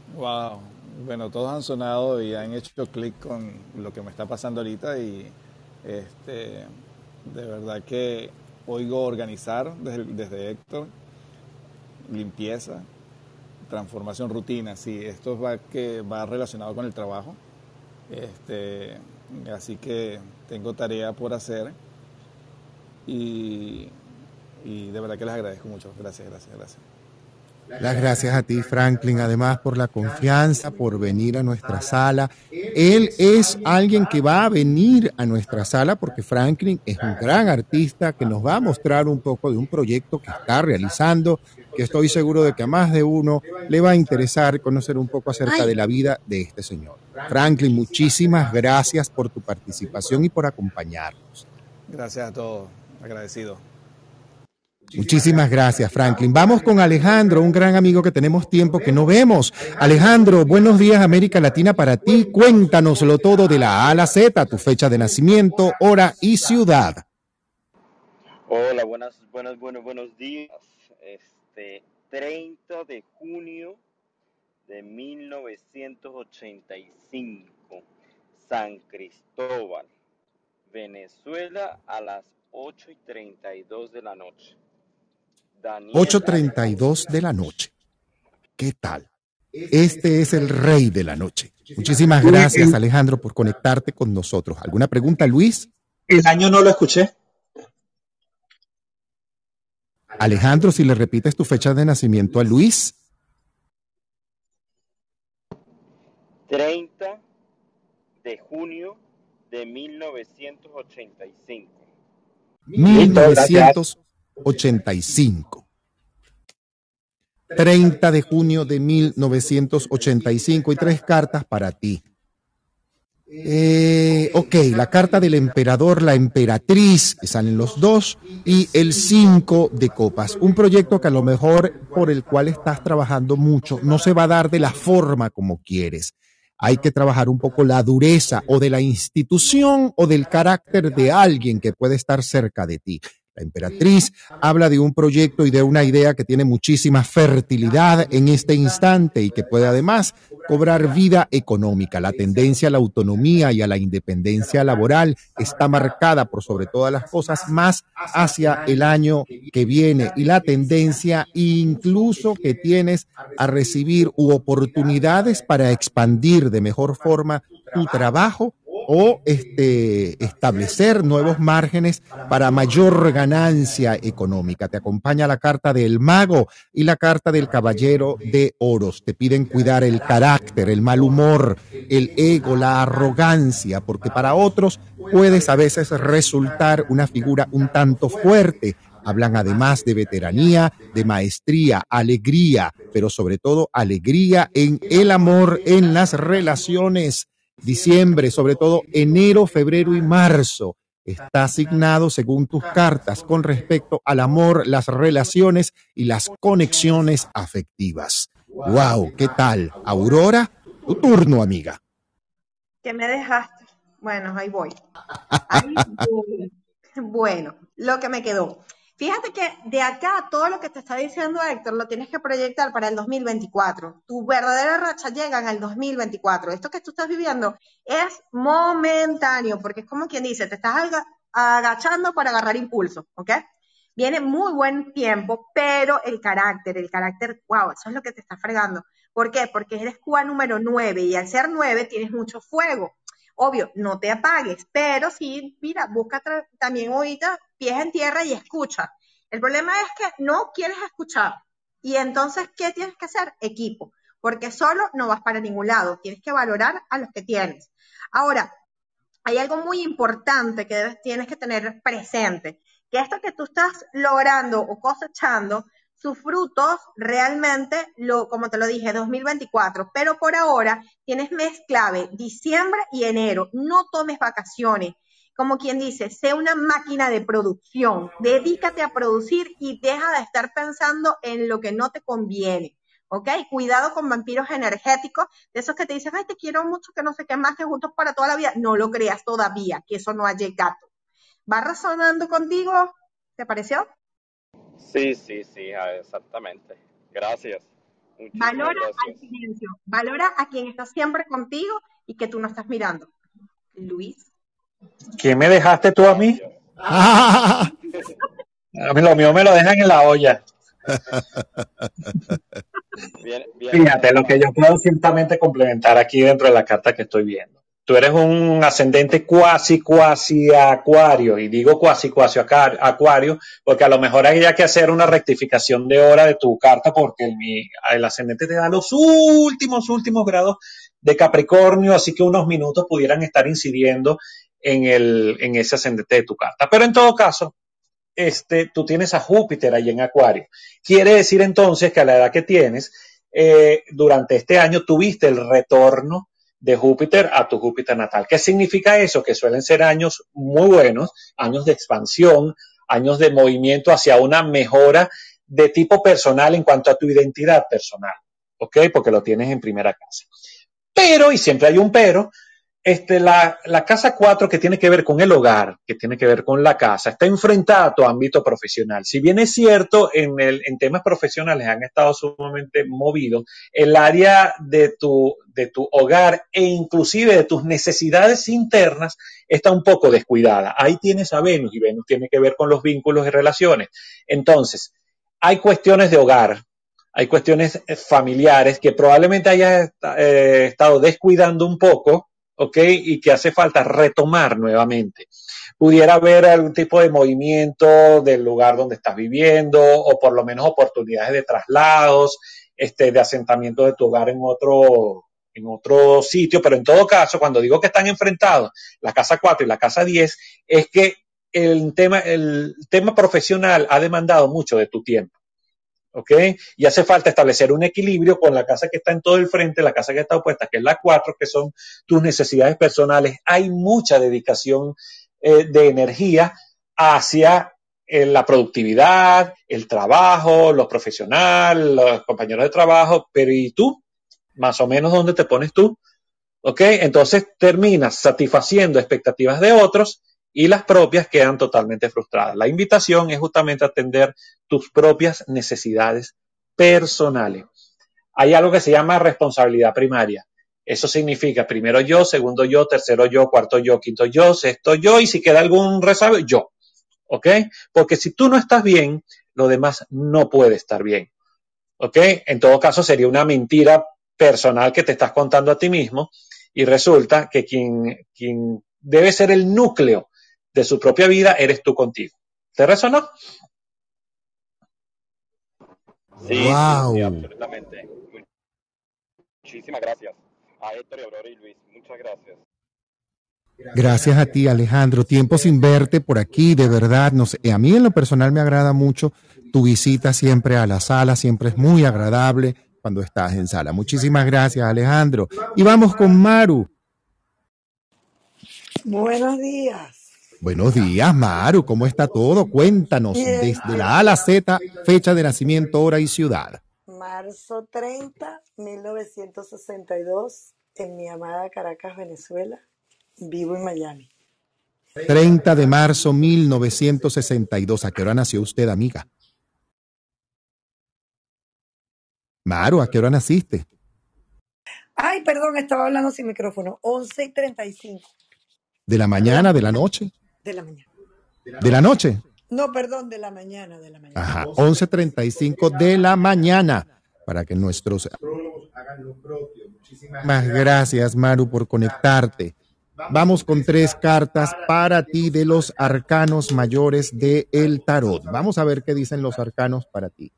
Wow. Bueno, todos han sonado y han hecho clic con lo que me está pasando ahorita y este, de verdad que oigo organizar desde, desde Héctor, limpieza, transformación, rutina, sí, esto va, que va relacionado con el trabajo. Este, así que tengo tarea por hacer y, y de verdad que les agradezco mucho. Gracias, gracias, gracias. Las gracias a ti, Franklin, además por la confianza, por venir a nuestra sala. Él es alguien que va a venir a nuestra sala porque Franklin es un gran artista que nos va a mostrar un poco de un proyecto que está realizando, que estoy seguro de que a más de uno le va a interesar conocer un poco acerca de la vida de este señor. Franklin, muchísimas gracias por tu participación y por acompañarnos. Gracias a todos, agradecido. Muchísimas gracias, Franklin. Vamos con Alejandro, un gran amigo que tenemos tiempo que no vemos. Alejandro, buenos días, América Latina para ti. Cuéntanoslo todo de la A a la Z, tu fecha de nacimiento, hora y ciudad. Hola, buenas, buenas, buenos, buenos días. Este 30 de junio de 1985, San Cristóbal, Venezuela, a las 8 y 32 de la noche. 8.32 de la noche. ¿Qué tal? Este es el rey de la noche. Muchísimas gracias, Alejandro, por conectarte con nosotros. ¿Alguna pregunta, Luis? El año no lo escuché. Alejandro, si le repites tu fecha de nacimiento a Luis. 30 de junio de 1985. 1985. 30 de junio de 1985 y tres cartas para ti. Eh, ok, la carta del emperador, la emperatriz, que salen los dos, y el 5 de copas. Un proyecto que a lo mejor por el cual estás trabajando mucho no se va a dar de la forma como quieres. Hay que trabajar un poco la dureza o de la institución o del carácter de alguien que puede estar cerca de ti. La emperatriz habla de un proyecto y de una idea que tiene muchísima fertilidad en este instante y que puede además cobrar vida económica. La tendencia a la autonomía y a la independencia laboral está marcada por sobre todas las cosas más hacia el año que viene y la tendencia incluso que tienes a recibir oportunidades para expandir de mejor forma tu trabajo o este, establecer nuevos márgenes para mayor ganancia económica. Te acompaña la carta del mago y la carta del caballero de oros. Te piden cuidar el carácter, el mal humor, el ego, la arrogancia, porque para otros puedes a veces resultar una figura un tanto fuerte. Hablan además de veteranía, de maestría, alegría, pero sobre todo alegría en el amor, en las relaciones diciembre, sobre todo enero, febrero y marzo. Está asignado según tus cartas con respecto al amor, las relaciones y las conexiones afectivas. ¡Wow! ¿Qué tal? Aurora, tu turno, amiga. Que me dejaste. Bueno, ahí voy. Ahí voy. Bueno, lo que me quedó. Fíjate que de acá todo lo que te está diciendo Héctor lo tienes que proyectar para el 2024. Tu verdadera racha llega en el 2024. Esto que tú estás viviendo es momentáneo, porque es como quien dice, te estás agachando para agarrar impulso, ¿ok? Viene muy buen tiempo, pero el carácter, el carácter, wow, eso es lo que te está fregando. ¿Por qué? Porque eres Cuba número 9 y al ser 9 tienes mucho fuego. Obvio, no te apagues, pero sí, mira, busca también ahorita pies en tierra y escucha. El problema es que no quieres escuchar. Y entonces, ¿qué tienes que hacer? Equipo. Porque solo no vas para ningún lado. Tienes que valorar a los que tienes. Ahora, hay algo muy importante que debes, tienes que tener presente. Que esto que tú estás logrando o cosechando sus frutos realmente, lo, como te lo dije, 2024. Pero por ahora tienes mes clave, diciembre y enero. No tomes vacaciones. Como quien dice, sé una máquina de producción. Dedícate a producir y deja de estar pensando en lo que no te conviene. ¿ok? Cuidado con vampiros energéticos, de esos que te dicen, ay, te quiero mucho, que no sé qué más, que juntos para toda la vida. No lo creas todavía, que eso no ha llegado. ¿Va razonando contigo? ¿Te pareció? Sí, sí, sí, exactamente. Gracias. Muchísimas Valora gracias. al silencio, valora a quien está siempre contigo y que tú no estás mirando. Luis. ¿Quién me dejaste tú a mí? A mí lo mío me lo dejan en la olla. Bien, bien. Fíjate, lo que yo puedo ciertamente complementar aquí dentro de la carta que estoy viendo. Tú eres un ascendente cuasi, cuasi acuario, y digo cuasi, cuasi acuario, porque a lo mejor hay ya que hacer una rectificación de hora de tu carta, porque el, el ascendente te da los últimos, últimos grados de Capricornio, así que unos minutos pudieran estar incidiendo en, ese ascendente de tu carta. Pero en todo caso, este, tú tienes a Júpiter ahí en Acuario. Quiere decir entonces que a la edad que tienes, eh, durante este año tuviste el retorno de Júpiter a tu Júpiter natal. ¿Qué significa eso? Que suelen ser años muy buenos, años de expansión, años de movimiento hacia una mejora de tipo personal en cuanto a tu identidad personal. ¿Ok? Porque lo tienes en primera casa. Pero, y siempre hay un pero, este, la, la casa 4 que tiene que ver con el hogar, que tiene que ver con la casa, está enfrentada a tu ámbito profesional. Si bien es cierto, en, el, en temas profesionales han estado sumamente movidos, el área de tu, de tu hogar e inclusive de tus necesidades internas está un poco descuidada. Ahí tienes a Venus y Venus tiene que ver con los vínculos y relaciones. Entonces, hay cuestiones de hogar, hay cuestiones eh, familiares que probablemente hayas eh, estado descuidando un poco, ¿ok? Y que hace falta retomar nuevamente. Pudiera haber algún tipo de movimiento del lugar donde estás viviendo o por lo menos oportunidades de traslados, este, de asentamiento de tu hogar en otro, en otro sitio, pero en todo caso, cuando digo que están enfrentados, la casa 4 y la casa 10, es que el tema, el tema profesional ha demandado mucho de tu tiempo. ¿Ok? Y hace falta establecer un equilibrio con la casa que está en todo el frente, la casa que está opuesta, que es la 4, que son tus necesidades personales. Hay mucha dedicación eh, de energía hacia eh, la productividad, el trabajo, los profesionales, los compañeros de trabajo, pero ¿y tú? Más o menos, ¿dónde te pones tú? ¿Ok? Entonces terminas satisfaciendo expectativas de otros y las propias quedan totalmente frustradas. La invitación es justamente atender tus propias necesidades personales. Hay algo que se llama responsabilidad primaria. Eso significa primero yo, segundo yo, tercero yo, cuarto yo, quinto yo, sexto yo y si queda algún resabio, yo. ¿Ok? Porque si tú no estás bien, lo demás no puede estar bien. ¿Ok? En todo caso sería una mentira personal que te estás contando a ti mismo y resulta que quien, quien debe ser el núcleo de su propia vida eres tú contigo. ¿Te resonó? Sí, Wow. sí, sí, absolutamente. Muchísimas gracias a Héctor y Aurora y Luis. Muchas gracias. Gracias a ti, Alejandro. Tiempo sin verte por aquí, de verdad. No sé, a mí en lo personal me agrada mucho tu visita siempre a la sala, siempre es muy agradable cuando estás en sala. Muchísimas gracias, Alejandro. Y vamos con Maru. Buenos días. Buenos días, Maru. ¿Cómo está todo? Cuéntanos desde la A a la Z, fecha de nacimiento, hora y ciudad. Marzo 30, 1962, en mi amada Caracas, Venezuela. Vivo en Miami. 30 de marzo 1962. ¿A qué hora nació usted, amiga? Maru, ¿a qué hora naciste? Ay, perdón, estaba hablando sin micrófono. 11 y 35 ¿De la mañana, de la noche? De la mañana. ¿De la noche? No, perdón, de la mañana, de la mañana. Ajá, 11.35 de la mañana. Para que nuestros... Más gracias, Maru, por conectarte. Vamos con tres cartas para ti de los arcanos mayores de el tarot. Vamos a ver qué dicen los arcanos para ti.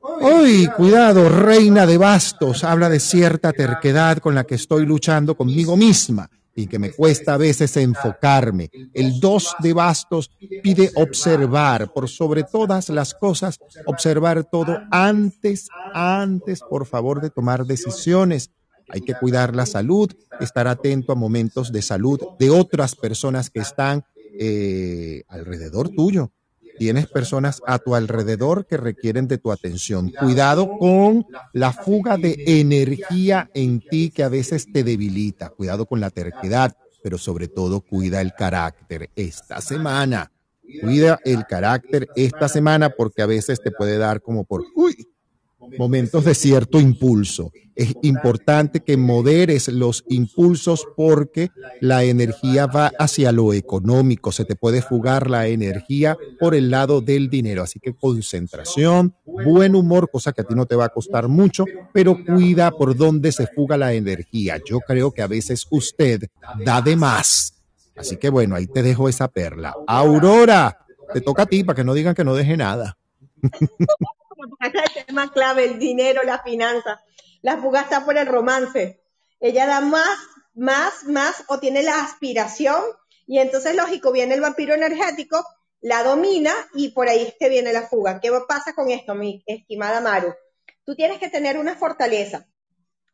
Uy, cuidado, reina de bastos, habla de cierta terquedad con la que estoy luchando conmigo misma y que me cuesta a veces enfocarme. El dos de bastos pide observar, por sobre todas las cosas, observar todo antes, antes, por favor, de tomar decisiones. Hay que cuidar la salud, estar atento a momentos de salud de otras personas que están eh, alrededor tuyo. Tienes personas a tu alrededor que requieren de tu atención. Cuidado con la fuga de energía en ti que a veces te debilita. Cuidado con la terquedad, pero sobre todo cuida el carácter esta semana. Cuida el carácter esta semana porque a veces te puede dar como por, uy, momentos de cierto impulso. Es importante que moderes los impulsos porque la energía va hacia lo económico. Se te puede fugar la energía por el lado del dinero. Así que concentración, buen humor, cosa que a ti no te va a costar mucho, pero cuida por dónde se fuga la energía. Yo creo que a veces usted da de más. Así que bueno, ahí te dejo esa perla. Aurora, te toca a ti para que no digan que no deje nada. El tema clave, el dinero, la finanza. La fuga está por el romance. Ella da más, más, más o tiene la aspiración y entonces lógico viene el vampiro energético, la domina y por ahí es que viene la fuga. ¿Qué pasa con esto, mi estimada Maru? Tú tienes que tener una fortaleza.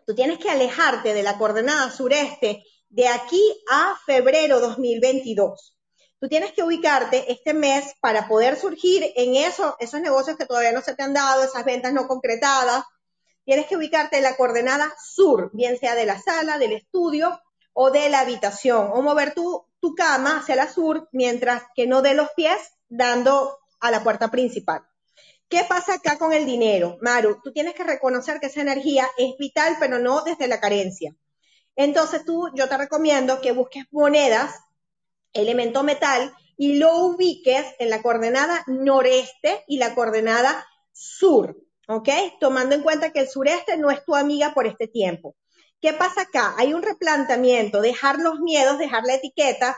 Tú tienes que alejarte de la coordenada sureste de aquí a febrero 2022 tú tienes que ubicarte este mes para poder surgir en eso, esos negocios que todavía no se te han dado, esas ventas no concretadas. Tienes que ubicarte en la coordenada sur, bien sea de la sala, del estudio o de la habitación, o mover tu, tu cama hacia la sur mientras que no dé los pies dando a la puerta principal. ¿Qué pasa acá con el dinero? Maru, tú tienes que reconocer que esa energía es vital, pero no desde la carencia. Entonces tú, yo te recomiendo que busques monedas elemento metal y lo ubiques en la coordenada noreste y la coordenada sur, ¿ok? Tomando en cuenta que el sureste no es tu amiga por este tiempo. ¿Qué pasa acá? Hay un replanteamiento, dejar los miedos, dejar la etiqueta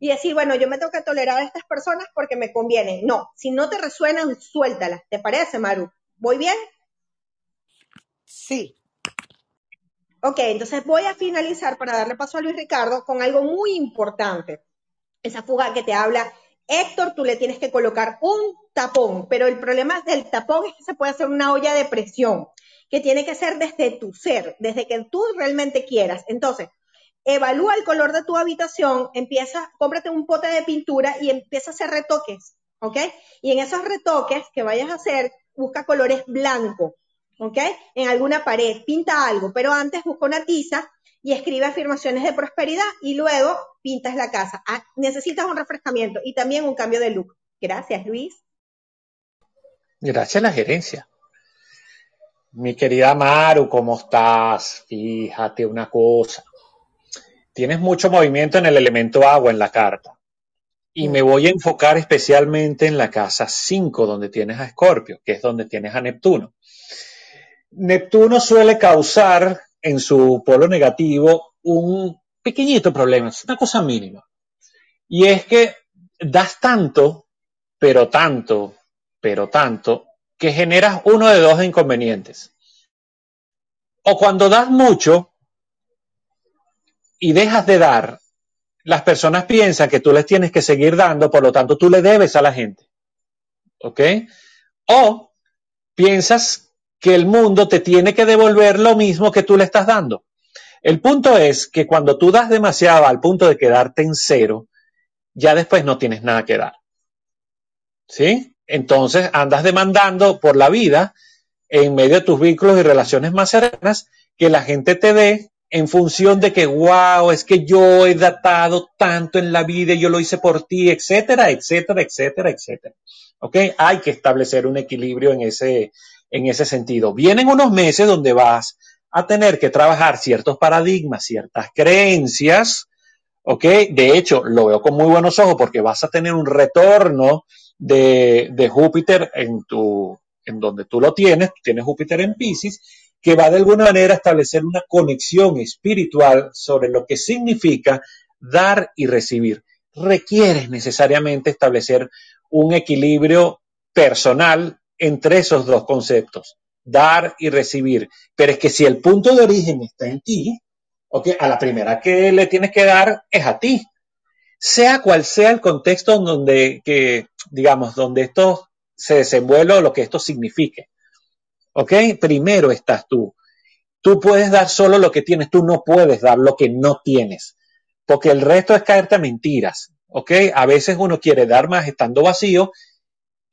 y decir, bueno, yo me tengo que tolerar a estas personas porque me conviene. No, si no te resuenan, suéltalas. ¿Te parece, Maru? ¿Voy bien? Sí. Ok, entonces voy a finalizar para darle paso a Luis Ricardo con algo muy importante esa fuga que te habla Héctor, tú le tienes que colocar un tapón, pero el problema del tapón es que se puede hacer una olla de presión, que tiene que ser desde tu ser, desde que tú realmente quieras. Entonces, evalúa el color de tu habitación, empieza, cómprate un pote de pintura y empieza a hacer retoques, ¿ok? Y en esos retoques que vayas a hacer, busca colores blancos, ¿ok? En alguna pared, pinta algo, pero antes busca una tiza y escribe afirmaciones de prosperidad y luego pintas la casa. Ah, necesitas un refrescamiento y también un cambio de look. Gracias, Luis. Gracias a la gerencia. Mi querida Maru, ¿cómo estás? Fíjate una cosa. Tienes mucho movimiento en el elemento agua en la carta. Y me voy a enfocar especialmente en la casa 5, donde tienes a Escorpio, que es donde tienes a Neptuno. Neptuno suele causar en su polo negativo un pequeñito problema, es una cosa mínima. Y es que das tanto, pero tanto, pero tanto, que generas uno de dos inconvenientes. O cuando das mucho y dejas de dar, las personas piensan que tú les tienes que seguir dando, por lo tanto tú le debes a la gente. ¿Ok? O piensas que el mundo te tiene que devolver lo mismo que tú le estás dando. El punto es que cuando tú das demasiado al punto de quedarte en cero, ya después no tienes nada que dar. ¿Sí? Entonces andas demandando por la vida en medio de tus vínculos y relaciones más cercanas que la gente te dé en función de que, wow, es que yo he datado tanto en la vida yo lo hice por ti, etcétera, etcétera, etcétera, etcétera. ¿Ok? Hay que establecer un equilibrio en ese, en ese sentido. Vienen unos meses donde vas a tener que trabajar ciertos paradigmas, ciertas creencias, ¿ok? De hecho, lo veo con muy buenos ojos porque vas a tener un retorno de, de Júpiter en tu, en donde tú lo tienes, tienes Júpiter en Pisces, que va de alguna manera a establecer una conexión espiritual sobre lo que significa dar y recibir. Requieres necesariamente establecer un equilibrio personal entre esos dos conceptos, dar y recibir. Pero es que si el punto de origen está en ti, okay, a la primera que le tienes que dar es a ti. Sea cual sea el contexto donde, que, digamos, donde esto se desenvuelve o lo que esto signifique. ¿Ok? Primero estás tú. Tú puedes dar solo lo que tienes, tú no puedes dar lo que no tienes, porque el resto es caerte a mentiras. ¿Ok? A veces uno quiere dar más estando vacío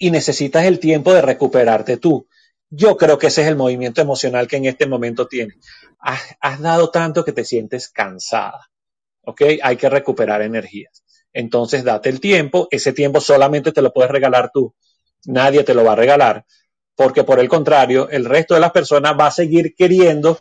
y necesitas el tiempo de recuperarte tú. Yo creo que ese es el movimiento emocional que en este momento tienes. Has, has dado tanto que te sientes cansada. ¿Ok? Hay que recuperar energías. Entonces, date el tiempo. Ese tiempo solamente te lo puedes regalar tú. Nadie te lo va a regalar porque por el contrario, el resto de las personas va a seguir queriendo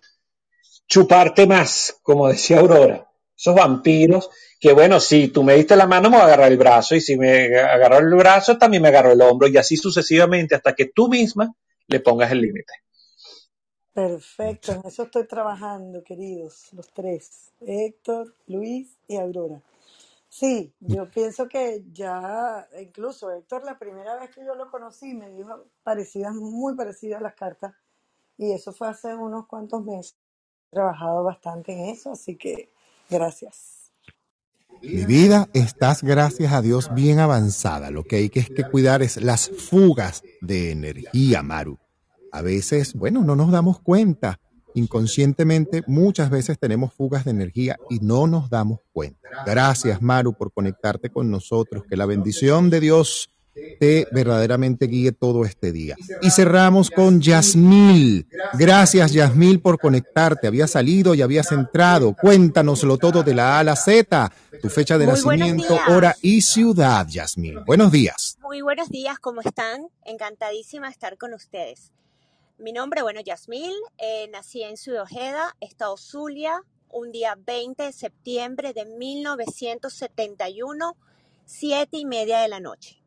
chuparte más, como decía Aurora. Esos vampiros que, bueno, si tú me diste la mano, me voy a agarrar el brazo, y si me agarró el brazo, también me agarró el hombro, y así sucesivamente hasta que tú misma le pongas el límite. Perfecto, en eso estoy trabajando, queridos, los tres, Héctor, Luis y Aurora. Sí, yo pienso que ya, incluso Héctor, la primera vez que yo lo conocí, me dijo parecidas, muy parecidas las cartas, y eso fue hace unos cuantos meses. He trabajado bastante en eso, así que gracias. Mi vida, estás gracias a Dios bien avanzada. Lo que hay que es que cuidar es las fugas de energía, Maru. A veces, bueno, no nos damos cuenta. Inconscientemente, muchas veces tenemos fugas de energía y no nos damos cuenta. Gracias, Maru, por conectarte con nosotros. Que la bendición de Dios te verdaderamente guíe todo este día. Y cerramos con Yasmil. Gracias, Yasmil, por conectarte. Habías salido y habías entrado. Cuéntanoslo todo de la A a la Z. Tu fecha de Muy nacimiento, hora y ciudad, Yasmil. Buenos días. Muy buenos días, ¿cómo están? Encantadísima de estar con ustedes. Mi nombre, bueno, Yasmil, eh, nací en Ciudad Ojeda, Estado Zulia, un día 20 de septiembre de 1971, siete y media de la noche.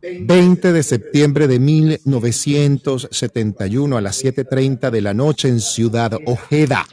20 de septiembre de 1971 a las 7.30 de la noche en Ciudad Ojeda.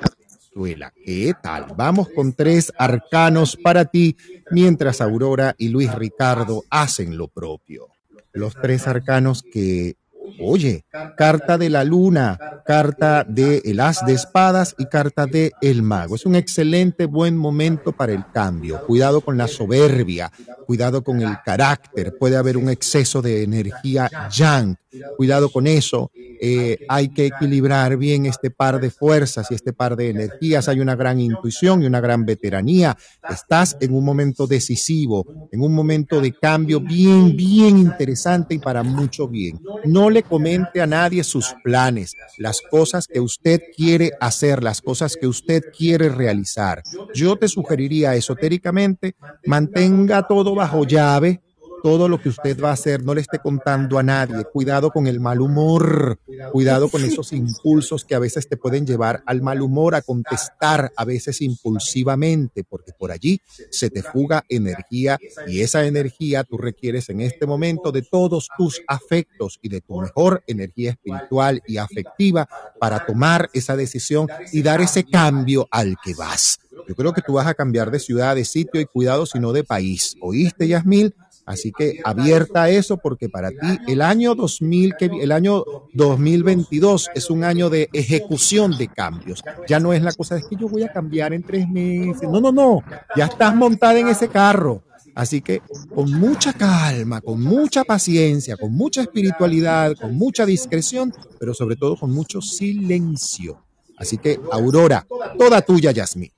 ¿Qué tal? Vamos con tres arcanos para ti, mientras Aurora y Luis Ricardo hacen lo propio. Los tres arcanos que, oye, carta de la luna, carta de el as de espadas y carta de el mago. Es un excelente buen momento para el cambio. Cuidado con la soberbia, cuidado con el carácter. Puede haber un exceso de energía yang. Cuidado con eso. Eh, hay que equilibrar bien este par de fuerzas y este par de energías. Hay una gran intuición y una gran veteranía. Estás en un momento decisivo, en un momento de cambio bien, bien interesante y para mucho bien. No le comente a nadie sus planes, las cosas que usted quiere hacer, las cosas que usted quiere realizar. Yo te sugeriría esotéricamente, mantenga todo bajo llave, todo lo que usted va a hacer no le esté contando a nadie. Cuidado con el mal humor, cuidado con esos impulsos que a veces te pueden llevar al mal humor, a contestar a veces impulsivamente, porque por allí se te fuga energía y esa energía tú requieres en este momento de todos tus afectos y de tu mejor energía espiritual y afectiva para tomar esa decisión y dar ese cambio al que vas. Yo creo que tú vas a cambiar de ciudad, de sitio y cuidado, sino de país. ¿Oíste, Yasmil? Así que abierta a eso porque para ti el año 2000 que el año 2022 es un año de ejecución de cambios. Ya no es la cosa de que yo voy a cambiar en tres meses. No, no, no. Ya estás montada en ese carro. Así que con mucha calma, con mucha paciencia, con mucha espiritualidad, con mucha discreción, pero sobre todo con mucho silencio. Así que Aurora, toda tuya, Yasmín.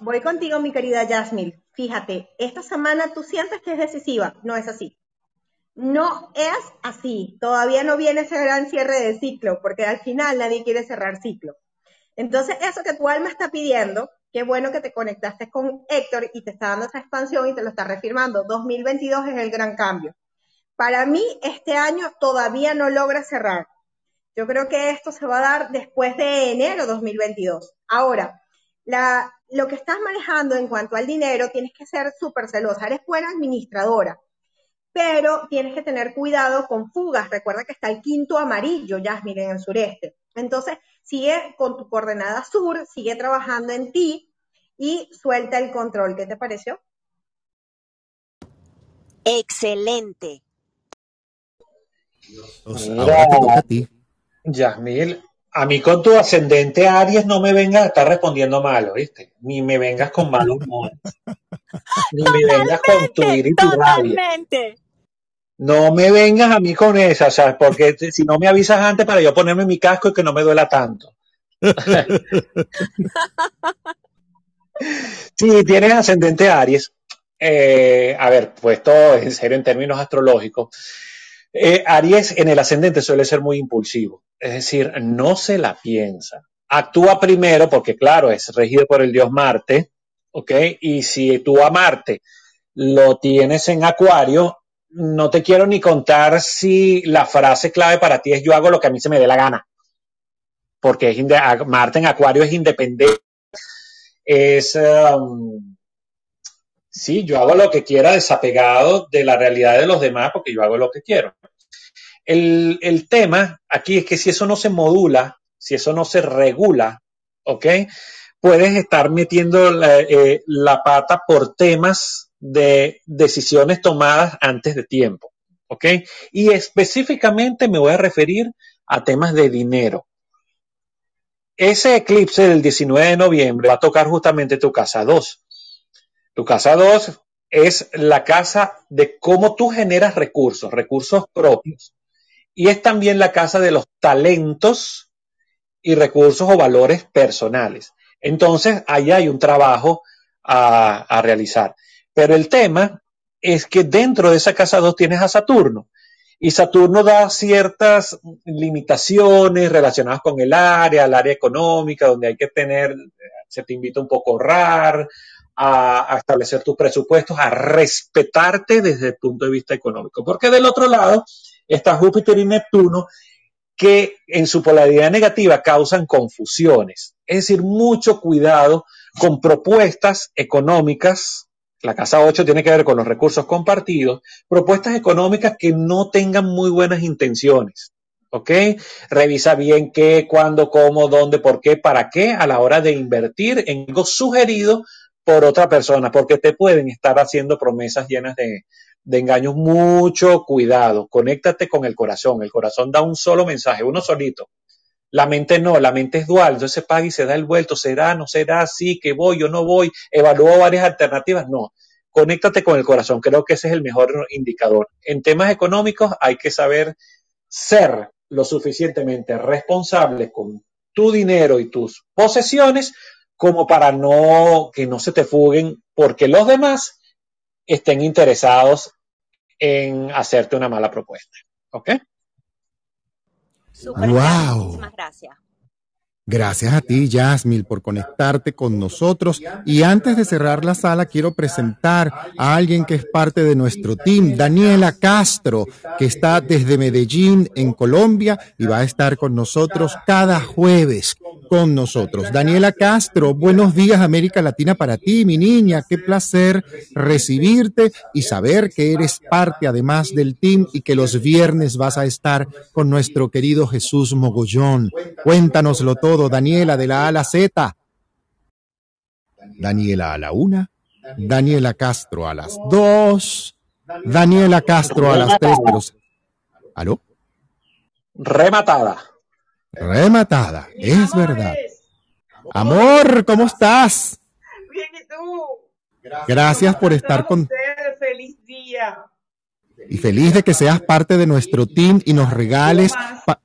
Voy contigo, mi querida Jasmine. Fíjate, esta semana tú sientes que es decisiva. No es así. No es así. Todavía no viene ese gran cierre de ciclo, porque al final nadie quiere cerrar ciclo. Entonces, eso que tu alma está pidiendo, qué bueno que te conectaste con Héctor y te está dando esa expansión y te lo está refirmando. 2022 es el gran cambio. Para mí, este año todavía no logra cerrar. Yo creo que esto se va a dar después de enero 2022. Ahora, la, lo que estás manejando en cuanto al dinero, tienes que ser súper celosa. Eres buena administradora, pero tienes que tener cuidado con fugas. Recuerda que está el quinto amarillo, Jasmine, en el sureste. Entonces, sigue con tu coordenada sur, sigue trabajando en ti y suelta el control. ¿Qué te pareció? Excelente. Ahora te toca a ti. Yasmil, a mí con tu ascendente Aries no me vengas a estar respondiendo mal, ¿viste? Ni me vengas con mal humor. Ni me vengas con tu ira y tu rabia. Totalmente. No me vengas a mí con esa, ¿sabes? Porque si no me avisas antes para yo ponerme mi casco y que no me duela tanto. Si tienes ascendente Aries, eh, a ver, puesto en serio en términos astrológicos, eh, Aries en el ascendente suele ser muy impulsivo, es decir, no se la piensa. Actúa primero porque, claro, es regido por el dios Marte, ¿ok? Y si tú a Marte lo tienes en Acuario, no te quiero ni contar si la frase clave para ti es yo hago lo que a mí se me dé la gana, porque es Marte en Acuario es independiente, es... um, Sí, yo hago lo que quiera desapegado de la realidad de los demás porque yo hago lo que quiero. El, el tema aquí es que si eso no se modula, si eso no se regula, ¿ok? Puedes estar metiendo la, eh, la pata por temas de decisiones tomadas antes de tiempo, ¿ok? Y específicamente me voy a referir a temas de dinero. Ese eclipse del 19 de noviembre va a tocar justamente tu casa 2. Tu casa 2 es la casa de cómo tú generas recursos, recursos propios. Y es también la casa de los talentos y recursos o valores personales. Entonces, ahí hay un trabajo a, realizar. Pero el tema es que dentro de esa casa 2 tienes a Saturno. Y Saturno da ciertas limitaciones relacionadas con el área, el área económica, donde hay que tener, se te invita un poco a ahorrar, a establecer tus presupuestos, a respetarte desde el punto de vista económico. Porque del otro lado está Júpiter y Neptuno, que en su polaridad negativa causan confusiones. Es decir, mucho cuidado con propuestas económicas. La casa 8 tiene que ver con los recursos compartidos, propuestas económicas que no tengan muy buenas intenciones. ¿Ok? Revisa bien qué, cuándo, cómo, dónde, por qué, para qué a la hora de invertir en algo sugerido por otra persona, porque te pueden estar haciendo promesas llenas de, de engaños. Mucho cuidado, conéctate con el corazón. El corazón da un solo mensaje, uno solito. La mente no, la mente es dual, entonces se paga y se da el vuelto, será, no será, sí, que voy o no voy, evalúo varias alternativas, no. Conéctate con el corazón, creo que ese es el mejor indicador. En temas económicos hay que saber ser lo suficientemente responsable con tu dinero y tus posesiones como para no que no se te fuguen porque los demás estén interesados en hacerte una mala propuesta. ¿Ok? Wow. muchísimas gracias. Gracias a ti, Yasmil, por conectarte con nosotros. Y antes de cerrar la sala, quiero presentar a alguien que es parte de nuestro team, Daniela Castro, que está desde Medellín, en Colombia, y va a estar con nosotros cada jueves con nosotros. Daniela Castro, buenos días América Latina para ti, mi niña. Qué placer recibirte y saber que eres parte además del team y que los viernes vas a estar con nuestro querido Jesús Mogollón. Cuéntanoslo todo Daniela de la A a la Z. Daniela a la una, Daniela Castro a las dos, Daniela Castro a las tres. ¿Aló? Rematada. Rematada, es verdad. Amor, ¿cómo estás? Bien, ¿y tú? Gracias por estar con... Ustedes, feliz día. Y feliz de que seas parte de nuestro team y nos regales... pa-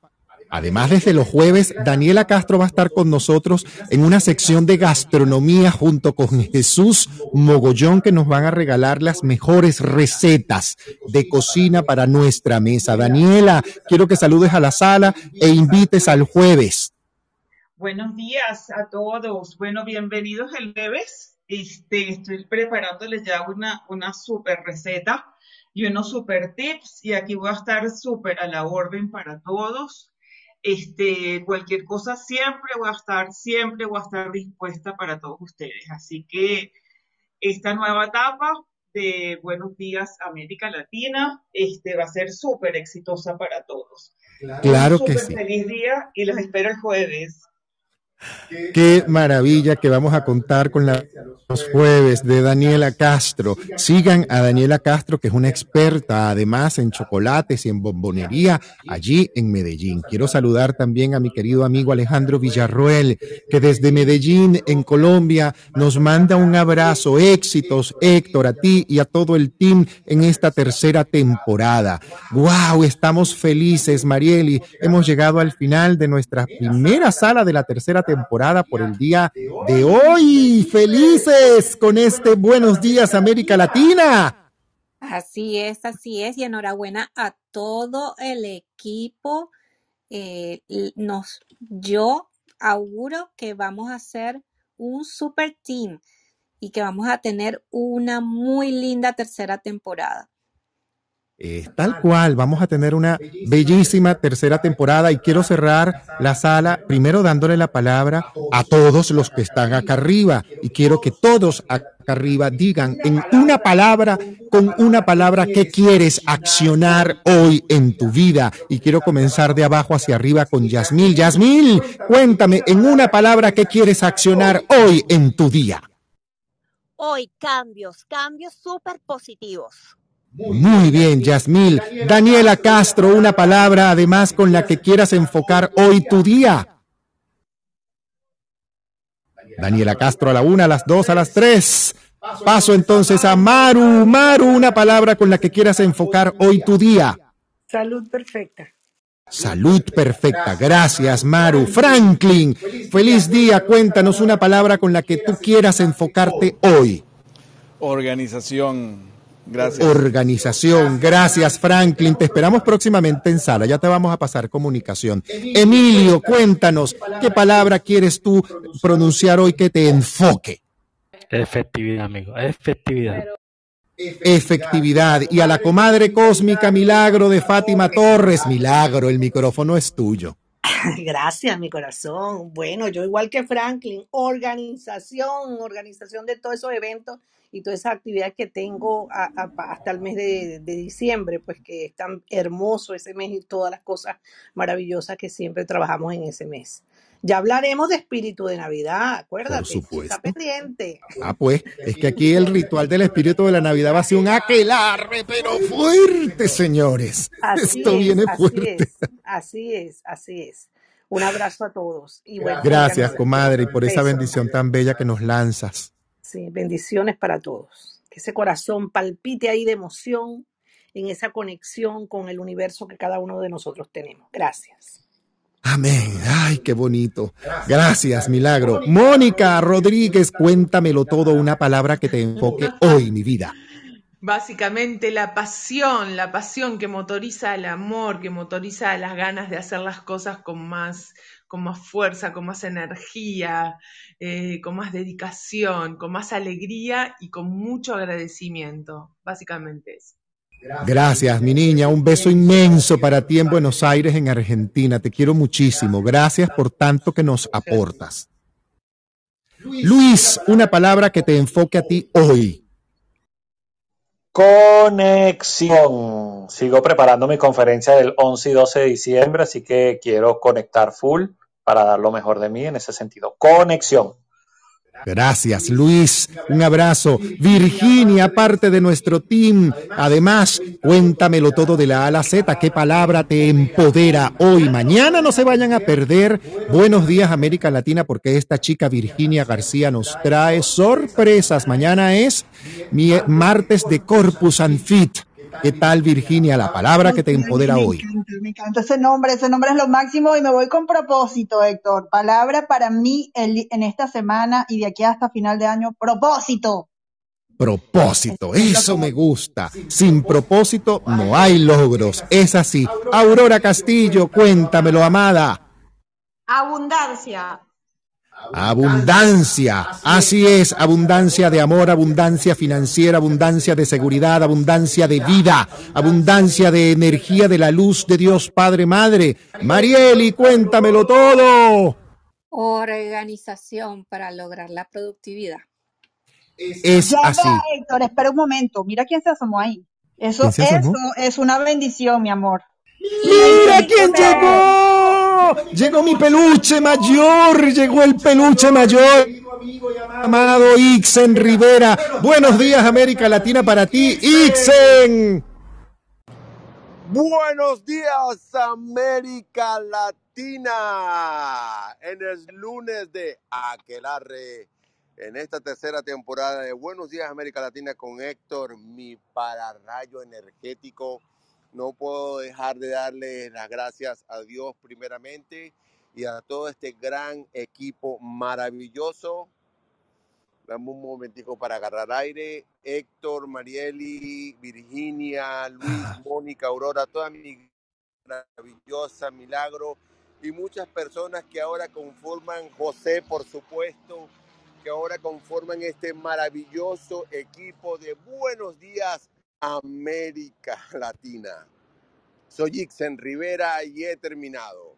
Además, desde los jueves, Daniela Castro va a estar con nosotros en una sección de gastronomía junto con Jesús Mogollón, que nos van a regalar las mejores recetas de cocina para nuestra mesa. Daniela, quiero que saludes a la sala e invites al jueves. Buenos días a todos. Bueno, bienvenidos el jueves. Este, estoy preparándoles ya una, una super receta y unos super tips y aquí voy a estar súper a la orden para todos. Este, cualquier cosa siempre voy a estar, siempre voy a estar dispuesta para todos ustedes. Así que esta nueva etapa de Buenos Días América Latina, este, va a ser súper exitosa para todos. Claro Un que súper sí. feliz día y los espero el jueves. Qué maravilla que vamos a contar con la- los jueves de Daniela Castro. Sigan a Daniela Castro, que es una experta además en chocolates y en bombonería allí en Medellín. Quiero saludar también a mi querido amigo Alejandro Villarroel, que desde Medellín, en Colombia, nos manda un abrazo. Éxitos, Héctor, a ti y a todo el team en esta tercera temporada. ¡Wow! Estamos felices, Marieli. Hemos llegado al final de nuestra primera sala de la tercera temporada por el día de hoy. ¡Felices con este Buenos Días América Latina! Así es, así es. Y enhorabuena a todo el equipo. Eh, nos, yo auguro que vamos a hacer un super team y que vamos a tener una muy linda tercera temporada. Es tal cual, vamos a tener una bellísima tercera temporada y quiero cerrar la sala primero dándole la palabra a todos los que están acá arriba y quiero que todos acá arriba digan en una palabra, con una palabra, qué quieres accionar hoy en tu vida. Y quiero comenzar de abajo hacia arriba con Yasmil. Yasmil, cuéntame en una palabra qué quieres accionar hoy en tu día. Hoy cambios, cambios súper positivos. Muy bien, Yasmil. Daniela Castro, una palabra además con la que quieras enfocar hoy tu día. Daniela Castro a la una, a las dos, a las tres. Paso entonces a Maru. Maru, una palabra con la que quieras enfocar hoy tu día. Salud perfecta. Salud perfecta. Gracias, Maru. Franklin, feliz día. Cuéntanos una palabra con la que tú quieras enfocarte hoy. Organización. Gracias. Organización. Gracias, Franklin. Te esperamos próximamente en sala. Ya te vamos a pasar comunicación. Emilio, cuéntanos, ¿qué palabra quieres tú pronunciar hoy que te enfoque? Efectividad, amigo. Efectividad. Efectividad. Y a la comadre cósmica Milagro de Fátima Torres. Milagro, el micrófono es tuyo. Gracias, mi corazón. Bueno, yo igual que Franklin, organización, organización de todos esos eventos y toda esa actividad que tengo a- a- hasta el mes de, de diciembre, pues que es tan hermoso ese mes y todas las cosas maravillosas que siempre trabajamos en ese mes. Ya hablaremos de espíritu de Navidad, acuérdate, supuesto. está pendiente. Ah, pues, es que aquí el ritual del espíritu de la Navidad va a ser un aquelarre, pero fuerte, señores. Así Esto es, viene así fuerte. es, así es, así es. Un abrazo a todos y bueno, Gracias, comadre, y por esa bendición tan bella que nos lanzas. Sí, bendiciones para todos. Que ese corazón palpite ahí de emoción en esa conexión con el universo que cada uno de nosotros tenemos. Gracias. Amén. Ay, qué bonito. Gracias, milagro. Mónica Rodríguez, cuéntamelo todo, una palabra que te enfoque hoy, mi vida. básicamente la pasión, la pasión que motoriza el amor, que motoriza las ganas de hacer las cosas con más, con más fuerza, con más energía, eh, con más dedicación, con más alegría y con mucho agradecimiento, básicamente eso. Gracias, mi niña. Un beso inmenso para ti en Buenos Aires, en Argentina. Te quiero muchísimo. Gracias por tanto que nos aportas. Luis, una palabra que te enfoque a ti hoy. Conexión. Sigo preparando mi conferencia del 11 y 12 de diciembre, así que quiero conectar full para dar lo mejor de mí en ese sentido. Conexión. Gracias, Luis. Un abrazo. Virginia, parte de nuestro team. Además, cuéntamelo todo de la A la Z. ¿Qué palabra te empodera hoy? Mañana no se vayan a perder. Buenos días, América Latina, porque esta chica Virginia García nos trae sorpresas. Mañana es mi martes de Corpus and Fit. ¿Qué tal, Virginia? La palabra que te empodera me hoy. encanta, me encanta ese nombre, ese nombre es lo máximo y me voy con propósito, Héctor. Palabra para mí el- en esta semana y de aquí hasta final de año, propósito. Propósito, eso me gusta. Sin propósito no hay logros. Es así. Aurora Castillo, cuéntamelo, amada. Abundancia. Abundancia, así es, abundancia de amor, abundancia financiera, abundancia de seguridad, abundancia de vida, abundancia de energía de la luz de Dios Padre Madre. Marieli, cuéntamelo todo. Organización para lograr la productividad. Es Ya así. va, Héctor, espera un momento. Mira quién se asomó ahí. Eso, eso es una bendición, mi amor. ¡Mira quién llegó! Llegó mi peluche mayor, llegó el peluche mayor. Amado Ixen Rivera. Buenos días, América Latina, para ti, Ixen. Buenos días, América Latina. En el lunes de Aquelarre, en esta tercera temporada de Buenos días, América Latina con Héctor, mi pararrayo energético. No puedo dejar de darle las gracias a Dios primeramente y a todo este gran equipo maravilloso. Dame un momentico para agarrar aire. Héctor, Marieli, Virginia, Luis, Mónica, Aurora, toda mi maravillosa Milagro y muchas personas que ahora conforman, José por supuesto, que ahora conforman este maravilloso equipo de Buenos Días América Latina. Soy Ixen Rivera y he terminado.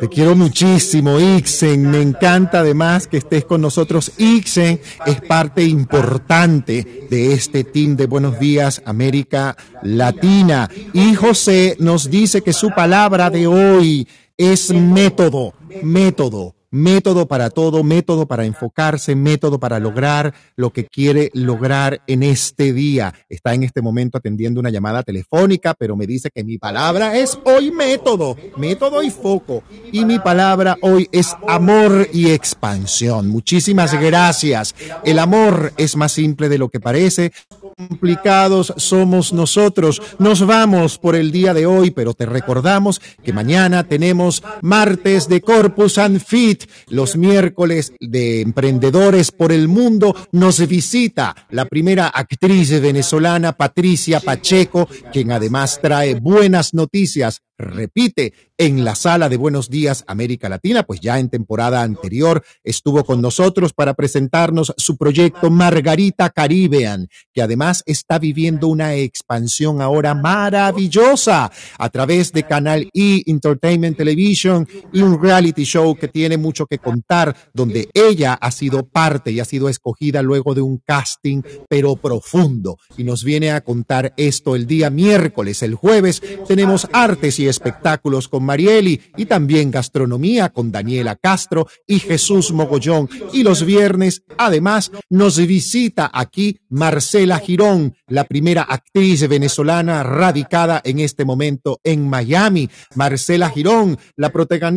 Te quiero muchísimo, Ixen. Me encanta además que estés con nosotros. Ixen es parte importante de este team de Buenos Días América Latina. Y José nos dice que su palabra de hoy es método, método. Método para todo, método para enfocarse, método para lograr lo que quiere lograr en este día. Está en este momento atendiendo una llamada telefónica, pero me dice que mi palabra es hoy método, método y foco. Y mi palabra hoy es amor y expansión. Muchísimas gracias. El amor es más simple de lo que parece complicados somos nosotros. Nos vamos por el día de hoy, pero te recordamos que mañana tenemos martes de Corpus and Fit, los miércoles de emprendedores por el mundo. Nos visita la primera actriz venezolana, Patricia Pacheco, quien además trae buenas noticias. Repite en la sala de Buenos Días América Latina, pues ya en temporada anterior estuvo con nosotros para presentarnos su proyecto Margarita Caribbean, que además está viviendo una expansión ahora maravillosa a través de Canal E Entertainment Television y un reality show que tiene mucho que contar, donde ella ha sido parte y ha sido escogida luego de un casting, pero profundo. Y nos viene a contar esto el día miércoles. El jueves tenemos artes y espectáculos con Marieli y también gastronomía con Daniela Castro y Jesús Mogollón. Y los viernes, además, nos visita aquí Marcela Girón, la primera actriz venezolana radicada en este momento en Miami. Marcela Girón, la,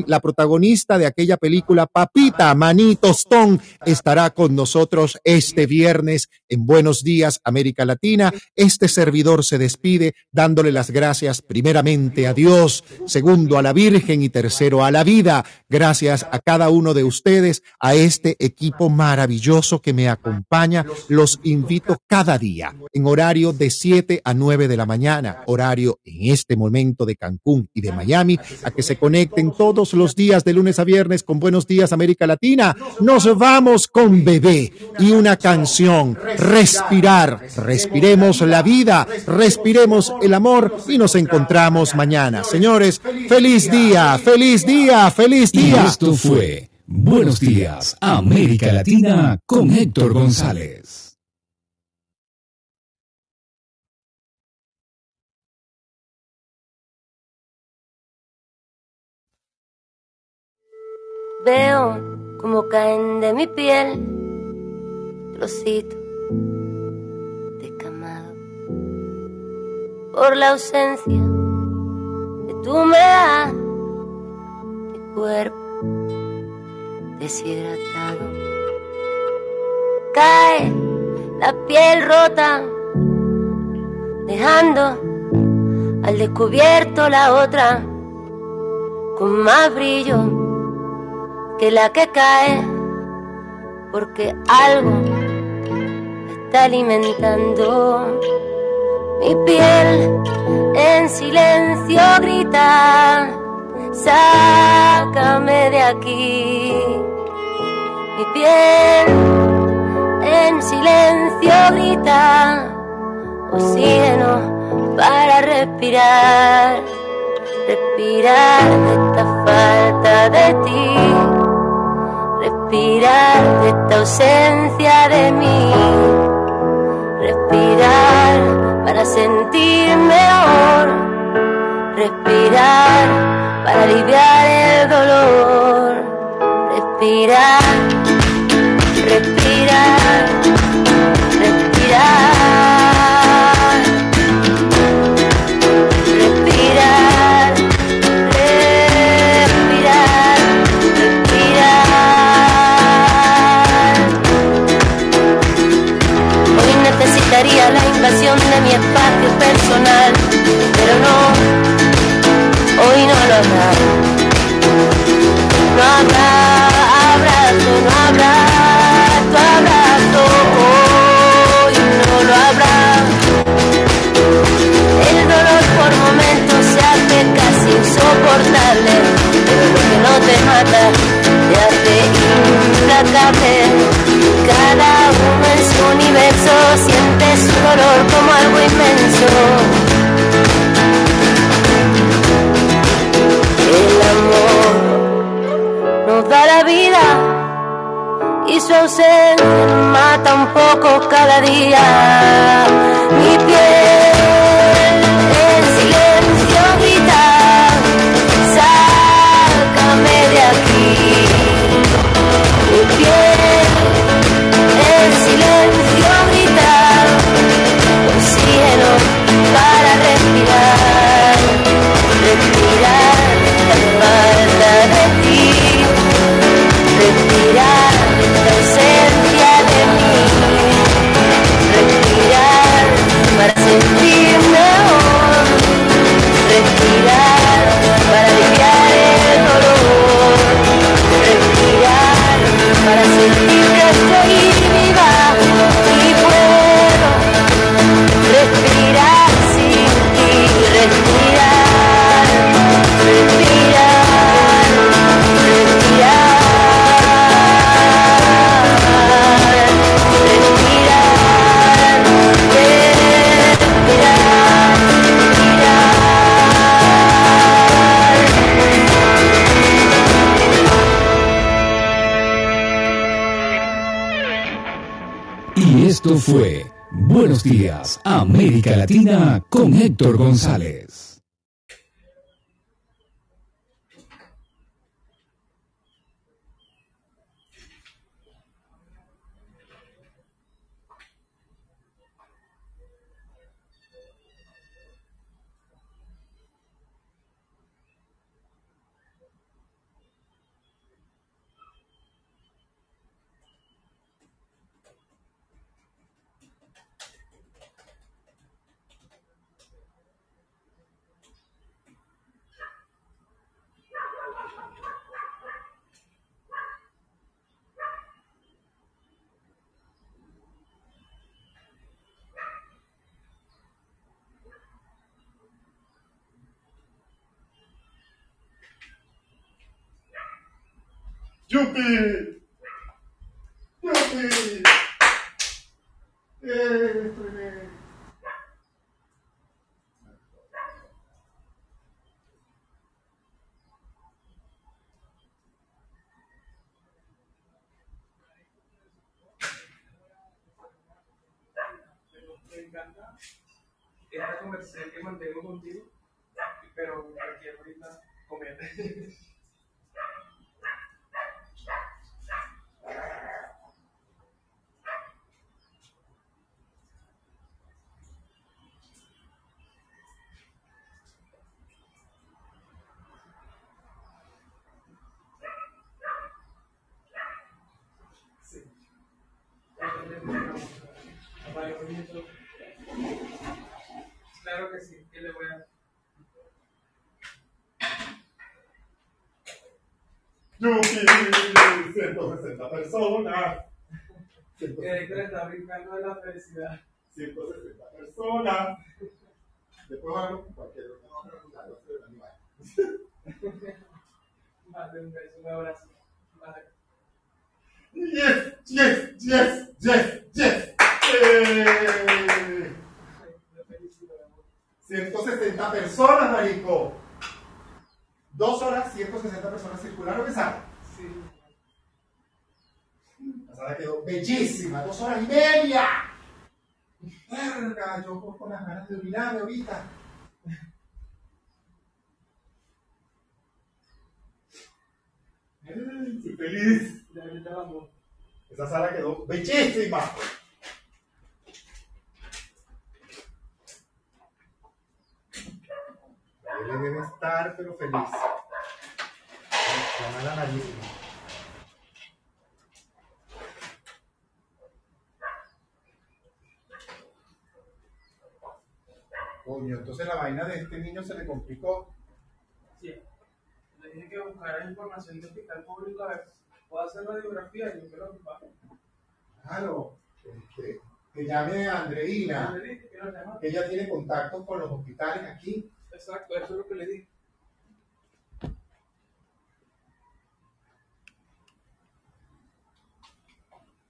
la protagonista de aquella película Papita, Maní Tostón, estará con nosotros este viernes en Buenos Días, América Latina. Este servidor se despide dándole las gracias primeramente a Dios Segundo a la Virgen y tercero a la vida. Gracias a cada uno de ustedes, a este equipo maravilloso que me acompaña. Los invito cada día en horario de 7 a 9 de la mañana, horario en este momento de Cancún y de Miami, a que se conecten todos los días de lunes a viernes con Buenos Días América Latina. Nos vamos con bebé y una canción, respirar, respiremos la vida, respiremos el amor y nos encontramos mañana. Señores, feliz día, feliz día, feliz Y día. esto fue Buenos Días, América Latina con Héctor González. Veo como caen de mi piel trocitos descamados por la ausencia de tu humedad, mi cuerpo deshidratado. Cae la piel rota, dejando al descubierto la otra con más brillo que la que cae, porque algo está alimentando mi piel. En silencio grita, sácame de aquí. Mi piel en silencio grita, oxígeno para respirar, respirar de esta falta de ti respirar de esta ausencia de mí, respirar para sentir mejor, respirar para aliviar el dolor, respirar, respirar, respirar. Habrá. No habrá abrazo, no habrá tu abrazo, hoy no lo habrá. El dolor por momentos se hace casi insoportable, pero lo que no te mata te hace implacable. Cada uno en su universo siente su dolor como algo inmenso. Y su ausencia mata un poco cada día. Mi piel esto fue Buenos Días, América Latina con Héctor González. Conversación que mantengo contigo, pero quiero ahorita comer. Sí. Acompañamiento. Claro que sí, ¿qué le voy a ¡Yupi! 160 personas. Que Héctor está brincando de la felicidad. 160 personas. Después vamos con cualquier otro nombre, va a ser el animal. Un beso, un abrazo. Vale. Yes, yes, yes, yes, yes. Eh, 160 personas, marico. Dos horas, 160 personas circularon en sala. Sí. La sala quedó bellísima, dos horas y media. Verga, yo con las ganas de orinarme ahorita. Estoy feliz. Ya ahorita vamos. Esa sala quedó bellísima. Él debe estar, pero feliz. La mala malísima. Coño, entonces la vaina de este niño se le complicó. Sí. Le dije que buscara información de hospital público a ver, puedo hacer radiografía y yo quiero ocupar. Claro. Este, que llame a Andreina, que ella tiene contacto con los hospitales aquí. Exacto, eso es lo que le dije.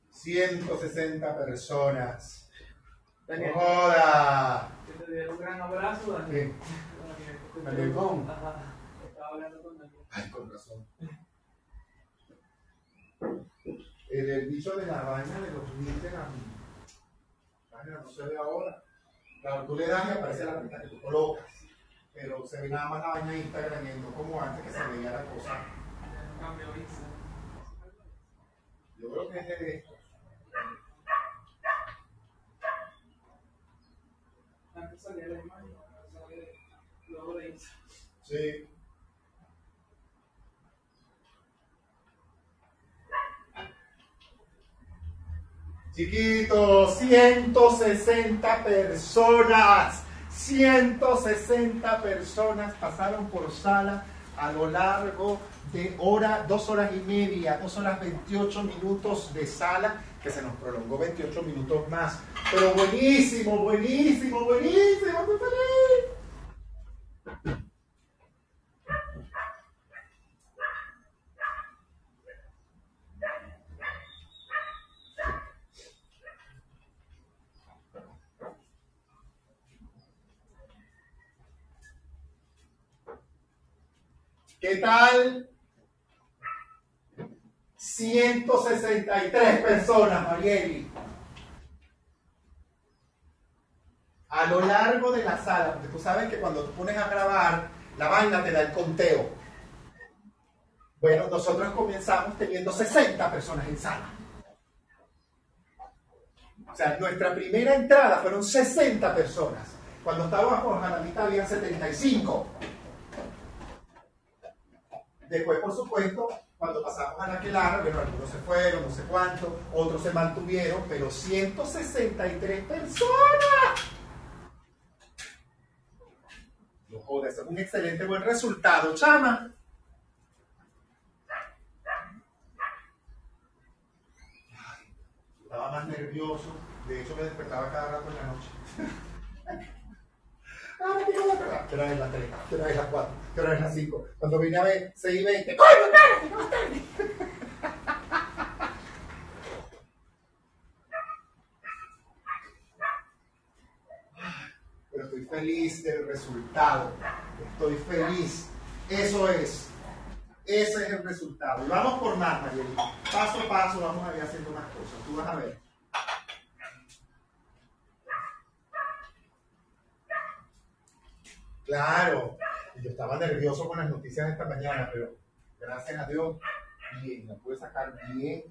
¡160 personas! Daniel. ¡No ¡Joda! Que te diera un gran abrazo, Daniel. ¿Qué? Daniel Con. Ajá. Estaba hablando con Daniel. Ay, con razón. El, el bicho de la vaina de los mil de la vaina no se ve ahora. Claro, tú le das y aparece la cuenta que tú colocas. Pero se ve nada más la vaina de Instagram y no como antes que se veía la cosa. Yo creo que es de esto. Antes salía la imagen, luego de Insta. Sí. Chiquitos, 160 personas, 160 personas pasaron por sala a lo largo de hora, dos horas y media, dos horas 28 minutos de sala, que se nos prolongó 28 minutos más. Pero buenísimo, buenísimo, buenísimo. ¿Qué tal? 163 personas, Marieli. A lo largo de la sala, porque tú sabes que cuando tú pones a grabar, la vaina te da el conteo. Bueno, nosotros comenzamos teniendo 60 personas en sala. O sea, nuestra primera entrada fueron 60 personas. Cuando estábamos a la mitad habían 75. Después, por supuesto, cuando pasamos a la Quelara, bueno, algunos se fueron, no sé cuánto, otros se mantuvieron, pero 163 personas. No jodas, es un excelente buen resultado, chama. Estaba más nervioso, de hecho me despertaba cada rato en la noche. La 3, la la 5. Cuando vine a ver 6 y 20, ¡coño, espérate, no! Pero estoy feliz del resultado. Estoy feliz. Eso es. Ese es el resultado. Y vamos por más, Marielita. Paso a paso vamos a ir haciendo más cosas. Tú vas a ver. Claro, yo estaba nervioso con las noticias de esta mañana, pero gracias a Dios, bien, la pude sacar bien.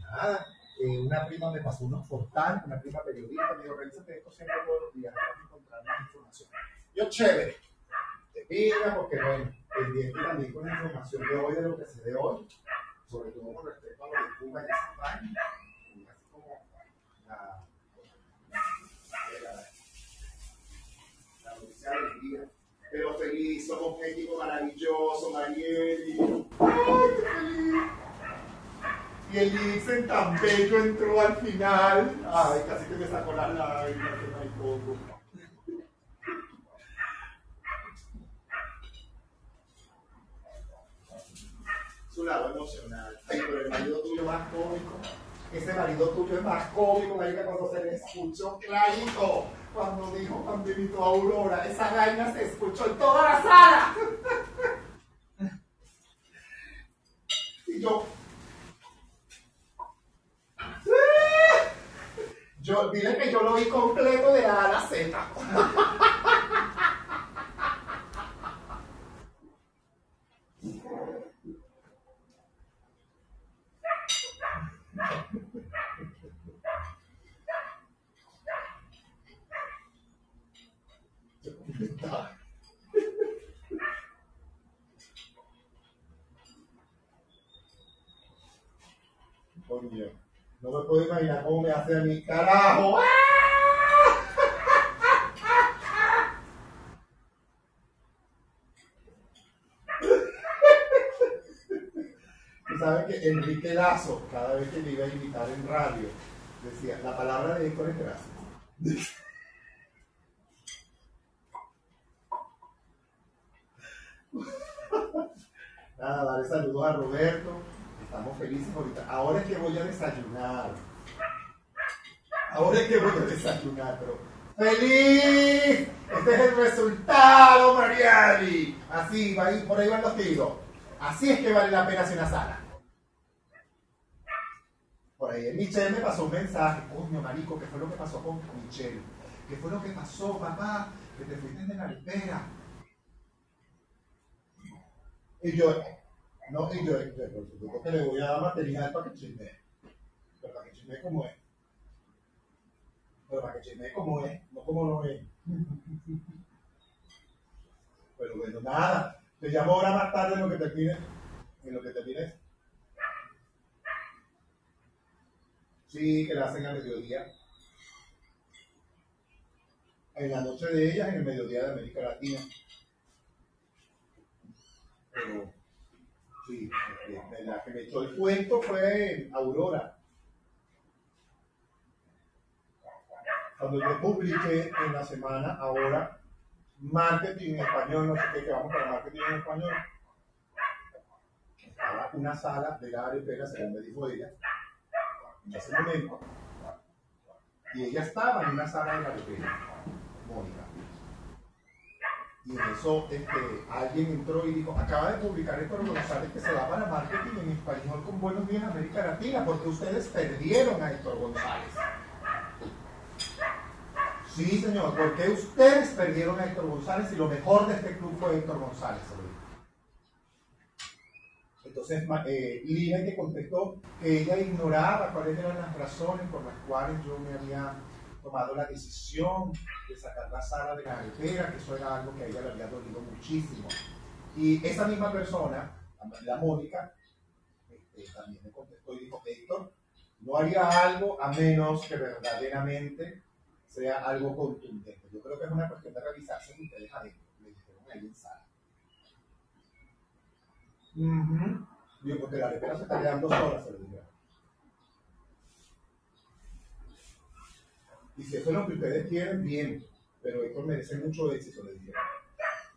Nada, eh, una prima me pasó unos portales, una prima periodista, me dijo, revísate esto siempre todos los días, vas a encontrar más información. Yo, chévere, te pica porque, bueno, pendiente también con la información de hoy, de lo que se de hoy, sobre todo con respecto a lo de Cuba y vainas, y así como la, la, noticia de alegría. Pero feliz, somos un equipo maravilloso, Marieli. ¡Ay, qué! Y el Ibsen tan bello entró al final. Ay, casi que me sacó las lágrimas, que no hay poco. Su lado emocional. Ay, pero el marido tuyo más cómico. Ese marido tuyo es más cómico, marica, cuando se le escuchó clarito. Cuando dijo, cuando Aurora, esa vaina se escuchó en toda la sala. y yo, Yo, dile que yo lo vi completo de A a la Z. No me puedo imaginar cómo me hace a mi carajo. Tú sabes que Enrique Lazo, cada vez que me iba a invitar en radio, decía, la palabra de Héctor es gracias. Nada, darle saludos a Roberto. Estamos felices ahorita. Ahora es que voy a desayunar. Ahora es que voy a desayunar, pero ¡Feliz! Este es el resultado, Mariali. Así, va por ahí van los tiros. Así es que vale la pena hacer una sala. Por ahí Michelle me pasó un mensaje. Coño, marico, ¿qué fue lo que pasó con Michelle? ¿Qué fue lo que pasó, papá? Que te fuiste de la espera. Y yo, no, y yo, por supuesto que le voy a dar material para que chismee. Pero para que chismee como es. Pero para que chismee como es, no como no es. Pero bueno, nada. Te llamo ahora más tarde en lo que termine. En lo que termine. Sí, que la hacen a mediodía. En la noche de ellas, en el mediodía de América Latina. Pero sí, la que me echó el cuento fue Aurora. Cuando yo publiqué en la semana ahora marketing en español, no sé qué, que vamos para marketing en español, estaba una sala de la arepera, según me dijo ella, en ese momento, y ella estaba en una sala de la arepera, Mónica. Y en eso este, alguien entró y dijo, acaba de publicar Héctor González que se va para marketing en español con Buenos Días América Latina, porque ustedes perdieron a Héctor González. Sí, señor, porque ustedes perdieron a Héctor González y lo mejor de este club fue Héctor González. Entonces, eh, Lina que contestó que ella ignoraba cuáles eran las razones por las cuales yo me había tomado la decisión de sacar la sala de la carretera, que eso era algo que a ella le había dolido muchísimo. Y esa misma persona, la Mónica, este, también me contestó y dijo, Héctor, no haría algo a menos que verdaderamente sea algo contundente. Yo creo que es una cuestión de revisarse y ustedes adentro, le dijeron ahí en sala. Uh Digo, porque la arepera se está quedando sola, se lo dijeron. Y si eso es lo que ustedes quieren, bien. Pero esto merece mucho éxito, le dijeron.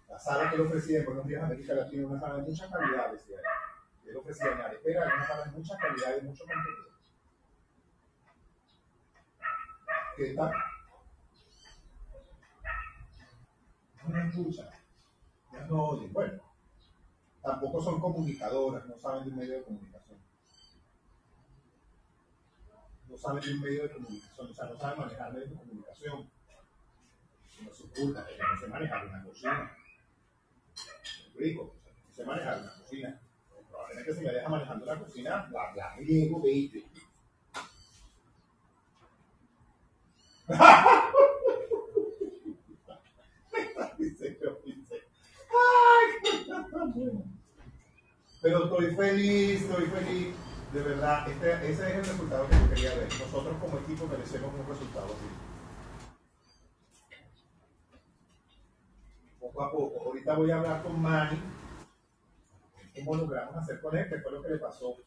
La sala que le ofrecía en Buenos Días América Latina una sala de mucha calidad, decía él. Él ofrecía en arepera, una sala de mucha calidad y mucho contenido. ¿Qué tal? no escuchan, ellas no oyen. Bueno, tampoco son comunicadoras, no saben de un medio de comunicación. No saben de un medio de comunicación, o sea, no saben manejar medios de comunicación. No se oculta, no sé manejar una cocina. ¿Me explico? O sea, no sé manejar una cocina. Probablemente si me deja manejando la cocina, la, la riego, veinte. Pero estoy feliz, estoy feliz. De verdad, este, ese es el resultado que yo quería ver. Nosotros como equipo merecemos un resultado así. Poco a poco. Ahorita voy a hablar con Manny. ¿Cómo logramos hacer con él? ¿Qué fue lo que le pasó?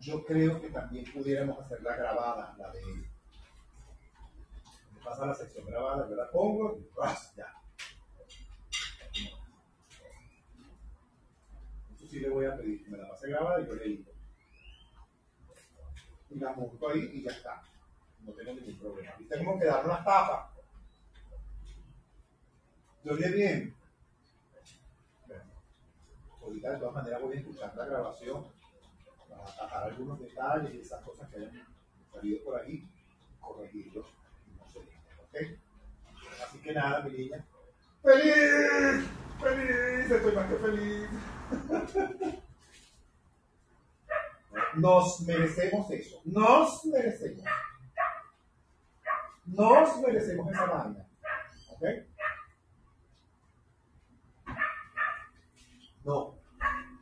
Yo creo que también pudiéramos hacer la grabada, la de él. Pasa la sección grabada, yo la pongo y ya. Eso sí le voy a pedir, que me la pase grabada y yo le digo. Y la monto ahí y ya está. No tengo ningún problema. ¿Viste cómo quedaron las tapas? ¿Se oye bien? Bueno, ahorita de todas maneras voy a escuchar la grabación para atajar algunos detalles y esas cosas que hayan salido por ahí, corregirlos. Así que nada, mi niña. ¡Feliz! ¡Feliz! Estoy más que feliz. Nos merecemos eso. Nos merecemos. Nos merecemos esa vaina. ¿Ok? No.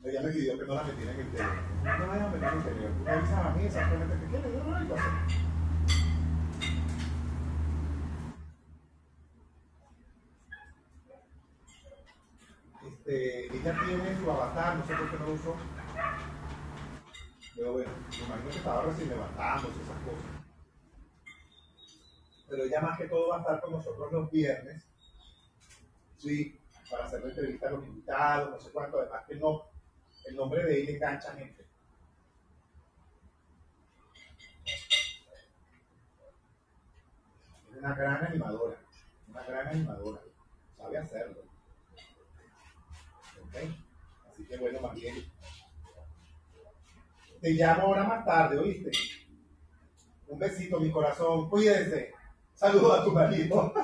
Ella me pidió que no la metiera en el interior. No la vayas a meter en el. Tú me avisas a mí exactamente qué quieres. Yo no digo así. Este, ella tiene su avatar, no sé por qué no lo usó. Pero bueno, me imagino que estaba recién levantándose esas cosas. Pero ella más que todo va a estar con nosotros los viernes. Sí, para hacer la entrevista a los invitados, no sé cuánto, además que no, el nombre de ella engancha gente. Es una gran animadora, una gran animadora, sabe hacerlo. Así que bueno, más bien. Te llamo ahora más tarde, ¿oíste? Un besito, mi corazón, cuídense. Saludos a tu marido.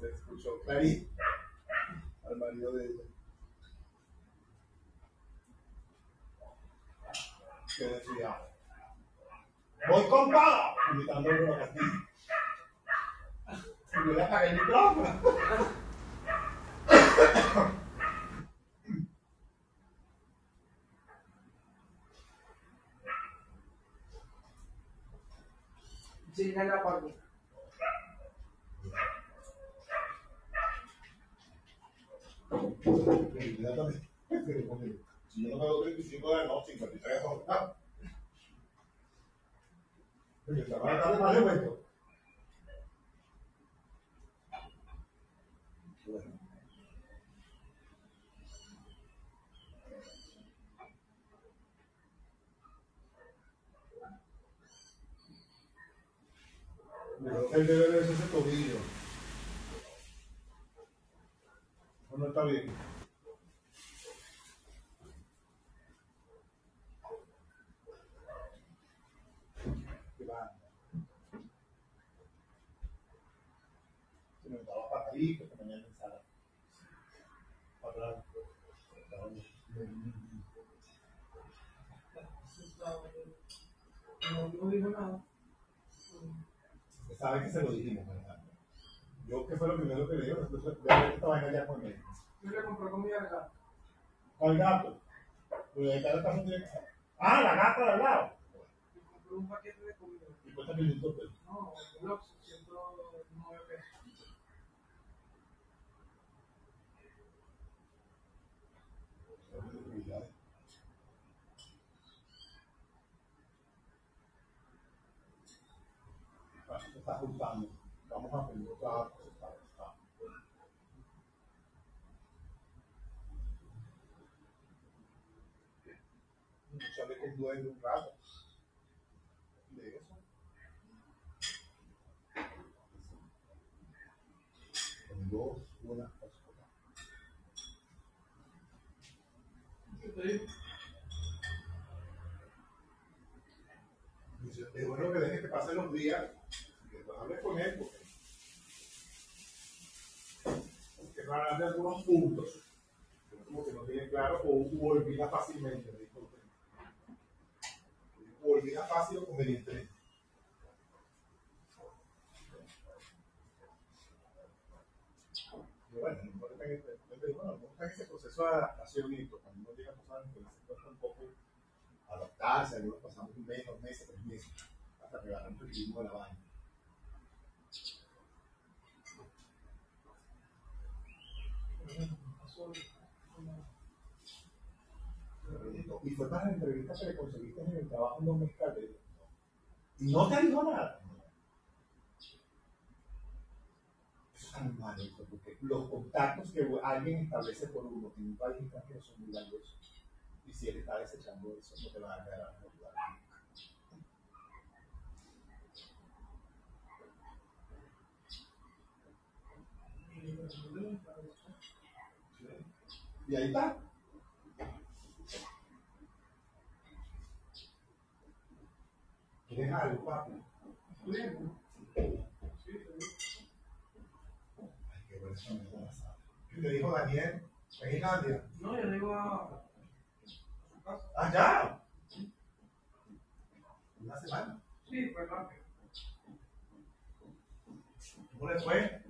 Se escuchó clarito al marido de ella. Que decía, voy con todo, imitando a Bruno Castillo. Y yo le apagué el micrófono. Gina la por Inmediatamente. Si yo no me doy 35 de no, 53 no. Ah. Oye, esta van a estar de mal de vuelto. Bueno. Yo creo que él debe verse ese tobillo. ¿O no está bien? Se me que mañana. No, no dijo nada sabe que se lo dijimos, ¿verdad? Yo, que fue lo primero que le digo, entonces ya esta vaina ya fue médico. Yo le compré comida al gato. Al gato. Pero el gato también tiene que saber. Ah, la gata de al lado. Le compré un paquete de comida. ¿Y cuesta cuántas minutos? No, un 100. estás usando. Vamos a aprender otras cosas para usar. Con un rato de eso. Con dos buenas personas. Dice, es bueno que dejes que pasen los días de algunos puntos como que no tiene claro o, olvida fácilmente. disculpe. O olvida fácil o convenientemente. Bueno, no importa que te- yo te digo, bueno, no está en ese proceso de adaptación y cuando llega a se un poco adaptarse, algunos pasamos un mes, dos meses, tres meses, hasta que agarramos el ritmo de la vaina. Y fue para la entrevista que le conseguiste en el trabajo no me Y no te dijo nada. Mal, hijo, porque los contactos que alguien establece por uno en un país extranjero son muy valiosos. Y si él está desechando eso, no te va a quedar a. Y ahí está. ¿Quieres algo, papi? Ay, qué bueno eso me está pasando. ¿Qué te dijo Daniel? ¿En Islandia? No, yo digo a. ¡Allá! Una semana. Sí, fue rápido. ¿Cómo le fue?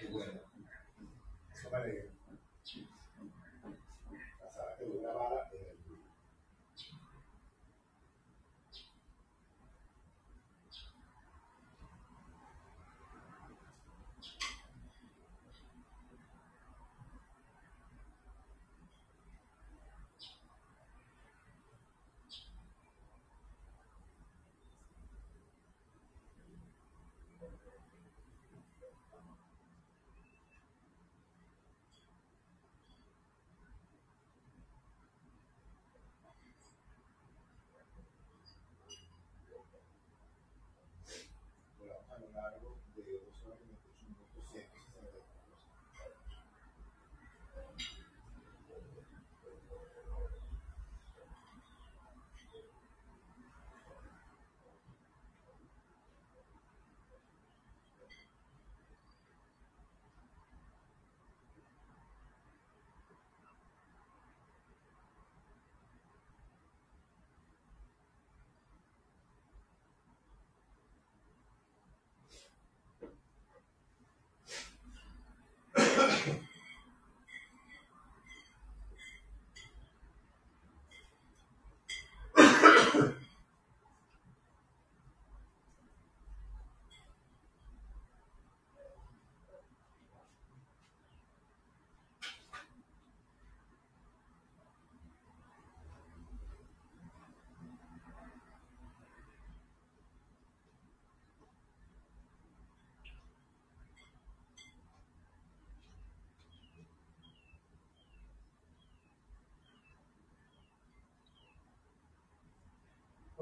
Qué bueno. Eso me alegra.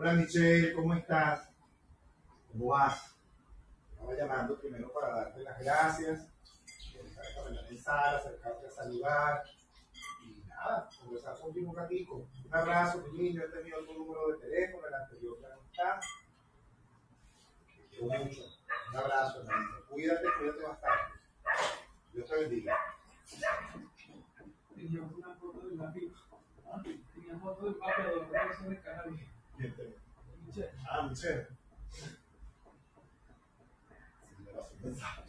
Hola Michelle, ¿cómo estás? ¿Cómo vas? Estaba llamando primero para darte las gracias, por estar en sala, acercarte a saludar y nada, conversar contigo un ratico. Un abrazo, mi niño, he tenido tu número de teléfono, el anterior ya no está. Te quiero mucho. Un abrazo, hermanito. Cuídate, cuídate bastante. Dios te bendiga. Tenía una foto de una pipa. Tenía foto del Papa de los de Canarias. ¿Quién te- Michelle. Ah, Michelle. Sí, me pasó un mensaje.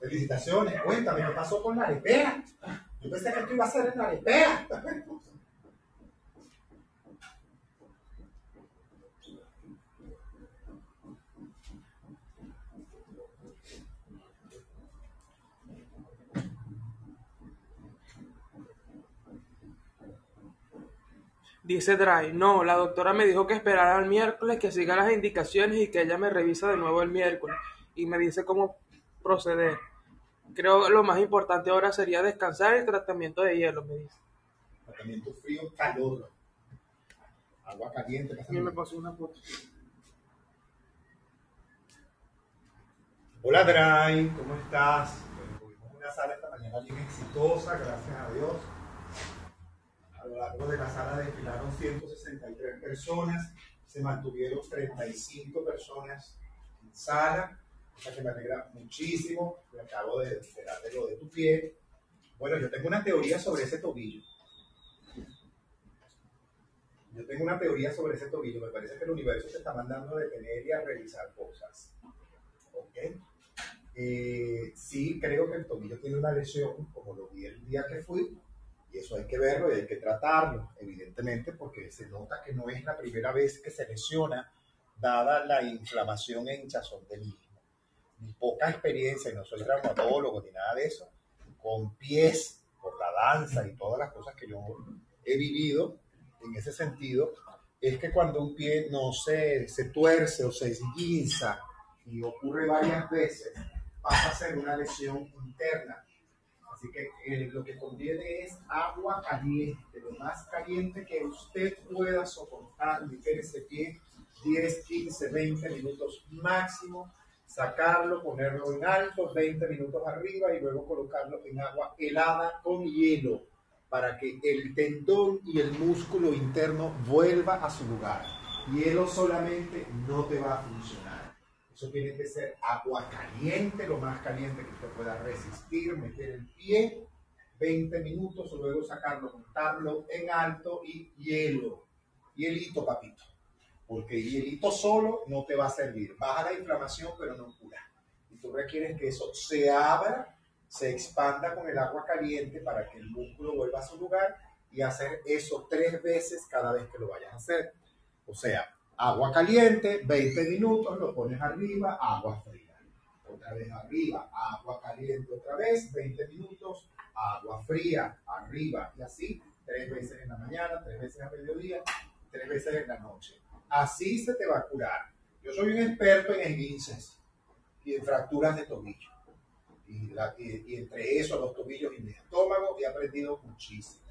Felicitaciones, cuéntame, ¿qué pasó con la arepera? Yo pensé que esto iba a ser en la arepera. Dice Dry, no, la doctora me dijo que esperara al miércoles, que siga las indicaciones y que ella me revisa de nuevo el miércoles y me dice cómo proceder. Creo que lo más importante ahora sería descansar y el tratamiento de hielo, me dice. Tratamiento frío, calor. Agua caliente, Y pásame. me pasó una foto. Hola Dray, ¿cómo estás? Bueno, tuvimos una sala esta mañana bien exitosa, gracias a Dios. A lo largo de la sala desfilaron 163 personas, se mantuvieron 35 personas en sala, cosa que me alegra muchísimo. Me acabo de enterar de lo de tu pie. Bueno, yo tengo una teoría sobre ese tobillo. Yo tengo una teoría sobre ese tobillo. Me parece que el universo te está mandando a detener y a revisar cosas. ¿Ok? Eh, sí, creo que el tobillo tiene una lesión, como lo vi el día que fui, y eso hay que verlo y hay que tratarlo, evidentemente, porque se nota que no es la primera vez que se lesiona, dada la inflamación e hinchazón del mismo. Mi poca experiencia, y no soy traumatólogo ni nada de eso, con pies, por la danza y todas las cosas que yo he vivido en ese sentido, es que cuando un pie no se, se tuerce o se esguinza y ocurre varias veces, pasa a ser una lesión interna. Así que eh, lo que conviene es agua caliente, lo más caliente que usted pueda soportar, ese pie 10, 15, 20 minutos máximo, sacarlo, ponerlo en alto, 20 minutos arriba y luego colocarlo en agua helada con hielo para que el tendón y el músculo interno vuelva a su lugar. Hielo solamente no te va a funcionar. Eso tiene que ser agua caliente, lo más caliente que usted pueda resistir, meter el pie 20 minutos, luego sacarlo, montarlo en alto y hielo. Hielito, papito. Porque hielito solo no te va a servir. Baja la inflamación, pero no cura. Y tú requieres que eso se abra, se expanda con el agua caliente para que el músculo vuelva a su lugar y hacer eso tres veces cada vez que lo vayas a hacer. O sea, agua caliente, 20 minutos, lo pones arriba, agua fría. Otra vez arriba, agua caliente otra vez, 20 minutos, agua fría, arriba. Y así, tres veces en la mañana, tres veces a mediodía, tres veces en la noche. Así se te va a curar. Yo soy un experto en esguinces y en fracturas de tobillo. Y, entre eso, los tobillos y mi estómago, he aprendido muchísimo.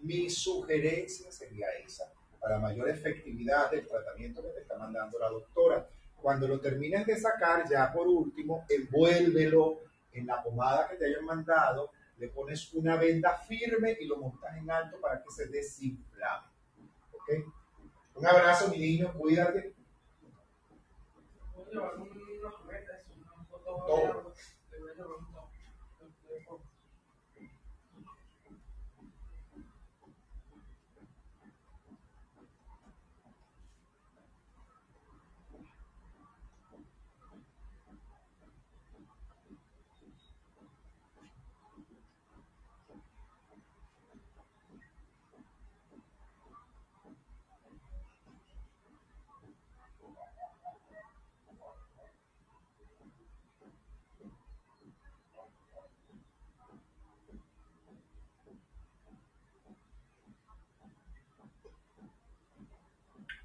Mi sugerencia sería esa para mayor efectividad del tratamiento que te está mandando la doctora. Cuando lo termines de sacar, ya por último, envuélvelo en la pomada que te hayan mandado, le pones una venda firme y lo montas en alto para que se desinflame. ¿Ok? Un abrazo, mi niño, cuídate. Todo.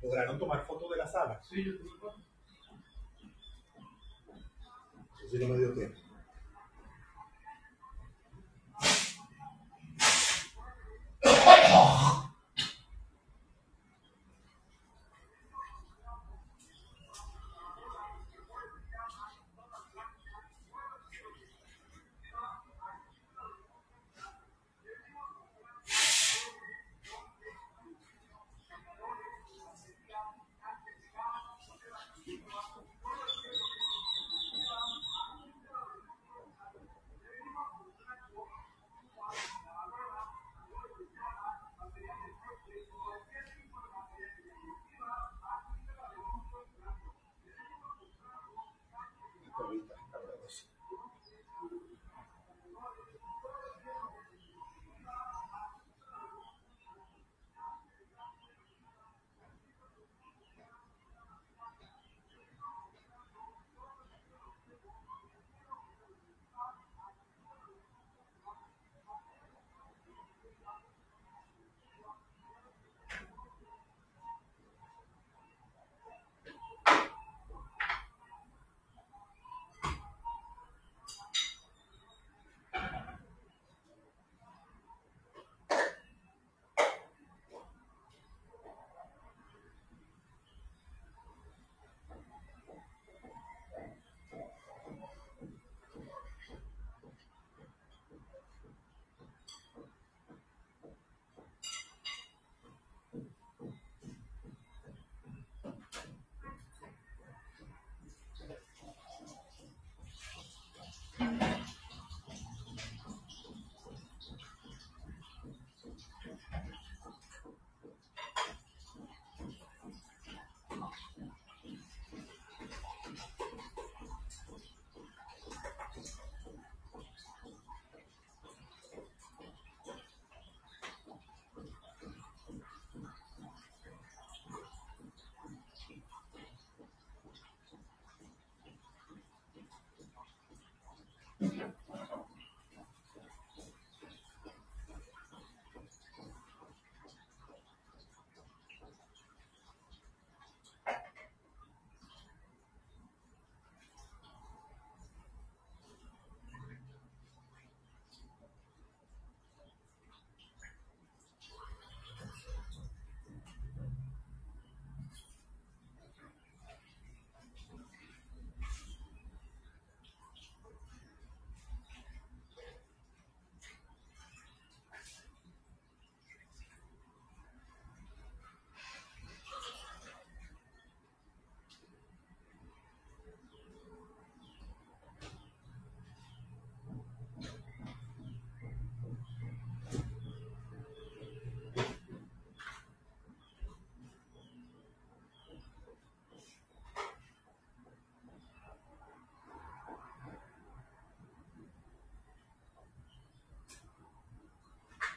¿Lograron tomar fotos de la sala? Sí, yo te supongo. Eso sí no me dio tiempo.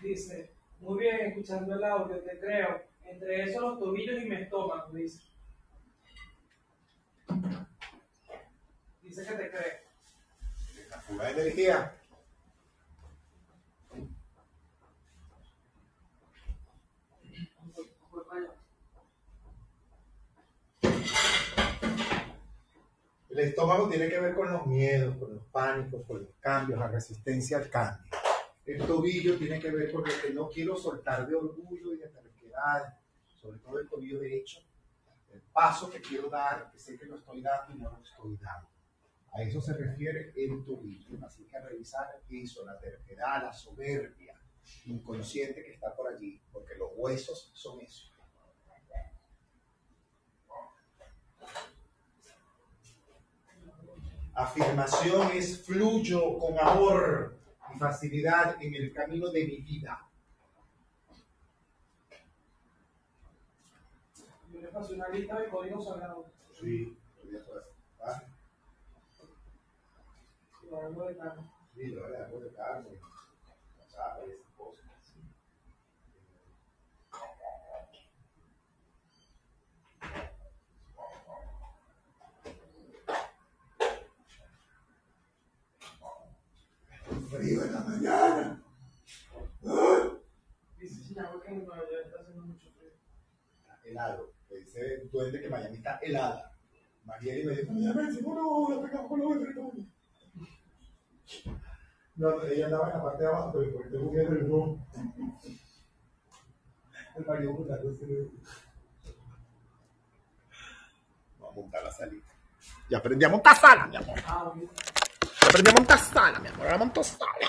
Dice, muy bien, escuchando el audio, te creo. Entre eso los tobillos y mi estómago, dice. Dice que te cree. La energía. El estómago tiene que ver con los miedos, con los pánicos, con los cambios, la resistencia al cambio. El tobillo tiene que ver con lo que no quiero soltar de orgullo y de terquedad, sobre todo el tobillo derecho. El paso que quiero dar, que sé que lo estoy dando y no lo estoy dando. A eso se refiere el tobillo. Así que a revisar eso, la terquedad, la soberbia inconsciente que está por allí, porque los huesos son eso. Afirmación es fluyo con amor y facilidad en el camino de mi vida. Yo le pasé una lista de códigos sagrados. Sí, podría ser. ¿Ah? Y algo de carne. Sí, lo de algo de carne, chapa y esas cosas. Frío en la mañana. Dice Chiñago que en Nueva York está haciendo mucho frío. helado. Me dice duende que Miami está helada. Marieli me dijo, Miami, si no, no, la pegamos con la otra No, ella andaba en la parte de abajo, pero porque tengo miedo del no. El marido burlándose. Vamos a montar la salida. Ya aprendí a montar sala, mi amor. Ah. Ya aprendí a montar sala, mi amor. Ahora monto sala.